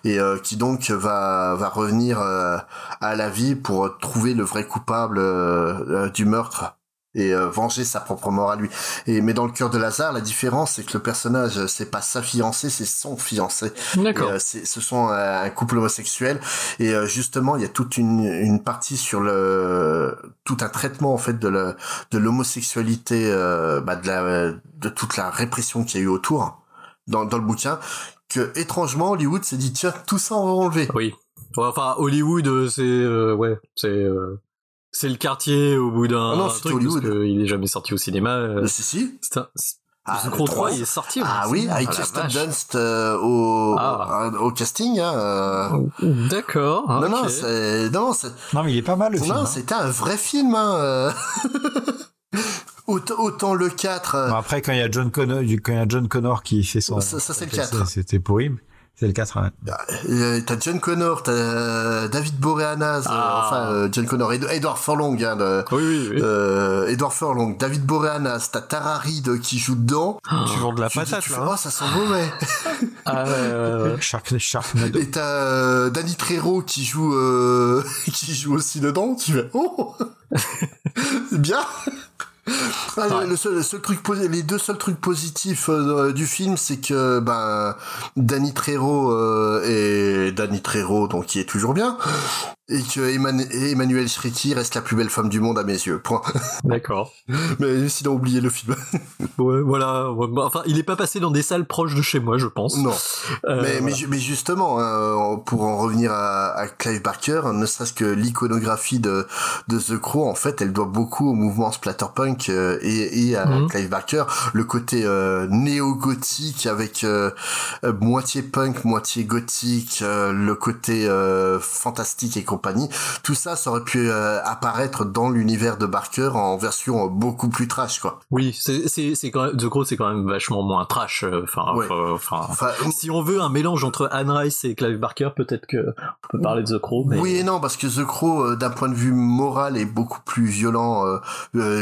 et euh, qui donc va va revenir euh, à la vie pour trouver le vrai coupable euh, euh, du meurtre et euh, venger sa propre mort à lui. Et mais dans le cœur de Lazare, la différence c'est que le personnage euh, c'est pas sa fiancée, c'est son fiancé. D'accord. Euh, ce sont euh, un couple homosexuel et euh, justement il y a toute une, une partie sur le tout un traitement en fait de la de l'homosexualité euh, bah, de la de toute la répression qu'il y a eu autour dans dans le bouquin que étrangement Hollywood s'est dit tiens tout ça on va enlever. Oui. Enfin Hollywood c'est euh, ouais c'est euh, c'est le quartier au bout d'un Ah non, c'est truc Hollywood. parce qu'il est jamais sorti au cinéma. euh, Euh, si si. c'est un- Ah, le Crow 3 trois. il est sorti. Ah au oui, avec Ah, la Kirsten. Dunst euh, au, Ah. au casting. Hein, euh. D'accord. Non, non, ok. c'est non, c'est Non, mais il est pas mal le film. non, hein. c'était un vrai film. Hein, euh. autant, autant le 4. euh, Bon, après, quand il y a John Connor, quand il y a John Connor qui fait son. Ça- ça, c'est le fait- 4. C'était pourri. C'est le 4. hein. Euh, t'as John Connor, t'as euh, David Boreanaz, euh, Ah. enfin euh, John Connor, Ed- Edward Furlong, hein, Oui oui oui. euh, Edward Furlong, David Boreanaz, t'as Tara Reid qui joue dedans. Tu vends de la Tu patate tu là. fais, hein. oh, ça sent mauvais. Ah. Shark, Sharknado. Et t'as euh, Danny Trejo qui joue, euh, qui joue aussi dedans. Tu fais, oh, c'est bien. Ah, le- le, seul, le seul truc, les deux seuls trucs positifs euh, du film, c'est que ben Danny Trejo euh, et Danny Trejo, donc qui est toujours bien, et que Eman- Emmanuel Shriti reste la plus belle femme du monde à mes yeux. Point. D'accord. Mais sinon, oubliez le film. Ouais, voilà. Ouais, bah, Enfin, il est pas passé dans des salles proches de chez moi, je pense. Non. Euh, mais, voilà. justement, hein, pour en revenir à, à Clive Barker, ne serait-ce que l'iconographie de, de The Crow, en fait, elle doit beaucoup au mouvement splatterpunk euh, et, et à Mhm. Clive Barker. Le côté euh, néo-gothique avec euh, moitié punk, moitié gothique, le côté fantastique et compagnie. Tout ça, ça aurait pu euh, apparaître dans l'univers de Barker en version beaucoup plus trash, quoi. Oui, c'est quand même The Crow, c'est quand même vachement moins trash. euh, Enfin, Ouais. enfin, Enfin, si on veut un mélange entre Anne Rice et Clive Barker, peut-être que on peut parler de The Crow. Mais... Oui et non, parce que The Crow, euh, d'un point de vue moral, est beaucoup plus violent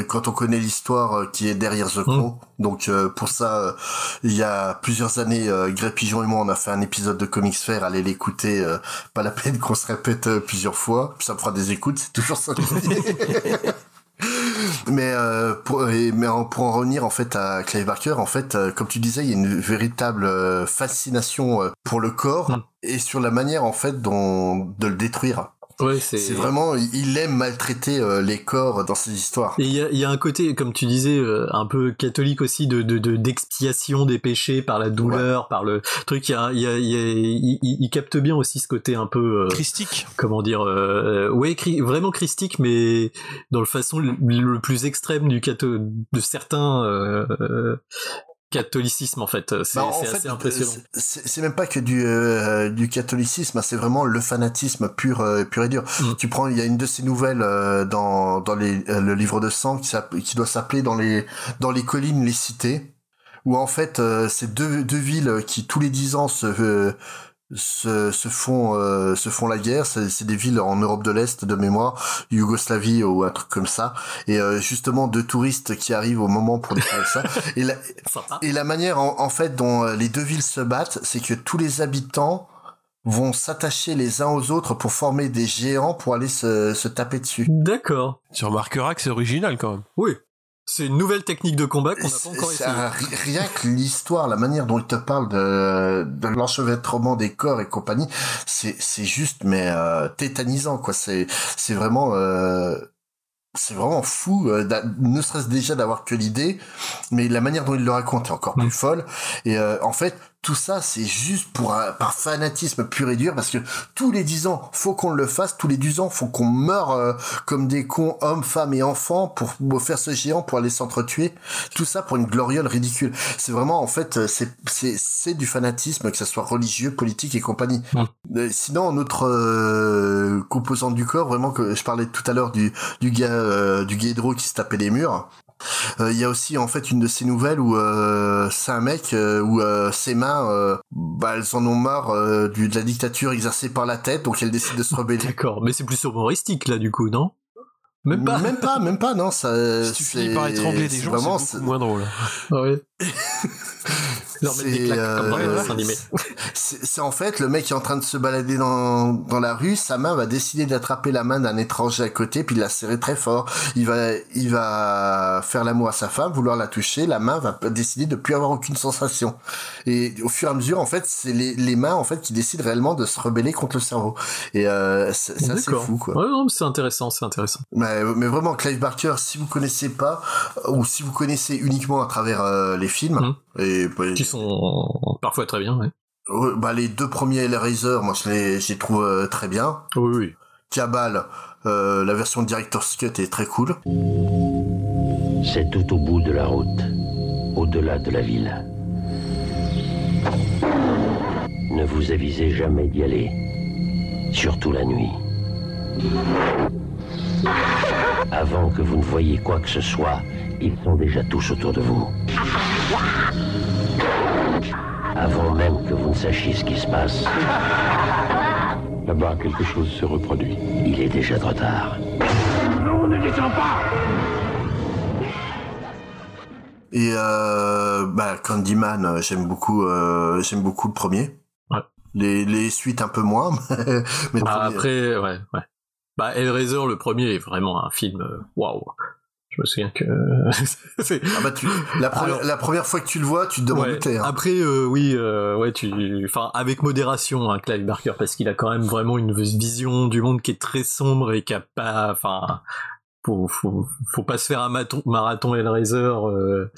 quand on connaît l'histoire qui est derrière The Crow. Donc euh, pour ça, il y a plusieurs années, Grey Pigeon et moi, on a fait un épisode de Comics Fair. Allez l'écouter, pas la peine qu'on se répète euh, plusieurs fois. Ça me fera des écoutes, c'est toujours ça. Mais euh, pour, et- mais en- pour en revenir en fait à Clive Barker, en fait, euh, comme tu disais, il y a une véritable euh, fascination pour le corps et sur la manière en fait dont de le détruire. Ouais, c'est C'est vraiment, il aime maltraiter euh, les corps dans ses histoires. Et il y a, il y a un côté, comme tu disais, euh, un peu catholique aussi de de- de- d'expiation des péchés par la douleur, par le truc. Il y a, il y a, il y a- il, il- il capte bien aussi ce côté un peu euh, Christique. Comment dire euh, Ouais, cri- vraiment christique, mais dans le façon le, le plus extrême du catho de certains euh, euh, catholicisme en fait. C'est Bah, fait, impressionnant. C'est même pas que du euh, du catholicisme, hein, c'est vraiment le fanatisme pur euh, pur et dur. Mm. Tu prends, il y a une de ces nouvelles euh, dans dans les euh, le livre de sang qui, doit s'appeler dans les dans les collines les cités, où en fait c'est deux deux villes qui tous les dix ans se se, se font euh, se font la guerre c'est c'est des villes en Europe de l'Est de mémoire Yougoslavie ou un truc comme ça et euh, justement deux touristes qui arrivent au moment pour découvrir ça et la, et la manière en, en fait dont euh, les deux villes se battent c'est que tous les habitants vont s'attacher les uns aux autres pour former des géants pour aller se, se taper dessus D'accord. Tu remarqueras que c'est original quand même. Oui. C'est une nouvelle technique de combat qu'on n'a pas encore C'est essayé. un- ri- rien que l'histoire, la manière dont il te parle de, de l'enchevêtrement des corps et compagnie, c'est c'est juste mais euh, tétanisant quoi. C'est c'est vraiment euh, c'est vraiment fou, euh, ne serait-ce déjà d'avoir que l'idée, mais la manière dont il le raconte est encore plus folle. Et euh, en fait, tout ça, c'est juste pour un- par fanatisme pur et dur, parce que tous les dix ans, faut qu'on le fasse. Tous les dix ans, faut qu'on meure euh, comme des cons, hommes, femmes et enfants, pour, pour faire ce géant, pour aller s'entretuer. Tout ça pour une gloriole ridicule. C'est vraiment, en fait, euh, c'est c'est c'est du fanatisme, que ce soit religieux, politique et compagnie. Euh, Sinon, notre euh, composante du corps, vraiment que je parlais tout à l'heure du du gars euh, du guédro qui se tapait les murs. Euh, Il y a aussi en fait une de ces nouvelles où euh, c'est un mec euh, où euh, ses mains, euh, bah, elles en ont marre euh, du, de la dictature exercée par la tête, donc elle décide de se rebeller. D'accord, mais c'est plus humoristique là du coup, non? Même pas. Même pas, même pas, non. Ça, Si tu finis par étrangler des c'est gens, vraiment, c'est beaucoup moins drôle. Ouais. C'est, euh, c'est en fait le mec qui est en train de se balader dans, dans la rue, sa main va décider d'attraper la main d'un étranger à côté puis de la serrer très fort. Il va il va faire l'amour à sa femme, vouloir la toucher, la main va décider de plus avoir aucune sensation. Et au fur et à mesure en fait, c'est les, les mains en fait qui décident réellement de se rebeller contre le cerveau. Et euh, c'est fou quoi. Ouais, c'est intéressant, c'est intéressant. Mais, mais vraiment, Clive Barker, si vous connaissez pas, ou si vous connaissez uniquement à travers euh, les films, et bah, Qui sont parfois très bien, ouais. ouais, bah, les deux premiers Hellraiser, moi je les, je les trouve euh, très bien. Oui, oui. Cabal, euh, la version Director's Cut est très cool. C'est tout au bout de la route, au-delà de la ville. Ne vous avisez jamais d'y aller, surtout la nuit. Avant que vous ne voyiez quoi que ce soit, ils sont déjà tous autour de vous. Avant même que vous ne sachiez ce qui se passe. Là-bas, quelque chose se reproduit. Il est déjà trop tard. On ne descend pas Et euh, bah, Candyman, euh, j'aime beaucoup, euh, j'aime beaucoup le premier. Les, les suites un peu moins, mais le Bah, premier- après, ouais, ouais. Bah, Hellraiser, le premier, est vraiment un film, euh, waouh. Je me souviens que ah bah tu, la, première, la première fois que tu le vois, tu te demandes ouais. Hein. Après, euh, oui, euh, ouais, tu, enfin, avec modération, hein, Clive Barker, parce qu'il a quand même vraiment une vision du monde qui est très sombre et qui a pas, enfin, faut, faut, faut pas se faire un marathon, marathon Hellraiser. Euh,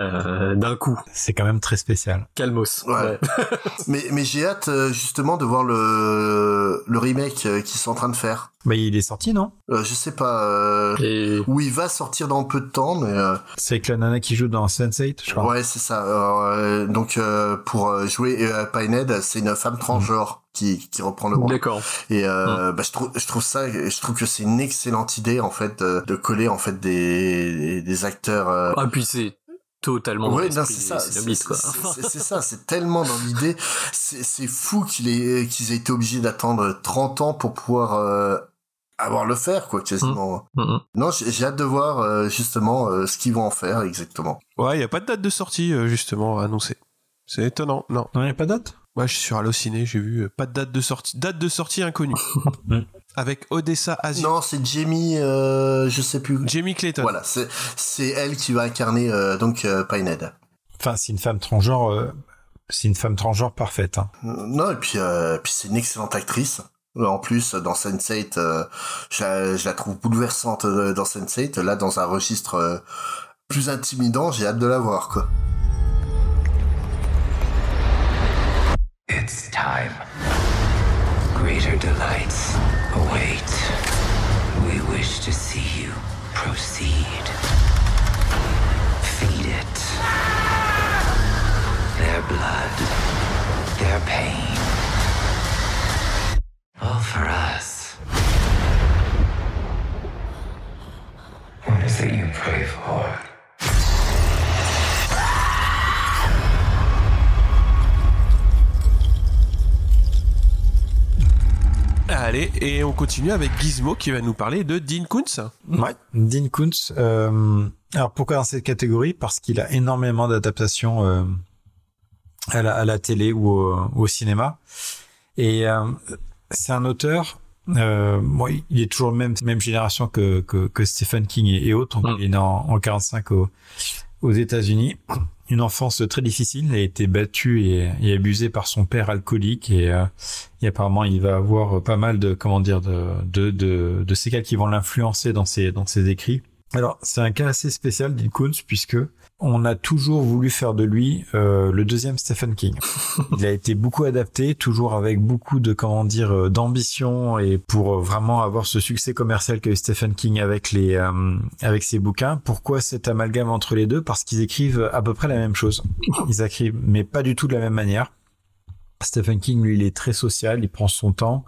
euh, d'un coup. C'est quand même très spécial. Calmos. Ouais. ouais. mais mais j'ai hâte euh, justement de voir le le remake euh, qu'ils sont en train de faire. Bah il est sorti non? Euh, Je sais pas. Et... Où il va sortir dans peu de temps, mais. euh, C'est avec la nana qui joue dans Sense8, je crois. Ouais, c'est ça. Euh, donc pour jouer euh, Pinhead, c'est une femme transgenre. Mmh. Qui, qui reprend le rôle. D'accord. Et euh, mmh. bah, je trouve je trouve ça je trouve que c'est une excellente idée en fait de, de coller en fait des des acteurs. Euh... Ah puis c'est totalement ouais, non, c'est ça c'est ça c'est tellement dans l'idée. C'est fou qu'il qu'ils aient été obligés d'attendre 30 ans pour pouvoir euh, avoir le faire quoi quasiment. Mmh. Mmh. non j'ai hâte de voir euh, justement euh, ce qu'ils vont en faire exactement. Ouais il y a pas de date de sortie euh, justement annoncée c'est étonnant non. Non il y a pas de date? Ouais, je suis sur Allociné, j'ai vu pas de date de sortie, date de sortie inconnue. Avec Odessa Asia. Non, c'est Jamie, euh, je sais plus. Jamie Clayton. Voilà, c'est c'est elle qui va incarner euh, donc euh, Pinhead. Enfin, c'est une femme transgenre, euh, c'est une femme transgenre parfaite. Hein. Non, et puis euh, puis c'est une excellente actrice. En plus, dans Sense8, euh, je, la, je la trouve bouleversante dans Sense8. Là, dans un registre euh, plus intimidant, j'ai hâte de la voir, quoi. It's time. Greater delights await. We wish to see you proceed. Feed it. Their blood. Their pain. All for us. What is it you pray for? Allez, et on continue avec Gizmo qui va nous parler de Dean Koontz. Ouais, Dean Koontz. Euh, alors pourquoi dans cette catégorie? Parce qu'il a énormément d'adaptations euh, à, la, à la télé ou au, au cinéma. Et euh, c'est un auteur. Euh, bon, il est toujours même même génération que que, que Stephen King et, autres. Donc, Il est né en, en 45 au, aux États-Unis une enfance très difficile. Il a été battu et, et abusé par son père alcoolique et, euh, et, apparemment il va avoir pas mal de comment dire de de de, de séquelles qui vont l'influencer dans ses dans ses écrits. Alors c'est un cas assez spécial Koontz puisque on a toujours voulu faire de lui euh, le deuxième Stephen King. Il a été beaucoup adapté, toujours avec beaucoup de comment dire d'ambition et pour vraiment avoir ce succès commercial qu'a eu Stephen King avec les euh, avec ses bouquins. Pourquoi cet amalgame entre les deux? Parce qu'ils écrivent à peu près la même chose. Ils écrivent, mais pas du tout de la même manière. Stephen King, lui, il est très social, il prend son temps,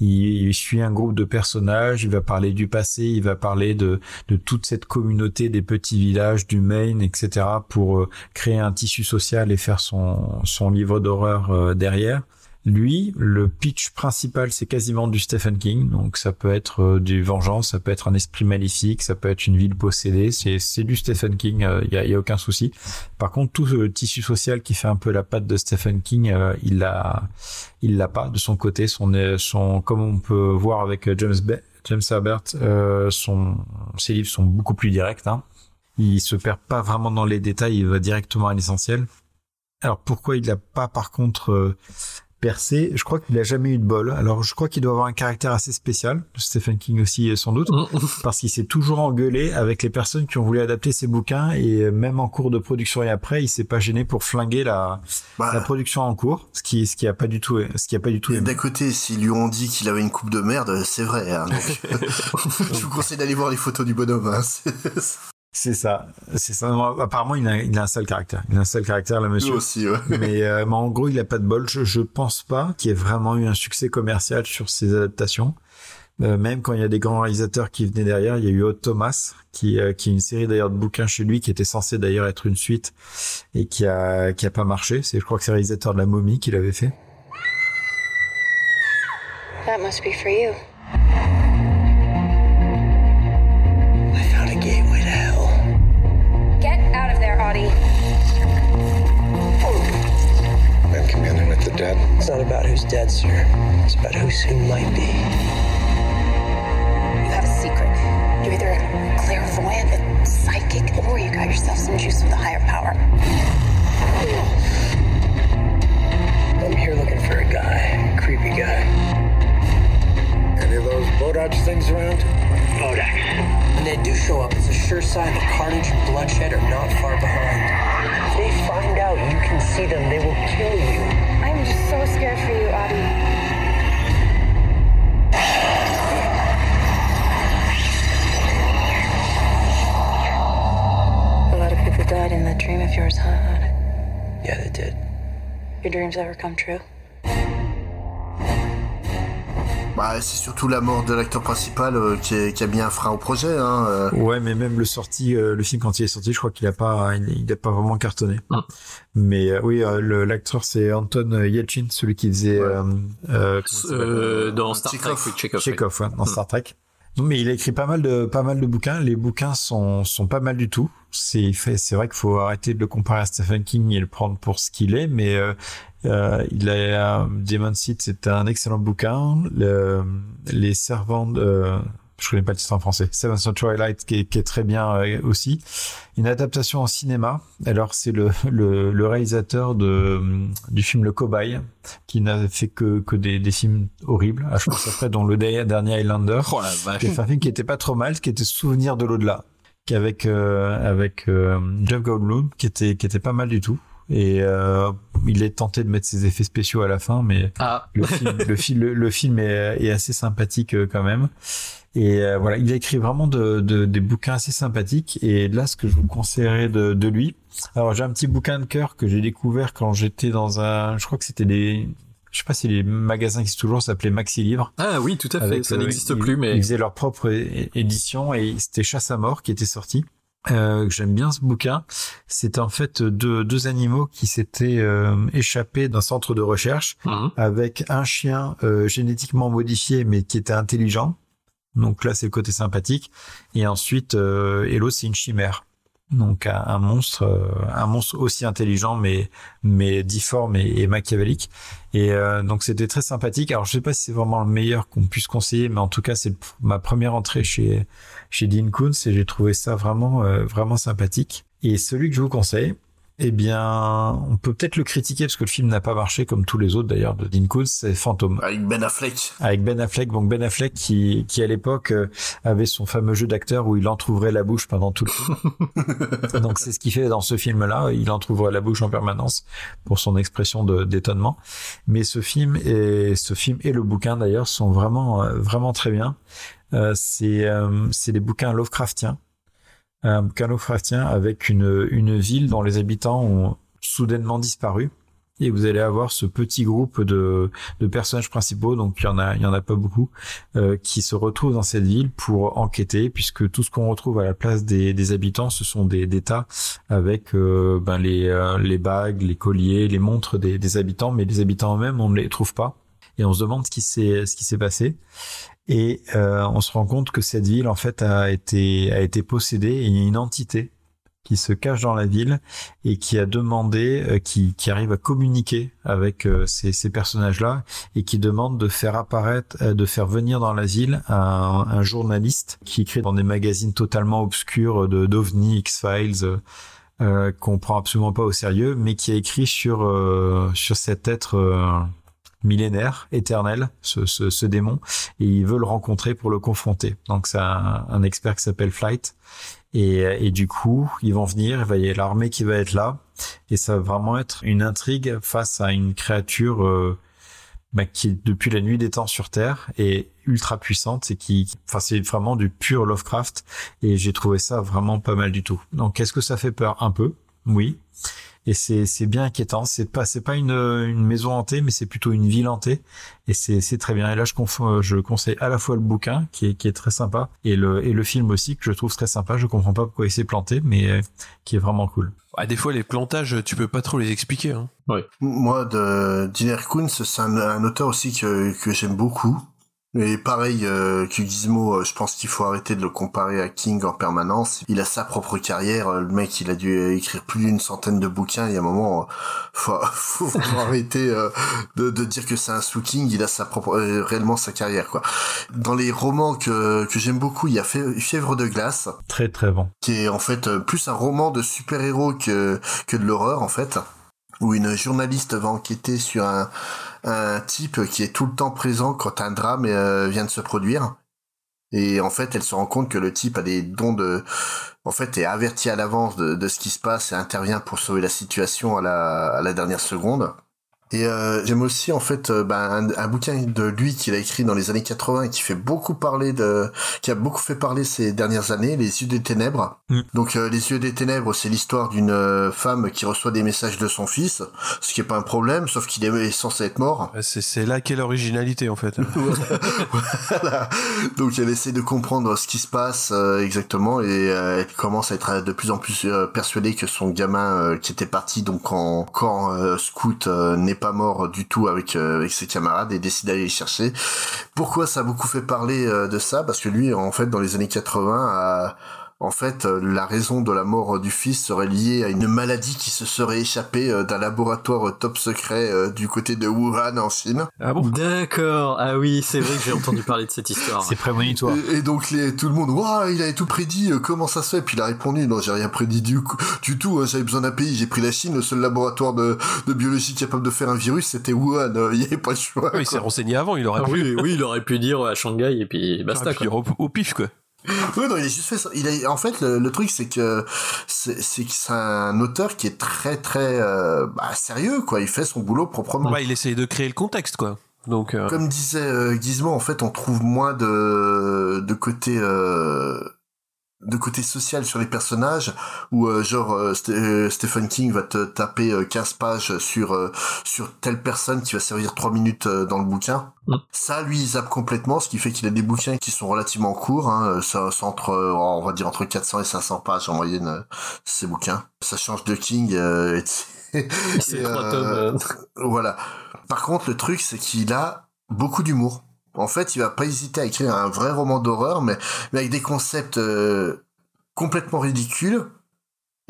il, suit un groupe de personnages, il va parler du passé, il va parler de, de toute cette communauté des petits villages, du Maine, etc., pour euh, créer un tissu social et faire son, son livre d'horreur euh, derrière. Lui, le pitch principal, c'est quasiment du Stephen King. Donc, ça peut être euh, du vengeance, ça peut être un esprit maléfique, ça peut être une ville possédée. C'est, c'est du Stephen King. Il euh, y, a, y, a, aucun souci. Par contre, tout le tissu social qui fait un peu la patte de Stephen King, euh, il l'a, il l'a pas de son côté. Son, son, comme on peut voir avec James James Herbert, son, ses livres sont beaucoup plus directs. Hein. Il se perd pas vraiment dans les détails. Il va directement à l'essentiel. Alors, pourquoi il n'a pas, par contre percé. Je crois qu'il a jamais eu de bol. Alors, je crois qu'il doit avoir un caractère assez spécial. Stephen King aussi, sans doute, parce qu'il s'est toujours engueulé avec les personnes qui ont voulu adapter ses bouquins et même en cours de production et après, il s'est pas gêné pour flinguer la, bah, la production en cours, ce qui, ce qui a pas du tout, ce qui a pas du tout. D'un côté, s'ils lui ont dit qu'il avait une coupe de merde, c'est vrai. Hein, donc, je vous conseille d'aller voir les photos du bonhomme. Hein. C'est ça, c'est ça. Apparemment, il a, il a un sale caractère. Il a un sale caractère, le monsieur. Lui aussi, ouais. mais, euh, mais en gros, il a pas de bol. Je, je pense pas qu'il ait vraiment eu un succès commercial sur ses adaptations. Euh, même quand il y a des grands réalisateurs qui venaient derrière, il y a eu Odd Thomas, qui, euh, qui est une série d'ailleurs de bouquins chez lui, qui était censé d'ailleurs être une suite et qui a, qui a pas marché. C'est, je crois que c'est le réalisateur de La Momie qui l'avait fait. That must be for you. Dead. It's not about who's dead, sir. It's about who's who soon might be. You have a secret. You're either a clairvoyant, a psychic, or you got yourself some juice with a higher power. I'm here looking for a guy, a creepy guy. Any of those Bodax things around? Bodax. When they do show up, it's a sure sign that carnage and bloodshed are not far behind. If they find out you can see them, they will kill you. I'm just so scared for you, Abby. A lot of people died in that dream of yours, huh? Yeah, they did. Your dreams ever come true? Bah, c'est surtout la mort de l'acteur principal euh, qui, est- qui a mis un frein au projet. Hein, euh. Ouais, mais même le sorti, euh, le film quand il est sorti, je crois qu'il a pas, il, il a pas vraiment cartonné. Mais euh, oui, euh, l'acteur c'est Anton Yelchin, celui qui faisait euh, euh, Euh, dans Star Trek, oui, Chekhov. Chekhov, ouais, dans Mm. Star Trek. Non, mais il a écrit pas mal de pas mal de bouquins. Les bouquins sont sont pas mal du tout. C'est c'est vrai qu'il faut arrêter de le comparer à Stephen King et le prendre pour ce qu'il est. Mais euh, euh, il a Demon Seed, c'est un excellent bouquin. Le- les servants de, euh, je connais pas le titre en français. Seven of Twilight qui est, qui est très bien euh, aussi. Une adaptation en cinéma. Alors c'est le, le, le réalisateur de du film Le Cobaye qui n'a fait que que des, des films horribles. Ah, je pense après dont le dernier dernier Highlander. Oh la vache. Qui un film qui était pas trop mal, qui était Souvenir de l'au-delà, qui avec euh, avec euh, Jeff Goldblum, qui était qui était pas mal du tout. Et euh, il est tenté de mettre ses effets spéciaux à la fin, mais Ah. le film, le film, le, le film est, est assez sympathique euh, quand même. Et euh, voilà, il a écrit vraiment de, de- des bouquins assez sympathiques. Et là, ce que je vous conseillerais de, de lui, alors j'ai un petit bouquin de cœur que j'ai découvert quand j'étais dans un, je crois que c'était des, je sais pas si les magasins qui existent toujours, ça s'appelait Maxi Livre. Ah oui, tout à fait. Avec, ça euh, n'existe plus, mais Ils faisaient leur propre édition et c'était Chasse à mort qui était sorti. Euh, J'aime bien ce bouquin. C'était en fait deux, deux animaux qui s'étaient euh, échappés d'un centre de recherche Mhm. avec un chien euh, génétiquement modifié mais qui était intelligent. Donc là, c'est le côté sympathique. Et ensuite, euh, Hello, c'est une chimère. Donc un, un monstre, euh, un monstre aussi intelligent mais mais difforme et, et machiavélique. Et euh, donc c'était très sympathique. Alors je sais pas si c'est vraiment le meilleur qu'on puisse conseiller, mais en tout cas c'est ma première entrée chez chez Dean et j'ai trouvé ça vraiment euh, vraiment sympathique. Et celui que je vous conseille, eh bien, on peut peut-être le critiquer parce que le film n'a pas marché comme tous les autres d'ailleurs de Dean c'est Phantom. Avec Ben Affleck. Avec Ben Affleck, donc Ben Affleck qui, qui à l'époque euh, avait son fameux jeu d'acteur où il entrouvrait la bouche pendant tout le film. donc c'est ce qu'il fait dans ce film-là, il entrouvrait la bouche en permanence pour son expression d'étonnement. Mais ce film et ce film et le bouquin d'ailleurs sont vraiment euh, vraiment très bien. Euh, c'est euh, c'est des bouquins Lovecraftiens un bouquin Lovecraftien avec une, une ville dont les habitants ont soudainement disparu. Et vous allez avoir ce petit groupe de, de personnages principaux, donc il y en a, il y en a pas beaucoup, euh, qui se retrouvent dans cette ville pour enquêter, puisque tout ce qu'on retrouve à la place des, des habitants, ce sont des, des tas avec euh, ben les, euh, les bagues, les colliers, les montres des, des habitants, mais les habitants eux-mêmes, on ne les trouve pas. Et on se demande ce qui s'est passé. Et euh, on se rend compte que cette ville en fait a été a été possédée. Et il y a une entité qui se cache dans la ville et qui a demandé, euh, qui, qui arrive à communiquer avec euh, ces, ces personnages-là et qui demande de faire apparaître, euh, de faire venir dans la ville un, un journaliste qui écrit dans des magazines totalement obscurs de d'OVNI, X-Files, euh, euh, qu'on prend absolument pas au sérieux, mais qui a écrit sur euh, sur cet être millénaire, éternel, ce, ce, ce démon, et il veut le rencontrer pour le confronter. Donc c'est un, un expert qui s'appelle Flight, et, et du coup ils vont venir, il va y avoir l'armée qui va être là, et ça va vraiment être une intrigue face à une créature euh, bah, qui depuis la nuit des temps sur Terre est ultra puissante et qui, enfin c'est vraiment du pur Lovecraft, et j'ai trouvé ça vraiment pas mal du tout. Donc est-ce que ça fait peur? Un peu Oui et c'est c'est bien inquiétant c'est pas c'est pas une une maison hantée mais c'est plutôt une ville hantée et c'est c'est très bien et là je conf- je conseille à la fois le bouquin qui est qui est très sympa et le et le film aussi que je trouve très sympa je comprends pas pourquoi il s'est planté mais euh, qui est vraiment cool Ah, des fois, les plantages, tu peux pas trop les expliquer. Hein. Ouais. Moi, de Diner Kunz, c'est un, un auteur aussi que, que j'aime beaucoup. Et pareil euh, que Gizmo, euh, je pense qu'il faut arrêter de le comparer à King en permanence. Il a sa propre carrière. euh, Le mec, il a dû écrire plus d'une centaine de bouquins. Il y a un moment, euh, faut, faut vraiment arrêter euh, de, de dire que c'est un sous King. Il a sa propre, euh, réellement sa carrière, quoi. Dans les romans que, que j'aime beaucoup, il y a Fièvre de glace, Très très bon. qui est en fait euh, plus un roman de super-héros que, que de l'horreur, en fait où une journaliste va enquêter sur un, un type qui est tout le temps présent quand un drame euh, vient de se produire. Et en fait, elle se rend compte que le type a des dons de... En fait, est averti à l'avance de, ce qui se passe et intervient pour sauver la situation à la dernière seconde. Et euh, j'aime aussi en fait euh, ben, un, un bouquin de lui qu'il a écrit dans les années 80 et qui fait beaucoup parler de, qui a beaucoup fait parler ces dernières années, Les yeux des ténèbres. Mm. Donc euh, Les yeux des ténèbres, c'est l'histoire d'une euh, femme qui reçoit des messages de son fils, ce qui est pas un problème, sauf qu'il est censé être mort. C'est, c'est là qu'est l'originalité en fait. Voilà. Donc elle essaie de comprendre ce qui se passe euh, exactement et euh, elle commence à être de plus en plus euh, persuadée que son gamin euh, qui était parti donc en camp euh, scout euh, n'est pas mort du tout avec euh, avec ses camarades et décide d'aller les chercher. Pourquoi ça a beaucoup fait parler euh, de ça? Parce que lui en fait dans les années 80 a en fait, euh, la raison de la mort du fils serait liée à une maladie qui se serait échappée euh, d'un laboratoire top secret euh, du côté de Wuhan en Chine. Ah bon? D'accord. Ah oui, c'est vrai que j'ai entendu parler de cette histoire. C'est prémonitoire. Et, et donc les, tout le monde, waouh, il avait tout prédit, euh, comment ça se fait? Puis il a répondu, non, j'ai rien prédit du, coup- du tout, hein, j'avais besoin d'un pays, j'ai pris la Chine, le seul laboratoire de, de biologie capable de faire un virus, c'était Wuhan, euh, il n'y avait pas le choix. Oui, il s'est renseigné avant, il aurait Ah pu. oui, oui, il aurait pu dire à Shanghai et puis il basta aurait pu quoi. dire au, au pif quoi. Ouais, non, il a juste fait ça. Il a, en fait, le, le truc, c'est que c'est c'est que c'est un auteur qui est très, très euh, bah, sérieux, quoi. Il fait son boulot proprement. Bah, il essaye de créer le contexte quoi. Donc euh, Comme disait euh, Gizmo, en fait, on trouve moins de, de côté euh, de côté social sur les personnages où euh, genre euh, St- euh, Stephen King va te taper euh, 15 pages sur euh, sur telle personne qui va servir 3 minutes euh, dans le bouquin? Mm. Ça lui il zappe complètement ce qui fait qu'il a des bouquins qui sont relativement courts hein, ça, entre euh, on va dire entre 400 et 500 pages en moyenne euh, ces bouquins. Ça change de King euh, et- C'est et, trois euh, tomes. euh. voilà. Par contre, le truc, c'est qu'il a beaucoup d'humour. En fait, il va pas hésiter à écrire un vrai roman d'horreur, mais, mais avec des concepts euh, complètement ridicules.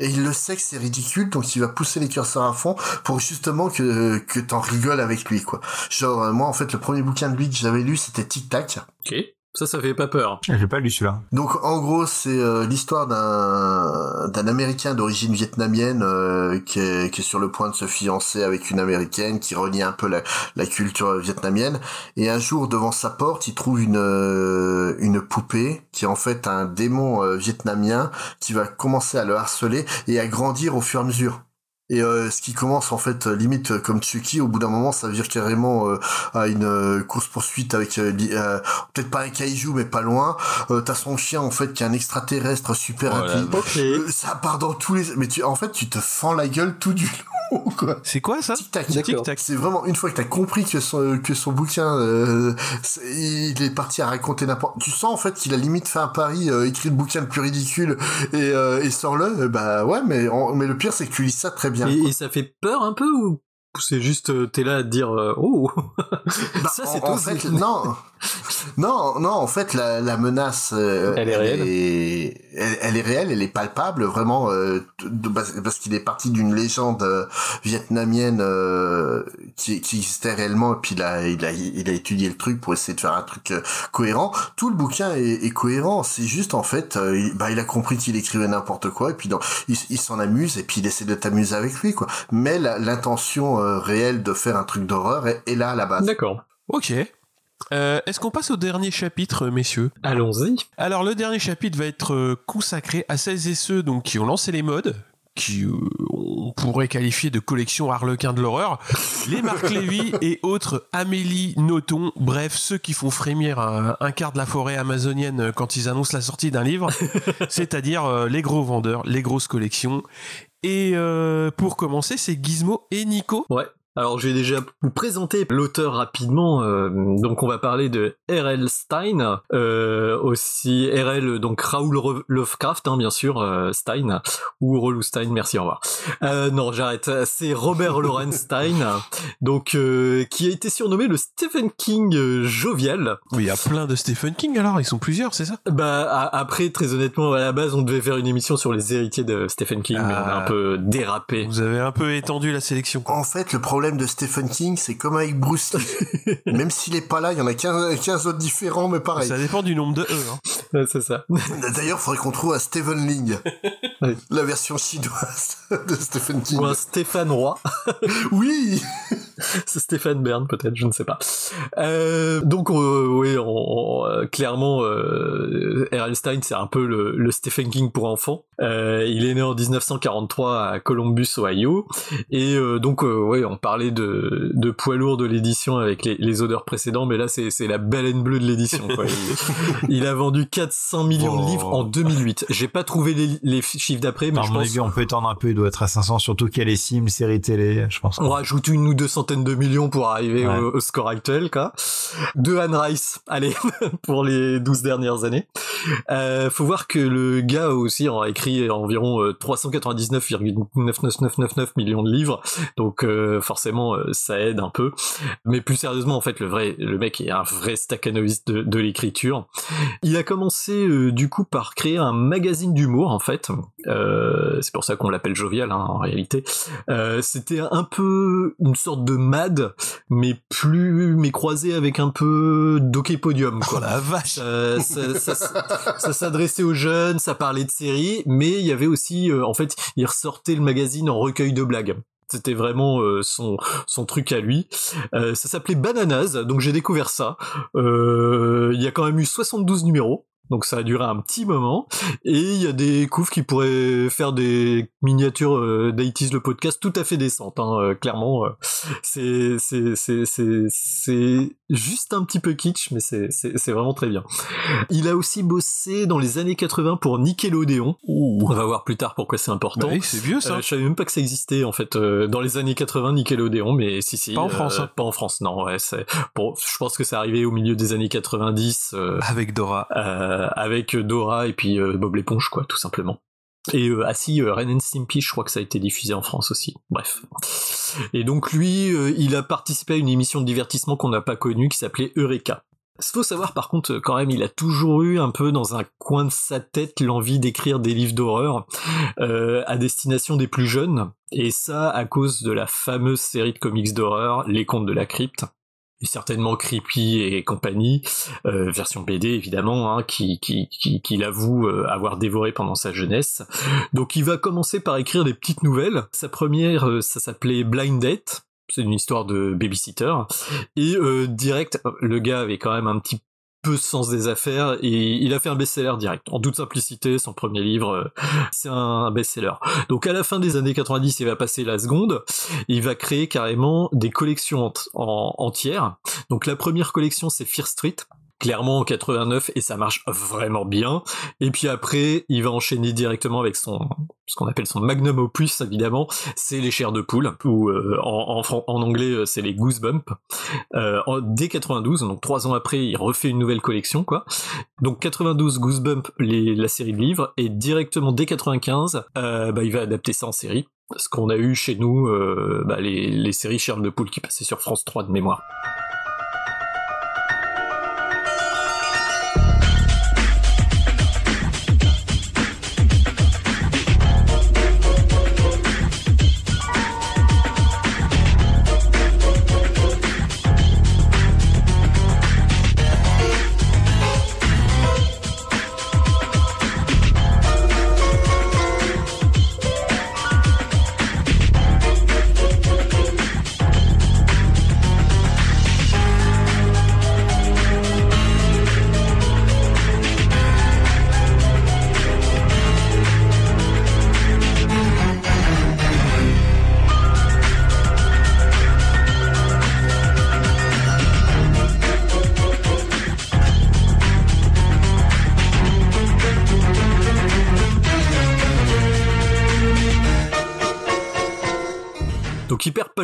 Et il le sait que c'est ridicule, donc il va pousser les curseurs à fond pour justement que, que t'en rigoles avec lui, quoi. Genre, euh, moi, en fait, le premier bouquin de lui que j'avais lu, c'était Tic Tac. Ok. Ça, ça fait pas peur. J'ai pas lu celui-là. Donc en gros c'est euh, l'histoire d'un d'un américain d'origine vietnamienne euh, qui, est, qui est sur le point de se fiancer avec une américaine qui renie un peu la, la culture vietnamienne et un jour devant sa porte il trouve une euh, une poupée qui est en fait un démon euh, vietnamien qui va commencer à le harceler et à grandir au fur et à mesure. Et euh, ce qui commence en fait limite euh, comme Chucky, au bout d'un moment ça vire carrément euh, à une euh, course poursuite avec euh, euh, peut-être pas un kaiju mais pas loin. Euh, T'as son chien en fait qui est un extraterrestre super Oh la rapide. Ok. Euh, ça part dans tous les. Mais tu, en fait tu te fends la gueule tout du long quoi. c'est quoi ça Tic tac. D'accord. Tic tac. C'est vraiment une fois que t'as compris que son que son bouquin euh, c'est- il est parti à raconter n'importe. Tu sens en fait qu'il a limite fait un pari, euh, écrit le bouquin le plus ridicule et, euh, et sort-le. euh, Bah ouais, mais en- mais le pire c'est que tu lis ça très bien. Et, ça fait peur un peu ou c'est juste t'es là à te dire oh Bah, ça en- c'est en, tout. fait non non non en fait la, la menace euh, Elle est réelle. est- elle, elle est réelle elle est palpable vraiment euh, de- parce, qu'il est parti d'une légende euh, vietnamienne euh, qui, qui existait réellement et puis il a, il a il a étudié le truc pour essayer de faire un truc euh, cohérent tout le bouquin est, est cohérent c'est juste en fait euh, il, bah, il a compris qu'il écrivait n'importe quoi et puis dans, il, il s'en amuse et puis il essaie de t'amuser avec lui quoi mais la- l'intention euh, réelle de faire un truc d'horreur est, est là à la base D'accord. Ok. Euh, Est-ce qu'on passe au dernier chapitre, euh, messieurs? Allons-y. Alors le dernier chapitre va être euh, consacré à celles et ceux donc qui ont lancé les modes, qui euh, on pourrait qualifier de collection harlequin de l'horreur, les Marc Lévy et autres Amélie Nothomb, bref ceux qui font frémir un, un quart de la forêt amazonienne quand ils annoncent la sortie d'un livre, c'est-à-dire euh, les gros vendeurs, les grosses collections. Et euh, pour commencer, c'est Gizmo et Nico. Ouais. Alors, je vais déjà vous présenter l'auteur rapidement. Euh, donc, on va parler de R.L. Stein, euh, aussi R.L. donc Raoul Lovecraft, hein, bien sûr, euh, Stein ou Rolou Stein. Merci, au revoir. Euh, non, j'arrête. C'est Robert Lawrence Stein, donc euh, qui a été surnommé le Stephen King jovial. Oui, il y a plein de Stephen King. Alors, ils sont plusieurs, c'est ça? Bah après, très honnêtement, à la base, on devait faire une émission sur les héritiers de Stephen King, mais on a un peu dérapé. Vous avez un peu étendu la sélection. En fait, le problème de Stephen King, c'est comme avec Bruce Lee. Même s'il est pas là, il y en a 15, 15 autres différents, mais pareil. Ça dépend du nombre de E. Hein. c'est ça. D'ailleurs, faudrait qu'on trouve un Stephen Ling. La version chinoise de Stephen King. Ou un Stéphane Roy. oui C'est Stéphane Bern, peut-être, je ne sais pas. Euh, donc, euh, oui, on, euh, clairement, euh, R.L. Stein, c'est un peu le, le, Stephen King pour enfants. Euh, il est né en 1943 à Columbus, Ohio. Et euh, donc, oui, on parlait de, de poids lourd de l'édition avec les, les, odeurs précédents, mais là, c'est la baleine bleue de l'édition. il, il, a vendu 400 millions oh. de livres en 2008. J'ai pas trouvé les, les chiffres d'après, mais je mon pense... avis, on peut étendre un peu, il doit être à 500, surtout qu'il y a les Sims, séries télé, je pense. On rajoute une ou deux centaines de millions pour arriver ouais. au, au, score actuel, quoi. De Anne Rice, allez, pour les 12 dernières années. Euh, faut voir que le gars aussi a écrit environ 399,99999 millions de livres, donc euh, forcément euh, ça aide un peu. Mais plus sérieusement, en fait, le vrai, le mec est un vrai staccanoviste de, de l'écriture. Il a commencé euh, du coup par créer un magazine d'humour, en fait. Euh, c'est pour ça qu'on l'appelle jovial, hein, en réalité. C'était un peu une sorte de mad, mais plus, mais croisé avec un peu d'hockey podium, quoi. Oh la vache! ça, ça, ça, ça s'adressait aux jeunes, ça parlait de séries, mais il y avait aussi, euh, en fait, il ressortait le magazine en recueil de blagues. C'était vraiment euh, son son truc à lui. Euh, ça s'appelait Bananas, donc j'ai découvert ça. il y a quand même eu 72 numéros. Donc ça a duré un petit moment et il y a des couves qui pourraient faire des miniatures euh, le podcast tout à fait décentes. Hein, euh, clairement, euh, c'est c'est c'est c'est c'est juste un petit peu kitsch, mais c'est c'est c'est vraiment très bien. Il a aussi bossé dans les années 80 pour Nickelodeon. Ouh. On va voir plus tard pourquoi c'est important. Bah oui, c'est vieux ça. je savais même pas que ça existait en fait dans les années 80 Nickelodeon, mais si si. Pas en France. Hein. Pas en France, non. Ouais, c'est bon. Je pense que c'est arrivé au milieu des années 90 avec Dora avec Dora et puis euh, Bob l'éponge quoi tout simplement. Et euh, ah euh, Ren and Stimpy je crois que ça a été diffusé en France aussi. Bref. Et donc lui euh, il a participé à une émission de divertissement qu'on n'a pas connue qui s'appelait Eureka. Il faut savoir par contre quand même il a toujours eu un peu dans un coin de sa tête l'envie d'écrire des livres d'horreur euh, à destination des plus jeunes. Et ça à cause de la fameuse série de comics d'horreur Les Contes de la Crypte certainement Creepy et compagnie, euh, version BD évidemment, hein, qui, qui, qui, qui l'avoue euh, avoir dévoré pendant sa jeunesse. Donc il va commencer par écrire des petites nouvelles. Sa première, euh, ça s'appelait Blind Date. C'est une histoire de babysitter. Et euh, direct, le gars avait quand même un petit peu sens des affaires et il a fait un best-seller direct. En toute simplicité, son premier livre, c'est un best-seller. Donc à la fin des années 90, il va passer la seconde. Il va créer carrément des collections en, en entières. Donc la première collection, c'est Fear Street clairement en 89 et ça marche vraiment bien. Et puis après, il va enchaîner directement avec son ce qu'on appelle son magnum opus évidemment, c'est les chairs de poule ou euh, en, en, en, anglais c'est les goosebumps. Euh, dès 92, donc trois ans après, il refait une nouvelle collection quoi. Donc 92 goosebumps les, la série de livres et directement dès 95, euh, bah, il va adapter ça en série. Ce qu'on a eu chez nous, euh, bah, les, les séries chairs de poule qui passaient sur France 3 de mémoire.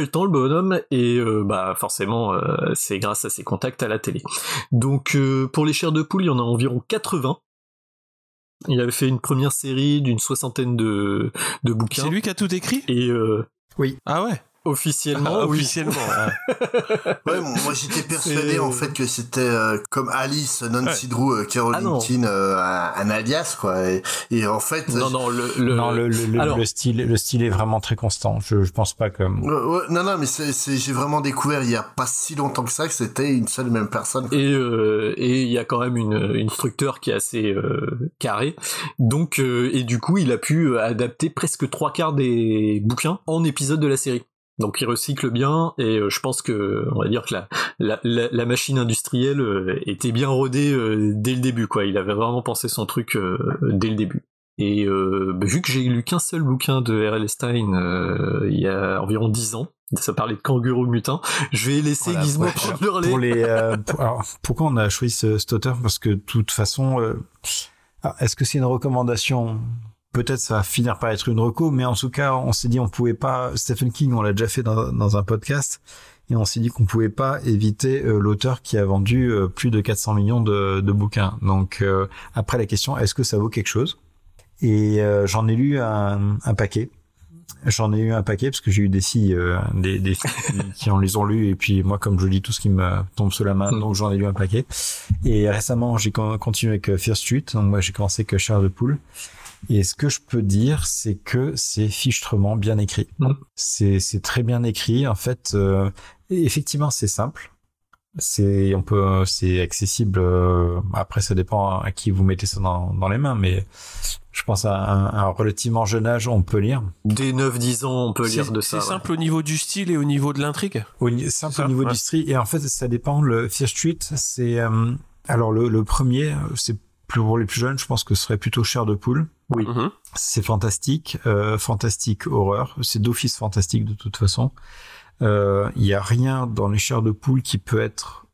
Le temps le bonhomme et euh, bah forcément euh, c'est grâce à ses contacts à la télé. Donc euh, pour les chairs de poule, il y en a environ 80. Il avait fait une première série d'une soixantaine de, de bouquins. C'est lui qui a tout écrit? Et euh, oui. Ah ouais? Officiellement, Ah, oui. officiellement. Ouais, moi j'étais persuadé en fait que c'était euh, comme Alice, Nancy Ouais. Drew, euh, Caroline Ah. Keane, euh, un, un alias quoi. Et, et en fait, Non, non, le, le, non, le, le, le- alors- le style, le style est vraiment très constant. Je, je pense pas comme. Ouais, ouais, non, non, mais c'est, c'est, j'ai vraiment découvert il y a pas si longtemps que ça que c'était une seule et même personne. et euh, et il y a quand même une, une structure qui est assez euh, carrée. Donc euh, et du coup, il a pu euh, adapter presque trois quarts des bouquins en épisodes de la série. Donc il recycle bien et euh, je pense que on va dire que la la, la, la machine industrielle euh, était bien rodée euh, dès le début quoi. Il avait vraiment pensé son truc dès le début. Et euh, bah, vu que j'ai lu qu'un seul bouquin de R.L. Stein euh, il y a environ dix ans, ça parlait de kangourous mutins, je vais laisser Voilà, Gizmo ouais. prendre le relais. Pour les, euh, pour- alors, pourquoi on a choisi ce, cet auteur? Parce que de toute façon, est-ce que c'est une recommandation Peut-être ça va finir par être une reco, mais en tout cas, on s'est dit on pouvait pas. Stephen King, on l'a déjà fait dans, dans un podcast, et on s'est dit qu'on pouvait pas éviter euh, l'auteur qui a vendu euh, plus de 400 millions de, de bouquins. Donc euh, après la question, est-ce que ça vaut quelque chose? Et euh, j'en ai lu un, un paquet. J'en ai eu un paquet parce que j'ai eu des filles, euh, des, des filles qui- en les ont lus et puis moi comme je lis tout ce qui me tombe sous la main, donc j'en ai lu un paquet. Et récemment j'ai con- continué avec Fear Street, donc moi j'ai commencé avec euh, Chair de poule. Et ce que je peux dire, c'est que c'est fichtrement bien écrit. C'est c'est très bien écrit. En fait, euh, effectivement c'est simple. C'est on peut c'est accessible. euh, après ça dépend à qui vous mettez ça dans, dans les mains, mais je pense à un, un relativement jeune âge on peut lire. Dès 9-10 ans, on peut lire C'est de c'est ça. ouais. simple au niveau du style et au niveau de l'intrigue simple ça, au niveau ouais. du street. Et en fait, ça dépend. Le Fear Street, c'est euh, alors le, le premier, c'est plus pour les plus jeunes. Je pense que ce serait plutôt Chair de poule. Oui. Mhm. C'est fantastique, euh, fantastique horreur. C'est d'office fantastique de toute façon. Euh, Il y a rien dans les chairs de poule qui peut être,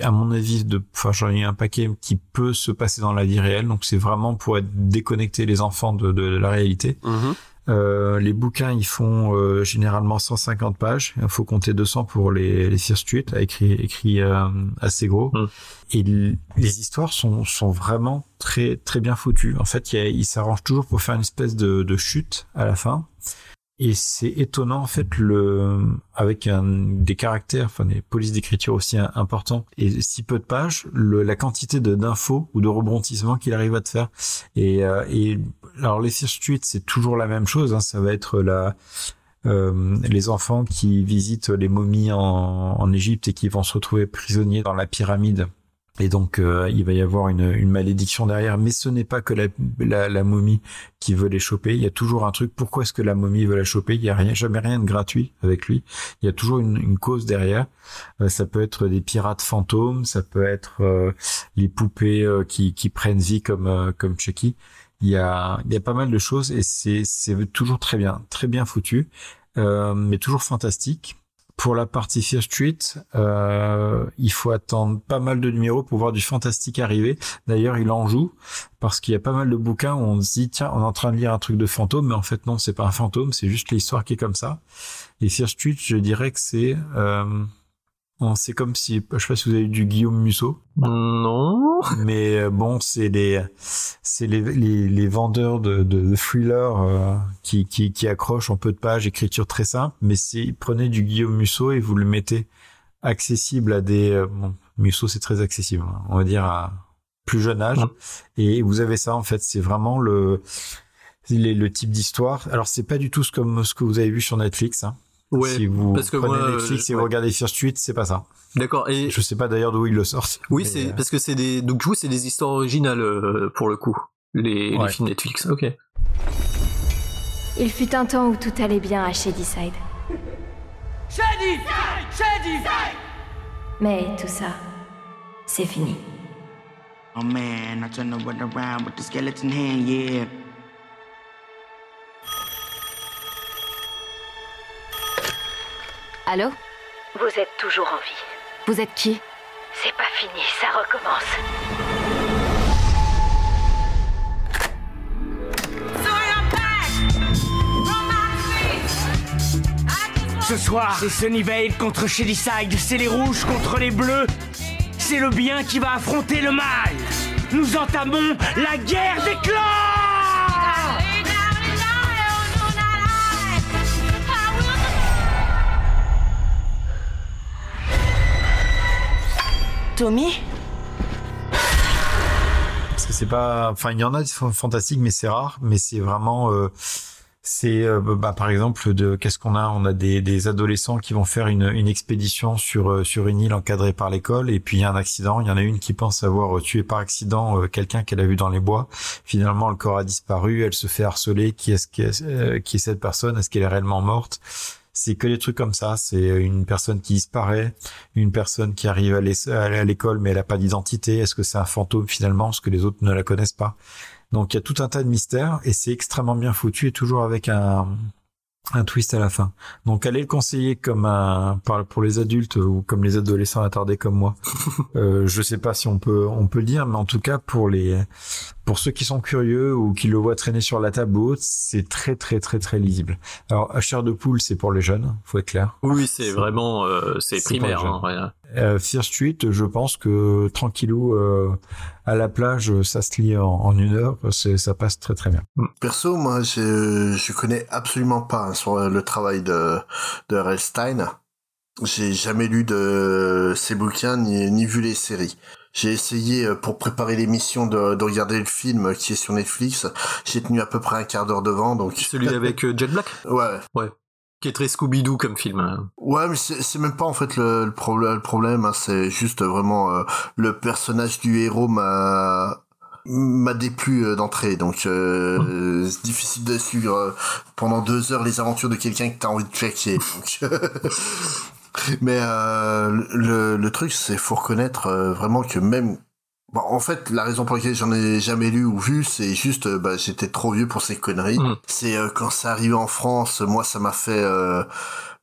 à mon avis, de, enfin j'en ai un paquet qui peut se passer dans la vie réelle. Donc c'est vraiment pour être déconnecter les enfants de, de la réalité. Mhm. Euh, les bouquins, ils font euh, généralement 150 pages. Il faut compter 200 pour les, les Street, écrit, écrit euh, assez gros. Mm. Et les histoires sont, sont vraiment très très bien foutues. En fait, il, y a- il s'arrange toujours pour faire une espèce de, de chute à la fin. Et c'est étonnant, en fait, le, avec un, des caractères, enfin des polices d'écriture aussi importants et si peu de pages, le, la quantité de d'infos ou de rebondissements qu'il arrive à te faire. Et, euh, et alors les Street, c'est toujours la même chose. Hein, ça va être la euh, les enfants qui visitent les momies en, en Égypte et qui vont se retrouver prisonniers dans la pyramide. Et donc euh, il va y avoir une, malédiction derrière, mais ce n'est pas que la, momie qui veut les choper. Il y a toujours un truc. Pourquoi est-ce que la momie veut la choper? Il y a rien, jamais rien de gratuit avec lui. Il y a toujours une, cause derrière. Euh, ça peut être des pirates fantômes, ça peut être les poupées qui, prennent vie comme comme Chucky. Il y a il y a pas mal de choses et c'est c'est toujours très bien, très bien foutu, euh, mais toujours fantastique. Pour la partie Fear Street, euh, il faut attendre pas mal de numéros pour voir du fantastique arriver. D'ailleurs, il en joue parce qu'il y a pas mal de bouquins où on se dit tiens, on est en train de lire un truc de fantôme, mais en fait non, c'est pas un fantôme, c'est juste l'histoire qui est comme ça. Et Fear Street, je dirais que c'est euh, c'est comme si je sais pas si vous avez eu du Guillaume Musso. Non. Mais euh, bon, c'est les c'est les, les, les vendeurs de, de, de thrillers euh, qui, qui qui accrochent en peu de pages, écriture très simple. Mais c'est prenez du Guillaume Musso et vous le mettez accessible à des euh, bon, Musso c'est très accessible, hein, on va dire à plus jeune âge. Et vous avez ça en fait, c'est vraiment le les- le type d'histoire. Alors c'est pas du tout ce comme ce que vous avez vu sur Netflix. Hein. Ouais, si vous parce que prenez moi, Netflix et vous ouais. regardez Fear Street, c'est pas ça. D'accord. Et Je sais pas d'ailleurs d'où ils le sortent. oui, c'est euh, parce que c'est des donc vous c'est des histoires originales euh, pour le coup. Les, les Ouais. films Netflix. Ok. Il fut un temps où tout allait bien à Shadyside. Shady! Shady! Mais tout ça, c'est fini. Oh man, I turn the world around with the skeleton hand, yeah. Allô? Vous êtes toujours en vie. Vous êtes qui? C'est pas fini, ça recommence. ce soir. C'est Sunnyvale contre Shadyside, c'est les rouges contre les bleus. C'est le bien qui va affronter le mal. Nous entamons la guerre des clans Parce que c'est pas, enfin, il y en a qui sont fantastiques, mais c'est rare. Mais c'est vraiment, euh, c'est, euh, bah, par exemple, de qu'est-ce qu'on a? On a des, des adolescents qui vont faire une, une expédition sur euh, sur une île encadrée par l'école, et puis il y a un accident. Il y en a une qui pense avoir tué par accident quelqu'un qu'elle a vu dans les bois. Finalement, le corps a disparu. Elle se fait harceler. Qui est-ce qui est, qui est cette personne? Est-ce qu'elle est réellement morte? C'est que des trucs comme ça. C'est une personne qui disparaît, une personne qui arrive à l'école mais elle a pas d'identité. Est-ce que c'est un fantôme finalement parce que les autres ne la connaissent pas? Donc il y a tout un tas de mystères et c'est extrêmement bien foutu et toujours avec un un twist à la fin. Donc allez le conseiller comme un pour les adultes ou comme les adolescents attardés comme moi. euh, je sais pas si on peut on peut le dire, mais en tout cas pour les pour ceux qui sont curieux ou qui le voient traîner sur la table haute, c'est très très très très lisible. Alors chair de poule, c'est pour les jeunes, faut être clair. Oui, c'est vraiment euh, c'est primaire. Hein, euh, Fear Street, je pense que tranquillou euh, à la plage, ça se lit en, une heure, ça passe très très bien. Perso, moi, je, je connais absolument pas hein, sur le travail de de R.L. Stein. J'ai jamais lu de ses bouquins ni, ni vu les séries. J'ai essayé euh, pour préparer l'émission de, de, regarder le film qui est sur Netflix. J'ai tenu à peu près un quart d'heure devant, donc. Celui avec euh, Jet Black? Ouais. Ouais. Qui est très Scooby-Doo comme film. Hein. Ouais, mais c'est même pas en fait le, le, problème. Le problème, hein, c'est juste vraiment euh, le personnage du héros m'a m'a déplu d'entrée donc euh, c'est difficile de suivre pendant deux heures les aventures de quelqu'un que t'as envie de checker donc mais euh, le, le truc, c'est faut reconnaître euh, vraiment que même Bon, en fait, la raison pour laquelle j'en ai jamais lu ou vu, c'est juste, euh, bah, j'étais trop vieux pour ces conneries. Mm. C'est quand ça arrivé en France, moi, ça m'a fait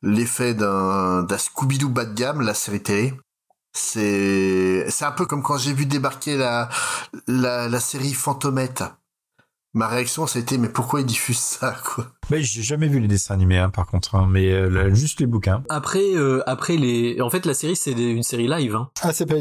l'effet d'un d'un Scooby-Doo bas de gamme, la série télé. C'est c'est un peu comme quand j'ai vu débarquer la la, la série Fantomette ma réaction c'était mais pourquoi ils diffusent ça quoi? Mais j'ai jamais vu les dessins animés hein, par contre hein, mais euh, juste les bouquins. Après euh, après les en fait la série c'est une série live hein. ah c'est pas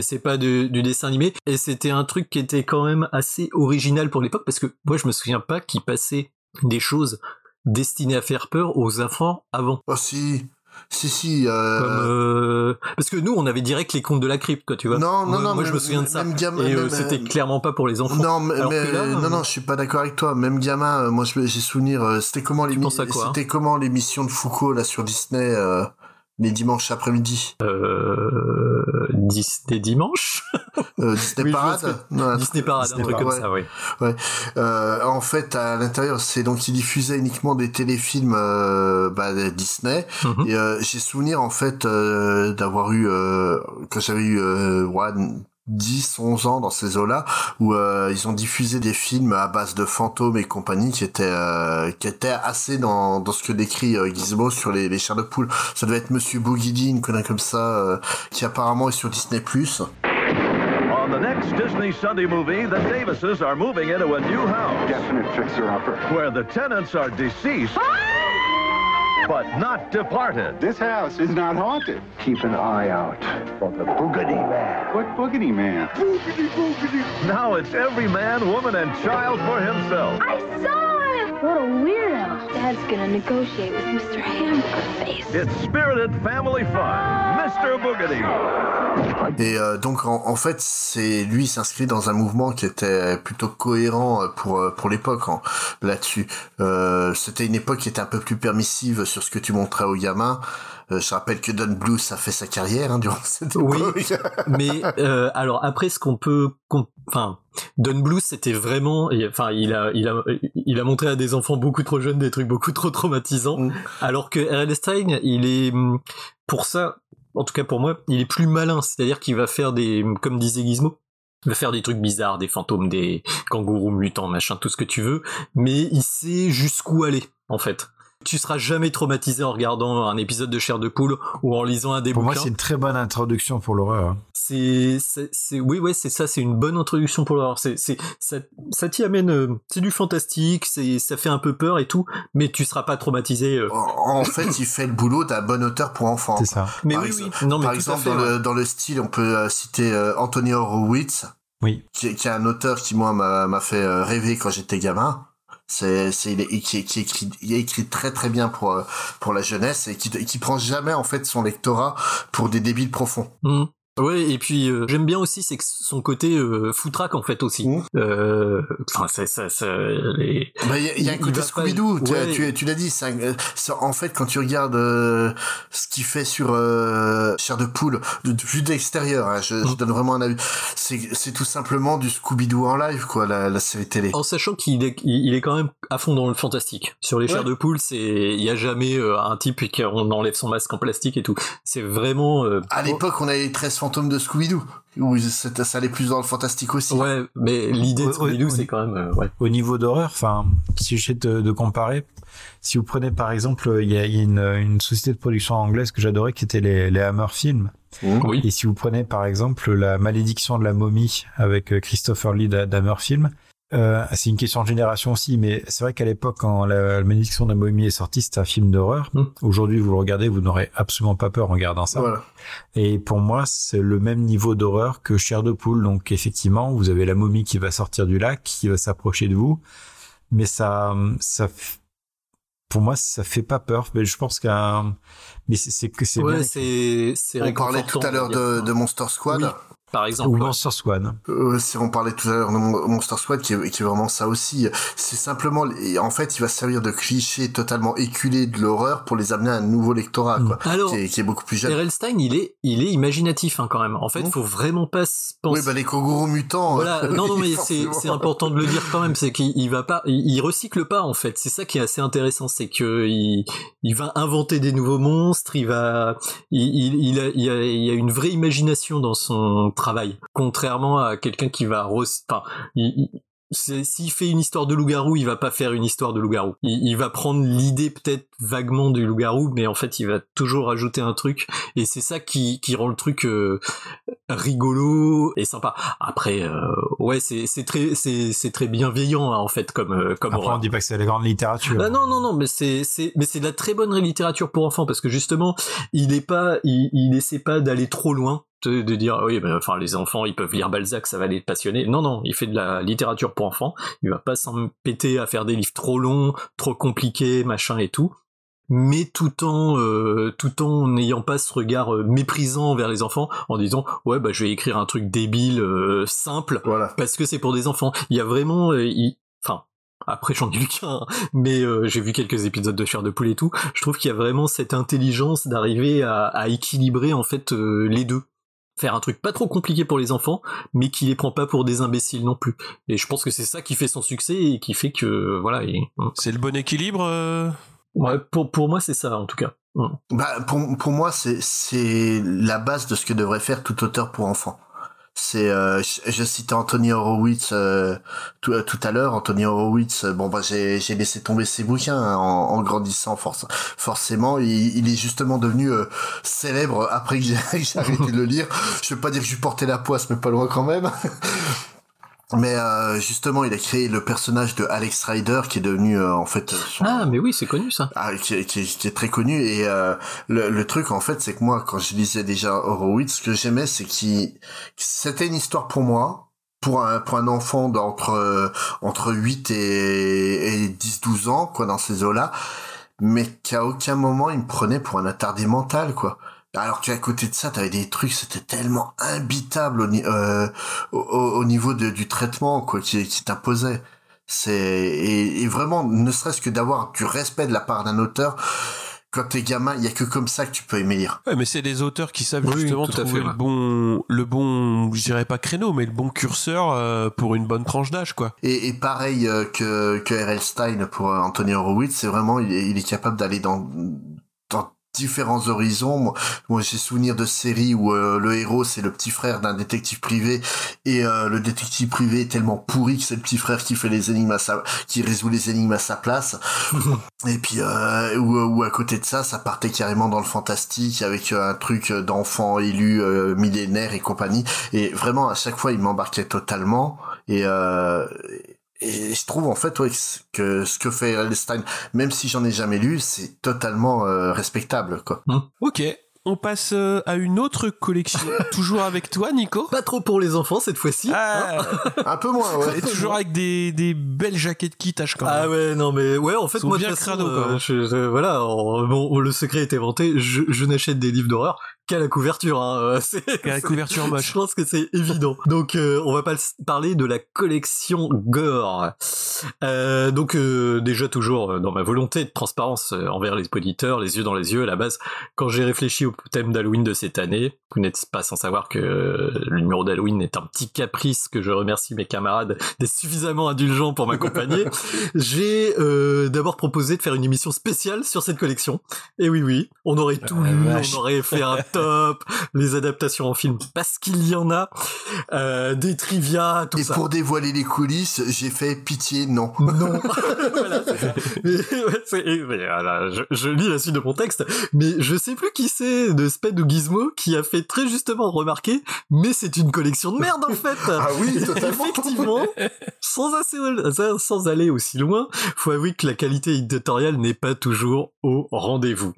c'est pas du, du, dessin animé. Et c'était un truc qui était quand même assez original pour l'époque parce que moi je me souviens pas qu'ils passaient des choses destinées à faire peur aux enfants avant. Oh si si si. Euh... Comme, euh... Parce que nous, on avait direct les contes de la crypte, quoi, tu vois. Non, non, non. Moi, je me souviens de ça. Même gamin, et euh, c'était clairement pas pour les enfants. Non, mais, mais là, non, non, je suis pas d'accord avec toi. Même gamin, euh, moi, j'ai souvenir. Euh, c'était comment les. C'était hein comment l'émission de Foucault là sur Disney les dimanches après-midi? Euh, Disney dimanche euh, Disney Parade non, Disney Parade, un truc comme ça, oui. Ouais. Euh, en fait, à l'intérieur, c'est donc ils diffusaient uniquement des téléfilms euh, bah, Disney. Et euh, j'ai souvenir en fait euh, d'avoir eu quand j'avais eu ouais, 10, 11 ans dans ces eaux-là, où euh, ils ont diffusé des films à base de fantômes et compagnie qui étaient euh, qui étaient assez dans, dans ce que décrit euh, Gizmo sur les, les chairs de poule. Ça devait être Monsieur Boogedy, une connerie comme ça, euh, qui apparemment est sur Disney+. On the next Disney Sunday movie, the Davises are moving into a new house. Definite fixer-upper. Where the tenants are deceased. But not departed. This house is not haunted. Keep an eye out for the Boogity Man. What Boogity Man? Boogity Boogity. Now it's every man, woman, and child for himself. I saw him! What a weirdo. Dad's gonna negotiate with Mr. Hamburger Face. It's spirited family fun. Mr. Boogity. Et euh, donc en, en fait, c'est lui s'inscrit dans un mouvement qui était plutôt cohérent pour pour l'époque hein, là-dessus. Euh, C'était une époque qui était un peu plus permissive sur ce que tu montrais aux gamins. Euh, je rappelle que Don Bluth a fait sa carrière hein, durant cette époque. Oui, mais euh, alors après, ce qu'on peut, enfin, Don Bluth, c'était vraiment, enfin, il a, il a, il a montré à des enfants beaucoup trop jeunes des trucs beaucoup trop traumatisants, mm. alors que R.L. Stein, il est, pour ça, en tout cas pour moi, il est plus malin, c'est-à-dire qu'il va faire des, comme disait Gizmo, il va faire des trucs bizarres, des fantômes, des kangourous mutants, machin, tout ce que tu veux, mais il sait jusqu'où aller, en fait. Tu seras jamais traumatisé en regardant un épisode de Chair de poule ou en lisant un des Pour bouquins. moi, c'est une très bonne introduction pour l'horreur. hein. c'est oui ouais c'est ça c'est une bonne introduction pour l'horreur c'est c'est ça ça t'y amène euh, c'est du fantastique c'est ça fait un peu peur et tout mais tu seras pas traumatisé euh. En en fait, il fait le boulot d'un bon auteur pour enfants. C'est ça. Mais par oui, exemple, oui. Non, mais par exemple, fait, dans, ouais. le, dans le style, on peut euh, citer euh, Anthony Horowitz, Oui. qui, qui est un auteur qui moi m'a m'a fait rêver quand j'étais gamin. C'est c'est est- qui, qui écrit il a écrit très très bien pour euh, pour la jeunesse et qui qui prend jamais en fait son lectorat pour des débiles profonds. Mhm. Ouais, et puis euh, j'aime bien aussi c'est que son côté euh, foutraque en fait aussi. Mmh. Euh, Enfin, ça, ça, ça, les... Bah, il y a, y a un côté pas- Scooby-Doo, tu, Ouais. tu, tu l'as dit, un- euh, c'est- en fait quand tu regardes euh, ce qu'il fait sur euh, Chair de Poule, de, de vue d'extérieur, hein, je, Mmh. je donne vraiment un avis, c'est c'est tout simplement du Scooby-Doo en live, quoi, la, la série télé. En sachant qu'il est, il est quand même à fond dans le fantastique. Sur les Ouais. chairs de poule, c'est, il y a jamais euh, un type qui on enlève son masque en plastique et tout. C'est vraiment. euh, À l'époque, on avait les 13 fantômes de Scooby-Doo, où ça allait plus dans le fantastique aussi. Ouais, mais l'idée de Scooby-Doo, c'est quand même, euh, ouais. Au niveau d'horreur, enfin, si j'essaie de, de comparer, si vous prenez par exemple, il y a, il y a une, une société de production anglaise que j'adorais qui était les, les Hammer Films. Oui. Et si vous prenez par exemple la malédiction de la momie avec euh, Christopher Lee d'Hammer Film, euh, c'est une question de génération aussi, mais c'est vrai qu'à l'époque, quand la, la malédiction de la momie est sortie, c'était un film d'horreur. Mm. Aujourd'hui, vous le regardez, vous n'aurez absolument pas peur en regardant ça. Voilà. Et pour moi, c'est le même niveau d'horreur que Chair de poule. Donc effectivement, vous avez la momie qui va sortir du lac, qui va s'approcher de vous, mais ça, ça, pour moi, ça fait pas peur. Mais je pense qu'un, mais c'est c'est que c'est Ouais, bien c'est, c'est On parlait tout à l'heure de, de Monster Squad. Oui, par exemple. ou. Monster Squad. Euh, si on parlait tout à l'heure de Mon- Monster Squad, qui est, qui est vraiment ça aussi. C'est simplement, en fait, il va servir de cliché totalement éculé de l'horreur pour les amener à un nouveau lectorat, quoi, Alors, qui, est, qui est beaucoup plus jeune. Stein, il est, il est imaginatif hein, quand même. En fait, Mmh. faut vraiment pas se penser. Oui, bah les kangourous mutants. Voilà, non, non, mais c'est, important de le dire quand même, c'est qu'il il va pas, il, il recycle pas en fait. C'est ça qui est assez intéressant, c'est que il, il va inventer des nouveaux monstres, il va, il, il, il a, il, a, il a une vraie imagination dans son travail, contrairement à quelqu'un qui va, enfin, s'il fait une histoire de loup-garou, il va pas faire une histoire de loup-garou. Il, il va prendre l'idée peut-être vaguement du loup-garou, mais en fait, il va toujours ajouter un truc, et c'est ça qui, qui rend le truc euh, rigolo et sympa. Après, euh, ouais, c'est très c'est très bienveillant hein, en fait comme euh, comme Après, on dit pas que c'est la grande littérature. Bah non non non mais c'est c'est mais c'est de la très bonne littérature pour enfants parce que justement il est pas il, il essaie pas d'aller trop loin de, de dire oui ben enfin les enfants ils peuvent lire Balzac ça va les passionner. Non non il fait de la littérature pour enfants. Il va pas s'empêter à faire des livres trop longs trop compliqués machin et tout. Mais tout en euh, tout en n'ayant pas ce regard euh, méprisant vers les enfants en disant ouais bah je vais écrire un truc débile euh, simple Voilà. parce que c'est pour des enfants. Il y a vraiment euh, il- enfin après j'en ai lu qu'un mais euh, j'ai vu quelques épisodes de chair de poule et tout. Je trouve qu'il y a vraiment cette intelligence d'arriver à, à équilibrer en fait euh, les deux faire un truc pas trop compliqué pour les enfants mais qui les prend pas pour des imbéciles non plus et je pense que c'est ça qui fait son succès et qui fait que voilà il- C'est le bon équilibre euh ouais, pour pour moi c'est ça en tout cas Mm. Bah, pour, pour moi, c'est, c'est la base de ce que devrait faire tout auteur pour enfants. C'est, euh, je, je citais Anthony Horowitz euh, tout, euh, tout à l'heure. Anthony Horowitz, euh, bon bah j'ai, j'ai laissé tomber ses bouquins hein, en, grandissant forc- forcément. Il, il est justement devenu célèbre après que j'ai, arrêté de le lire. Je veux pas dire que je portais la poisse, mais pas loin quand même. Mais euh, justement, il a créé le personnage de Alex Rider, qui est devenu euh, en fait son, ah mais oui c'est connu ça. Ah, qui, est- qui, qui est très connu. Et euh, le, le truc en fait c'est que moi quand je lisais déjà Horowitz ce que j'aimais c'est qu'il c'était une histoire pour moi pour un pour un enfant d'entre euh, entre 8 et, et 10 12 ans quoi dans ces eaux là mais qu'à aucun moment il me prenait pour un attardé mental quoi alors qu'à côté de ça, t'avais des trucs, c'était tellement imbitable au, ni- euh, au, au- au niveau de, du traitement quoi, qui, qui t'imposait. C'est et, et vraiment, ne serait-ce que d'avoir du respect de la part d'un auteur. Quand t'es gamin, il y a que comme ça que tu peux aimer lire. Ouais, mais c'est des auteurs qui savent Oui, justement tout à trouver fait, le ouais. bon, le bon, je dirais pas créneau, mais le bon curseur euh, pour une bonne tranche d'âge, quoi. Et, et pareil euh, que que R.L. Stein pour euh, Anthony Horowitz, c'est vraiment il est, il est capable d'aller dans dans différents horizons. Moi, moi j'ai souvenir de séries où euh, le héros c'est le petit frère d'un détective privé et euh, le détective privé est tellement pourri que c'est le petit frère qui fait les énigmes à sa, qui résout les énigmes à sa place. et puis euh, ou, à côté de ça, ça partait carrément dans le fantastique avec un truc d'enfant élu millénaire et compagnie. Et vraiment à chaque fois il m'embarquait totalement et et je trouve en fait que ce que fait Stein, même si j'en ai jamais lu, c'est totalement euh, respectable quoi. Hum. Ok, on passe euh, à une autre collection. toujours avec toi, Nico Pas trop pour les enfants cette fois-ci. Ah. Hein un peu moins, ouais. Et toujours avec des, des belles jaquettes qui tâchent quand même. Ah ouais, non mais ouais, en fait moi bien crado, euh, voilà, bon, le secret est inventé. Je, je n'achète des livres d'horreur qu'à la couverture. Hein. Qu'à la couverture moche. Je pense que c'est évident. Donc euh, on va pas parler de la collection Gore. Euh, donc euh, déjà toujours euh, dans ma volonté de transparence envers les auditeurs, les yeux dans les yeux à la base, quand j'ai réfléchi au thème d'Halloween de cette année, vous n'êtes pas sans savoir que le numéro d'Halloween est un petit caprice que je remercie mes camarades d'être suffisamment indulgents pour m'accompagner. j'ai d'abord proposé de faire une émission spéciale sur cette collection. Et oui oui, on aurait tout lu, on aurait fait un top, les adaptations en film parce qu'il y en a, euh, des trivia, tout Et ça. Et pour dévoiler les coulisses, j'ai fait pitié, non. Non. voilà, mais, voilà, je, je, lis la suite de mon texte, mais je sais plus qui c'est de Sped ou Gizmo qui a fait très justement remarquer, mais c'est une collection de merde en fait. ah oui, totalement. Effectivement, sans, assez, sans aller aussi loin, faut avouer que la qualité éditoriale n'est pas toujours au rendez-vous.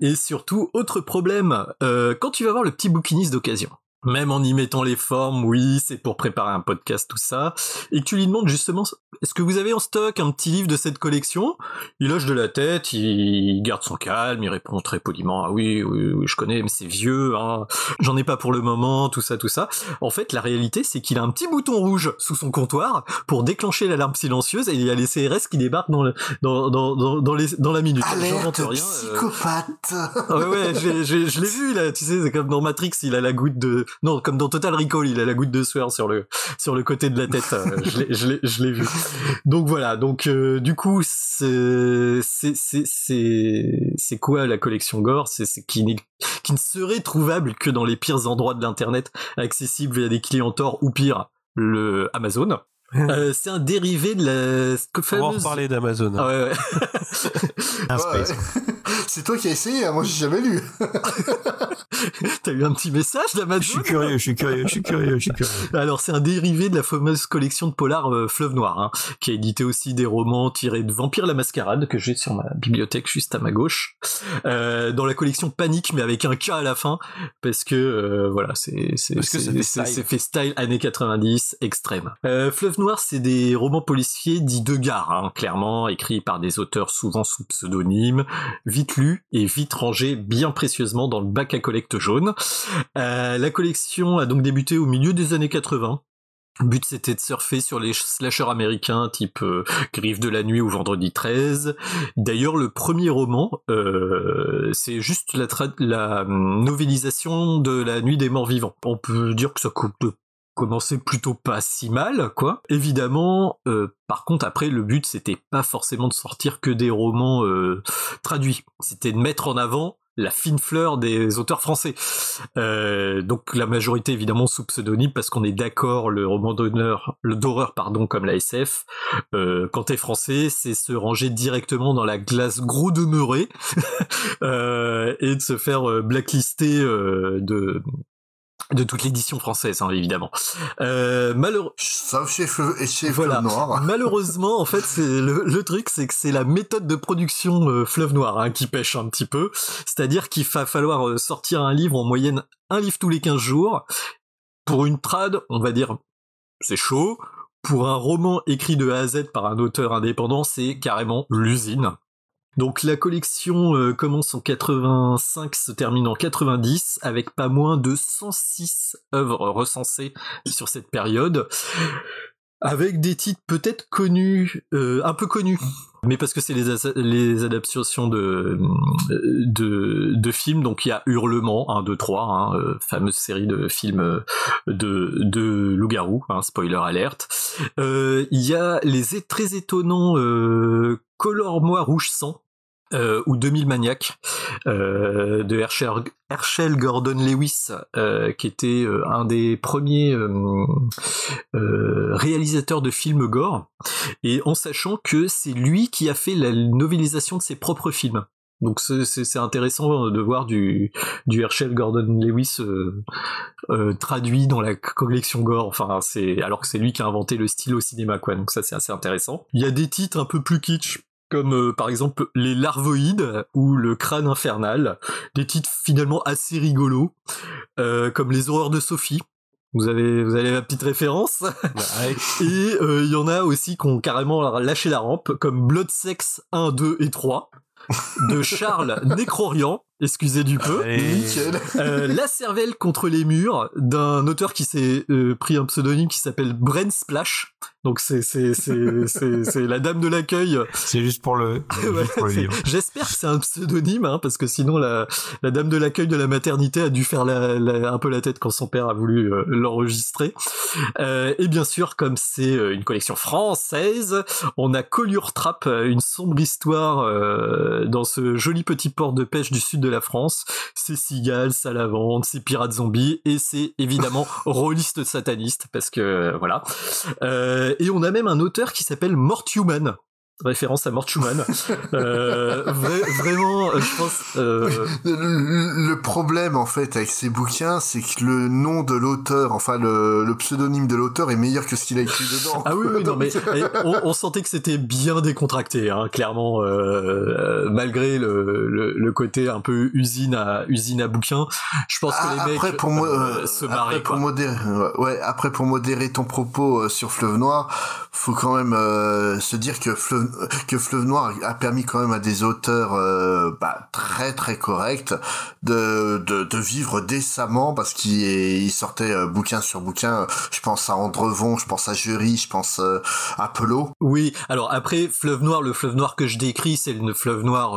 Et surtout, autre problème, euh, quand tu vas voir le petit bouquiniste d'occasion, même en y mettant les formes, oui, c'est pour préparer un podcast, tout ça, et que tu lui demandes justement, est-ce que vous avez en stock un petit livre de cette collection? Il hoche de la tête, il garde son calme, il répond très poliment, ah oui, oui, oui je connais, mais c'est vieux, hein, j'en ai pas pour le moment, tout ça, tout ça. En fait, la réalité, c'est qu'il a un petit bouton rouge sous son comptoir pour déclencher l'alarme silencieuse et il y a les CRS qui débarquent dans, le, dans, dans, dans, dans, les, dans la minute. Alerte rien. Euh. Psychopathe. Ah ouais, ouais, je l'ai vu là, tu sais, c'est comme dans Matrix, il a la goutte de non, comme dans Total Recall, il a la goutte de sueur sur le sur le côté de la tête. Euh, je l'ai je l'ai vu. Donc voilà. Donc euh, du coup, c'est c'est c'est c'est quoi la collection Gore? C'est qui qui ne serait trouvable que dans les pires endroits de l'internet, accessible via des clients Tor ou pire le Amazon. Euh, c'est un dérivé de la fameuse... On va reparler d'Amazon. Ah ouais, ouais. ouais. C'est toi qui as essayé, hein. moi j'ai jamais lu. T'as eu un petit message d'Amazon Je suis curieux, je suis curieux, je suis curieux, je suis curieux. Alors c'est un dérivé de la fameuse collection de polar euh, Fleuve Noir, hein, qui a édité aussi des romans tirés de Vampire la Mascarade que j'ai sur ma bibliothèque juste à ma gauche, euh, dans la collection Panique mais avec un K à la fin parce que euh, voilà c'est c'est c'est fait style années 90 extrême. Euh, Fleuve Noir c'est des romans policiers dits de gare, hein, clairement écrits par des auteurs souvent sous pseudonyme, vite lus et vite rangés bien précieusement dans le bac à collecte jaune. Euh, la collection a donc débuté au milieu des années 80 le but c'était de surfer sur les slashers américains type euh, Griffe de la nuit ou Vendredi 13. D'ailleurs le premier roman euh, c'est juste la, hum, novélisation de La nuit des morts vivants. On peut dire que ça commençait plutôt pas si mal, quoi. Évidemment, euh, par contre, après, le but, c'était pas forcément de sortir que des romans euh, traduits. C'était de mettre en avant la fine fleur des auteurs français. Euh, donc la majorité évidemment sous pseudonyme parce qu'on est d'accord, le roman d'honneur, d'horreur pardon, comme la SF, quand t'es français, c'est se ranger directement dans la glace gros demeuré euh, et de se faire blacklister de de toute l'édition française, hein, évidemment. Euh, malheureux... Sauf chez, chez voilà. Noir. Malheureusement, en fait, c'est le, le, truc, c'est que c'est la méthode de production euh, Fleuve Noir hein, qui pêche un petit peu. C'est-à-dire qu'il va falloir euh, sortir un livre en moyenne, un livre tous les 15 jours. Pour une trad, on va dire, c'est chaud. Pour un roman écrit de A à Z par un auteur indépendant, c'est carrément l'usine. Donc la collection euh, commence en 85, se termine en 90, avec pas moins de 106 œuvres recensées sur cette période, avec des titres peut-être connus, euh, un peu connus, mais parce que c'est les, adaptations de, de, films, donc il y a Hurlement 1, 2, 3, hein, euh, fameuse série de films de, de loup-garou, hein, spoiler alerte. Il y a les très étonnants euh, Color Moi Rouge Sang, euh, ou 2000 maniaques euh, de Herschel, Gordon Lewis, euh, qui était euh, un des premiers euh, réalisateurs de films gore, et en sachant que c'est lui qui a fait la novélisation de ses propres films. Donc c'est intéressant de voir du, du Herschel Gordon Lewis euh, euh, traduit dans la collection Gore. Enfin, c'est alors que c'est lui qui a inventé le style au cinéma, quoi. Donc ça c'est assez intéressant. Il y a des titres un peu plus kitsch comme euh, par exemple les larvoïdes ou le crâne infernal, des titres finalement assez rigolos, euh, comme les horreurs de Sophie. Vous avez, vous avez la petite référence. et euh, il y en a aussi qui ont carrément lâché la rampe, comme Blood Sex 1, 2 et 3 de Charles Nécrorian, excusez du peu. Euh, la cervelle contre les murs d'un auteur qui s'est euh, pris un pseudonyme qui s'appelle Bren Splash. Donc c'est c'est c'est c'est la dame de l'accueil. C'est juste pour le. J'espère que c'est un pseudonyme hein, parce que sinon la la dame de l'accueil de la maternité a dû faire la, un peu la tête quand son père a voulu euh, l'enregistrer. Et bien sûr comme c'est une collection française, on a Collure Trap, une sombre histoire dans ce joli petit port de pêche du sud de la France. C'est cigales, salamandres, c'est pirates zombies et c'est évidemment rôliste sataniste parce que voilà. Euh, et on a même un auteur qui s'appelle Mort Human référence à Mort Schumann. euh, vraiment, euh, je pense. Euh... Le, le, problème en fait avec ces bouquins, c'est que le nom de l'auteur, enfin le, le, pseudonyme de l'auteur est meilleur que ce qu'il a écrit dedans. Ah oui, oui non mais on, on, sentait que c'était bien décontracté, hein, clairement, euh, malgré le, le, côté un peu usine à usine à bouquins. Je pense que les ah, après, mecs pour moi, se marraient. Après, pour modérer, ouais, après pour modérer ton propos sur Fleuve Noir, faut quand même se dire que Fleuve que Fleuve Noir a permis quand même à des auteurs euh, bah, très très corrects de, de, de vivre décemment parce qu'ils sortaient euh, bouquin sur bouquin. Je pense à Andrevon, je pense à Jury, je pense euh, à Pelot. Oui, alors après Fleuve Noir, le Fleuve Noir que je décris, c'est le Fleuve Noir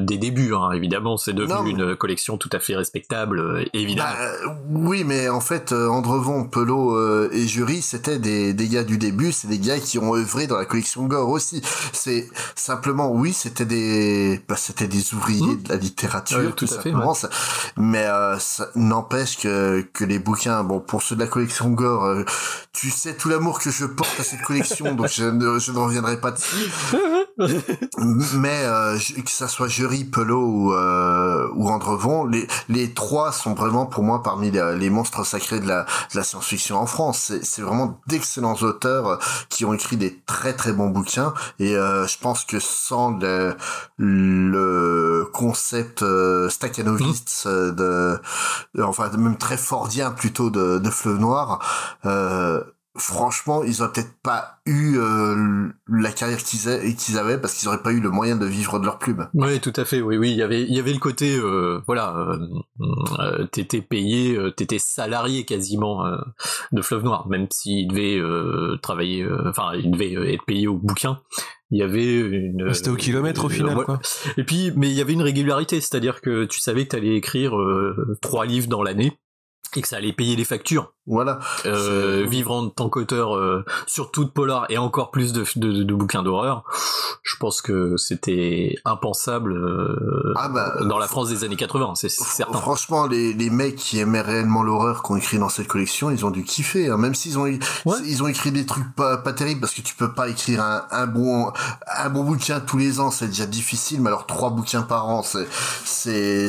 des débuts, hein, évidemment. C'est devenu une collection tout à fait respectable, évidemment. Bah, oui, mais en fait, Andrevon, Pelot et Jury, c'était des, des gars du début, c'est des gars qui ont œuvré dans la collection Gore aussi. C'est simplement, oui, c'était des, bah, c'était des ouvriers mmh. de la littérature, tout, simplement. Ça, mais euh, ça n'empêche que que les bouquins, bon, pour ceux de la collection Gore, euh, tu sais tout l'amour que je porte à cette collection, donc je ne, je ne reviendrai pas dessus. mais euh, que ça soit Jury, Pelot ou, euh, ou Andrevon, les, les trois sont vraiment pour moi parmi les, les monstres sacrés de la, de la science-fiction en France. C'est vraiment d'excellents auteurs qui ont écrit des très très bons bouquins et euh, je pense que sans le, le concept euh, stakhanoviste mmh. de, enfin même très fordien plutôt de, de Fleuve Noir, euh, franchement, ils auraient peut-être pas eu euh, la carrière qu'ils avaient parce qu'ils auraient pas eu le moyen de vivre de leur plume. Oui, tout à fait. Oui, oui, il y avait, il y avait le côté, euh, voilà, euh, euh t'étais payé, euh, t'étais salarié quasiment de Fleuve Noir, même s'il devait travailler, enfin, il devait être payé au bouquin. Il y avait une. C'était au kilomètre au final, quoi. Et puis, mais il y avait une régularité, c'est-à-dire que tu savais que t'allais écrire trois livres dans l'année et que ça allait payer les factures. Voilà. Euh, vivre en tant qu'auteur, euh, surtout de polar et encore plus de, de, de bouquins d'horreur, je pense que c'était impensable euh, ah bah, dans la France des années 80, c'est certain. Franchement, les, les mecs qui aimaient réellement l'horreur, qui ont écrit dans cette collection, ils ont dû kiffer, hein, même s'ils ont ils ont écrit des trucs pas, pas terribles parce que tu peux pas écrire un, un bon un bon bouquin tous les ans, c'est déjà difficile, mais alors trois bouquins par an, c'est c'est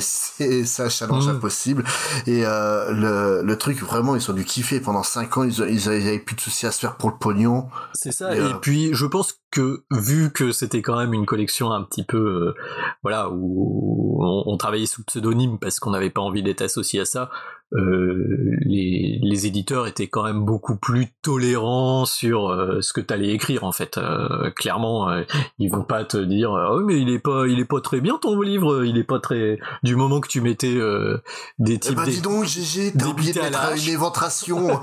c'est un challenge mmh. impossible. Et euh, le le truc vraiment, ils ont dû kiffer. Pendant 5 ans, ils, ils, avaient, plus de soucis à se faire pour le pognon. C'est ça. Et, puis, je pense que vu que c'était quand même une collection un petit peu, euh, voilà, où on, on, travaillait sous pseudonyme parce qu'on n'avait pas envie d'être associé à ça, euh, les, les, éditeurs étaient quand même beaucoup plus tolérants sur euh, ce que tu allais écrire en fait. Euh, clairement, euh, ils vont pas te dire oh mais il est pas il est pas très bien ton livre, il est pas très du moment que tu mettais des eh types. Eh ben, dis donc GG, t'as oublié de mettre une éventration.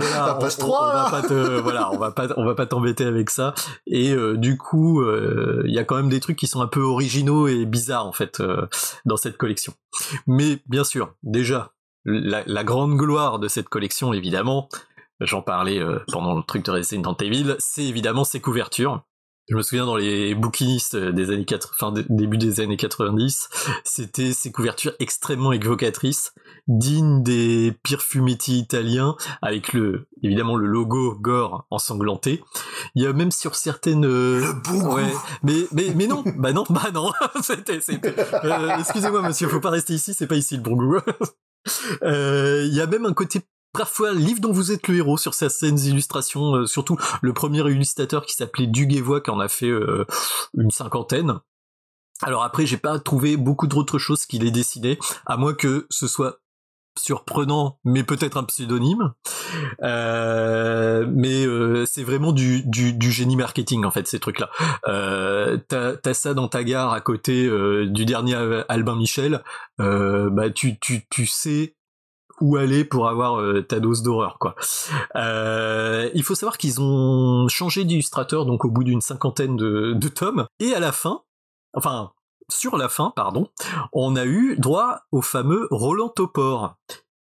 voilà, on, on, on, va pas te voilà, on va pas on va pas t'embêter avec ça. Et du coup, il y a quand même des trucs qui sont un peu originaux et bizarres en fait dans cette collection. Mais bien sûr, déjà la, la, grande gloire de cette collection, évidemment, j'en parlais euh, pendant le truc de Resident Evil, c'est évidemment ses couvertures. je me souviens dans les bouquinistes des années 80, enfin début des années 90, c'était ces couvertures extrêmement évocatrices, dignes des pires fumetti italiens, avec le évidemment le logo gore ensanglanté. Il y a même sur certaines, le bon ouais, mais mais mais non, bah non, bah non. c'était, c'était... Euh, excusez-moi monsieur, faut pas rester ici, c'est pas ici le bon goût. Euh, il y a même un côté parfois livre dont vous êtes le héros sur certaines illustrations, euh, surtout le premier illustrateur qui s'appelait Duguevois qui en a fait euh, une cinquantaine. Alors après, j'ai pas trouvé beaucoup d'autres choses qu'il ait dessiné, à moins que ce soit surprenant, mais peut-être un pseudonyme. Euh, mais euh, c'est vraiment du, du, génie marketing en fait ces trucs-là. Euh, t'as, t'as ça dans ta gare à côté euh, du dernier Albin Michel. bah tu, tu, tu sais où aller pour avoir ta dose d'horreur quoi. Il faut savoir qu'ils ont changé d'illustrateur donc au bout d'une cinquantaine de, de tomes et à la fin, enfin sur la fin pardon, on a eu droit au fameux Roland Topor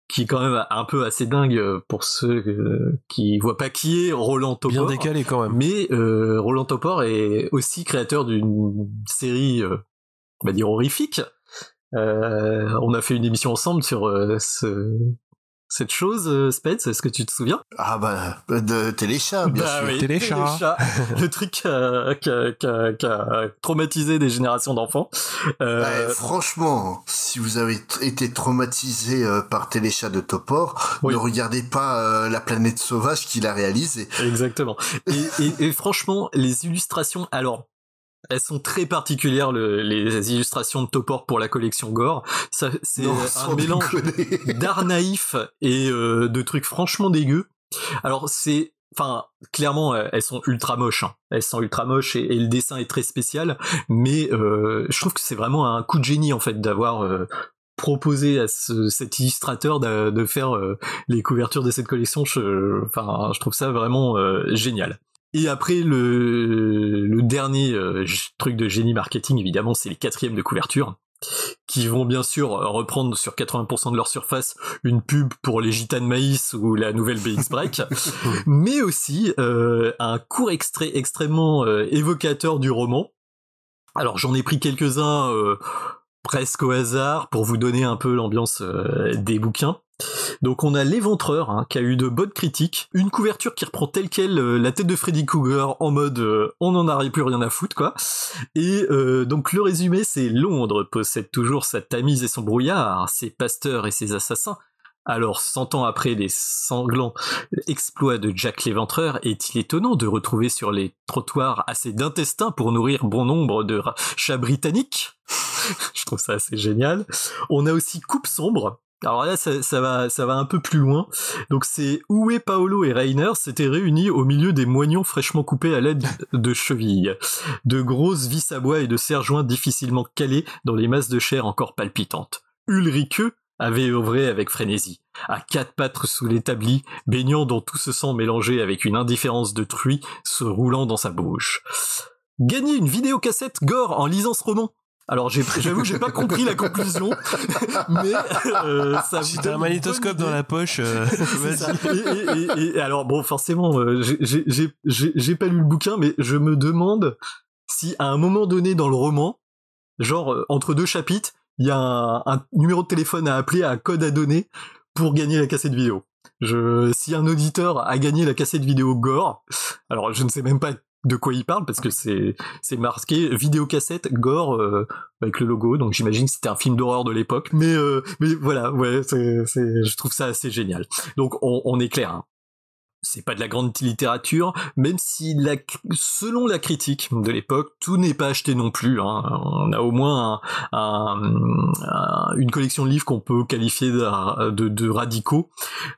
qui est quand même un peu assez dingue pour ceux euh, qui voient pas qui est Roland Topor. Bien décalé quand même. Mais euh, Roland Topor est aussi créateur d'une série, euh, on va dire horrifique, euh, on a fait une émission ensemble sur euh, ce, cette chose, euh, Spence, est-ce que tu te souviens? Ah bah, de Téléchat, bien bah sûr. Oui, Téléchat. Téléchat. le truc qui a, qui, a, traumatisé des générations d'enfants. Euh... Ouais, franchement, si vous avez été traumatisé euh, par Téléchat de Topor, oui. ne regardez pas euh, La planète sauvage qu'il a réalisé. Exactement. Et, et, et franchement, les illustrations, alors elles sont très particulières le, les illustrations de Topor pour la collection Gore. Ça, c'est un mélange d'art naïf et euh, de trucs franchement dégueux. Alors c'est, enfin, clairement, elles sont ultra moches. Hein. Elles sont ultra moches et, et, le dessin est très spécial. Mais euh, je trouve que c'est vraiment un coup de génie en fait d'avoir euh, proposé à ce, cet illustrateur de, de faire euh, les couvertures de cette collection. Je, enfin, je trouve ça vraiment euh, génial. Et après le, le dernier euh, truc de génie marketing, évidemment, c'est les quatrièmes de couverture qui vont bien sûr reprendre sur 80% de leur surface une pub pour les gitanes maïs ou la nouvelle BX Break, mais aussi euh, un court extrait extrêmement euh, évocateur du roman. Alors j'en ai pris quelques-uns presque au hasard pour vous donner un peu l'ambiance des bouquins. Donc on a l'éventreur hein, qui a eu de bonnes critiques, une couverture qui reprend telle quelle euh, la tête de Freddy Krueger en mode euh, on n'en a plus rien à foutre quoi. Et euh, donc le résumé c'est Londres possède toujours sa tamise et son brouillard, ses pasteurs et ses assassins. Alors, cent ans après les sanglants exploits de Jack l'Éventreur, est-il étonnant de retrouver sur les trottoirs assez d'intestins pour nourrir bon nombre de chats britanniques? Je trouve ça assez génial. On a aussi Coupe Sombre, alors là, ça, va, ça va un peu plus loin. Donc c'est Uwe Paolo et Rainer s'étaient réunis au milieu des moignons fraîchement coupés à l'aide de chevilles, de grosses vis à bois et de serre-joints difficilement calés dans les masses de chair encore palpitantes. Ulrike avait œuvré avec frénésie, à quatre pattes sous l'établi, baignant dans tout ce sang mélangé avec une indifférence de truie se roulant dans sa bouche. Gagner une vidéocassette gore en lisant ce roman? Alors j'avoue j'ai pas compris la conclusion, mais euh, ça. Si t'as un magnétoscope dans la poche, euh, vas-y. Et, et, et, alors bon, forcément, euh, j'ai pas lu le bouquin, mais je me demande si à un moment donné dans le roman, genre euh, entre deux chapitres, il y a un, un, numéro de téléphone à appeler, un code à donner pour gagner la cassette vidéo. Je, si un auditeur a gagné la cassette vidéo Gore, alors je ne sais même pas de quoi il parle parce que c'est c'est marqué vidéocassette gore euh, avec le logo donc j'imagine que c'était un film d'horreur de l'époque mais euh, mais voilà ouais c'est je trouve ça assez génial donc on, on est clair hein. C'est pas de la grande littérature, même si la, selon la critique de l'époque, tout n'est pas acheté non plus. Hein. On a au moins un, un, un, une collection de livres qu'on peut qualifier de, radicaux.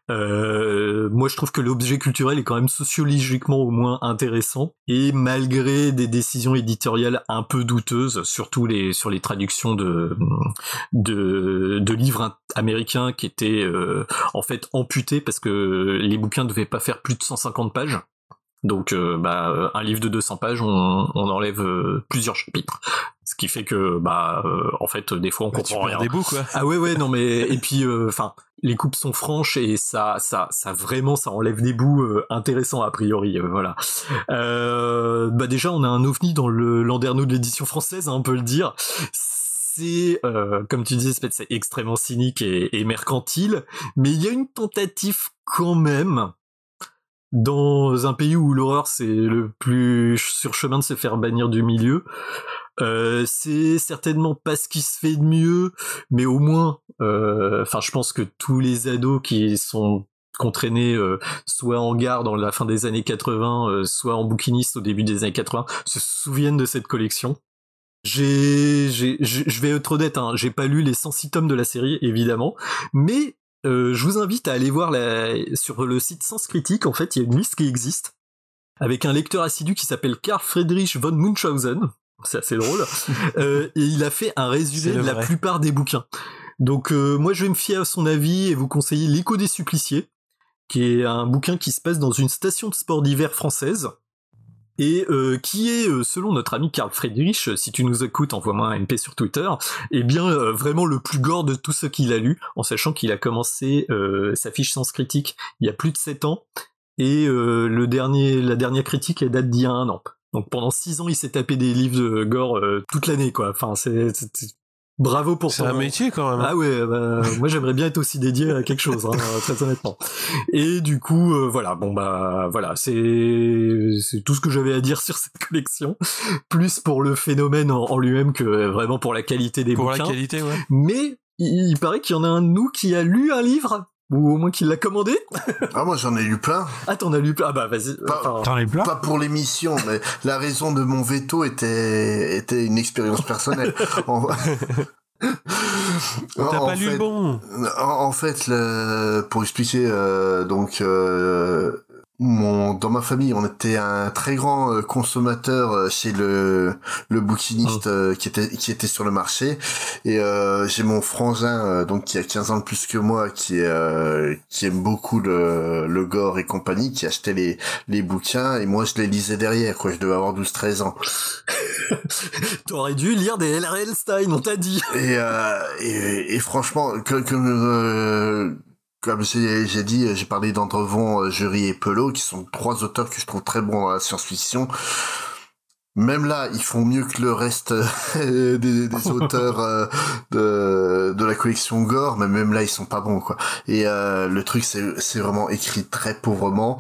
Euh, moi, je trouve que l'objet culturel est quand même sociologiquement au moins intéressant, et malgré des décisions éditoriales un peu douteuses, surtout les sur les traductions de de, livres américains qui étaient euh, en fait amputés parce que les bouquins devaient pas faire plus de 150 pages. Donc, euh, bah, un livre de 200 pages, on, on enlève euh, plusieurs chapitres. Ce qui fait que, bah, euh, en fait, des fois, on bah, comprend rien. Des bouts, quoi. Ah ouais, ouais, non, mais et puis, enfin, les coupes sont franches et ça, ça, ça vraiment, ça enlève des bouts euh, intéressants a priori. Euh, voilà. Euh, bah déjà, on a un ovni dans le Landerneau de l'édition française, hein, on peut le dire. C'est, comme tu disais, c'est extrêmement cynique et, et mercantile, mais il y a une tentative quand même dans un pays où l'horreur c'est le plus sur chemin de se faire bannir du milieu, euh, c'est certainement pas ce qui se fait de mieux, mais au moins, euh, enfin, je pense que tous les ados qui sont contraînés euh, soit en gare dans la fin des années 80, soit en bouquiniste au début des années 80, se souviennent de cette collection. J'ai, je vais être honnête, hein, j'ai pas lu les 106 tomes de la série, évidemment, mais je vous invite à aller voir la, sur le site Sens Critique, en fait, il y a une liste qui existe, avec un lecteur assidu qui s'appelle Karl Friedrich von Munchausen, c'est assez drôle. euh, et il a fait un résumé de la plupart des bouquins. Donc euh, moi je vais me fier à son avis et vous conseiller L'écho des suppliciés, qui est un bouquin qui se passe dans une station de sport d'hiver française et euh, qui est, euh, selon notre ami Karl Friedrich, si tu nous écoutes, envoie-moi un MP sur Twitter, eh bien vraiment le plus gore de tout ce qu'il a lu, en sachant qu'il a commencé sa fiche sens critique il y a plus de 7 ans, et le dernier, la dernière critique elle date d'il y a un an. Donc pendant six ans, il s'est tapé des livres de gore euh, toute l'année, quoi. Enfin, c'est bravo pour ça. C'est un métier quand même. Ah ouais, bah, moi j'aimerais bien être aussi dédié à quelque chose, hein, très honnêtement. Et du coup, euh, voilà, bon bah voilà, c'est c'est tout ce que j'avais à dire sur cette collection, plus pour le phénomène en, lui-même que vraiment pour la qualité des bouquins. Pour la qualité, ouais. Mais il, il paraît qu'il y en a un de nous qui a lu un livre ou au moins qu'il l'a commandé Ah moi j'en ai lu plein. Ah t'en as lu plein Ah bah vas-y. T'en as lu plein Pas pour l'émission, mais la raison de mon veto était était une expérience personnelle. T'as pas lu le bon. En, fait, le, pour expliquer, euh, donc euh, mon, dans ma famille, on était un très grand euh, consommateur euh, chez le le bouquiniste oh. euh, qui était qui était sur le marché et euh, j'ai mon frangin donc qui a 15 ans de plus que moi qui qui aime beaucoup le le gore et compagnie qui achetait les les bouquins et moi je les lisais derrière quoi, je devais avoir 12 13 ans. T'aurais dû lire des L.R.L. Stein, on t'a dit. Et, et, et franchement que comme j'ai dit, j'ai parlé d'Andrevon, euh, Jury et Pelot, qui sont trois auteurs que je trouve très bons dans la science-fiction. Même là, ils font mieux que le reste des, des auteurs euh, de, la collection Gore, mais même là, ils sont pas bons, quoi. Et euh, le truc, c'est vraiment écrit très pauvrement.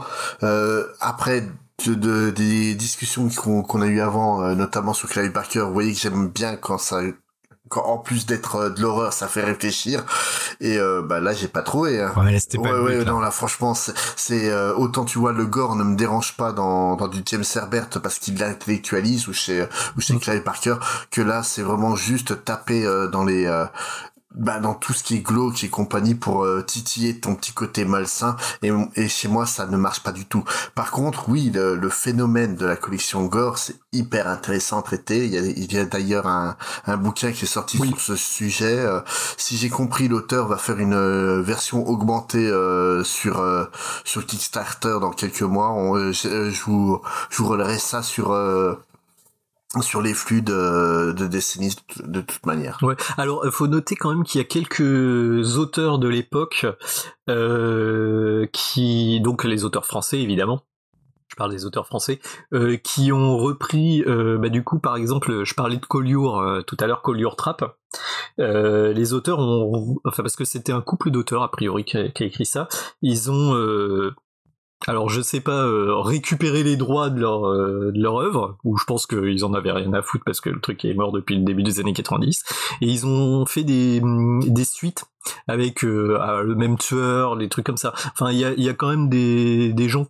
après, de, des discussions qu'on a eu avant, notamment sur Clive Barker, vous voyez que j'aime bien quand ça en plus d'être euh, de l'horreur, ça fait réfléchir. Et euh, bah là, j'ai pas trouvé. Hein. Ouais, mais ouais, ouais, non, là, franchement, c'est euh, autant tu vois le gore ne me dérange pas dans dans du James Herbert parce qu'il l'intellectualise ou chez ou chez mm. Clive Parker que là, c'est vraiment juste taper dans les bah, dans tout ce qui est glauque et compagnie pour euh, titiller ton petit côté malsain et, et, chez moi ça ne marche pas du tout. Par contre oui le, le phénomène de la collection Gore c'est hyper intéressant à traiter. Il y a, il y a d'ailleurs un, un bouquin qui est sorti sur ce sujet. Euh, si j'ai compris l'auteur va faire une euh, version augmentée sur sur Kickstarter dans quelques mois. On, je, vous je vous relèverai ça sur sur les flux de, de décennies de, toute manière. Ouais. Alors, il faut noter quand même qu'il y a quelques auteurs de l'époque euh, qui, donc les auteurs français évidemment, je parle des auteurs français, euh, qui ont repris, euh, bah, du coup, par exemple, je parlais de Collioure euh, tout à l'heure, Collioure Trap. Euh, les auteurs ont, enfin parce que c'était un couple d'auteurs a priori qui a, qui a, écrit ça, ils ont alors je sais pas euh, récupérer les droits de leur euh, de leur œuvre ou je pense qu'ils en avaient rien à foutre parce que le truc est mort depuis le début des années 90 et ils ont fait des des suites avec euh, le même tueur les trucs comme ça. Enfin il y a il y a quand même des des gens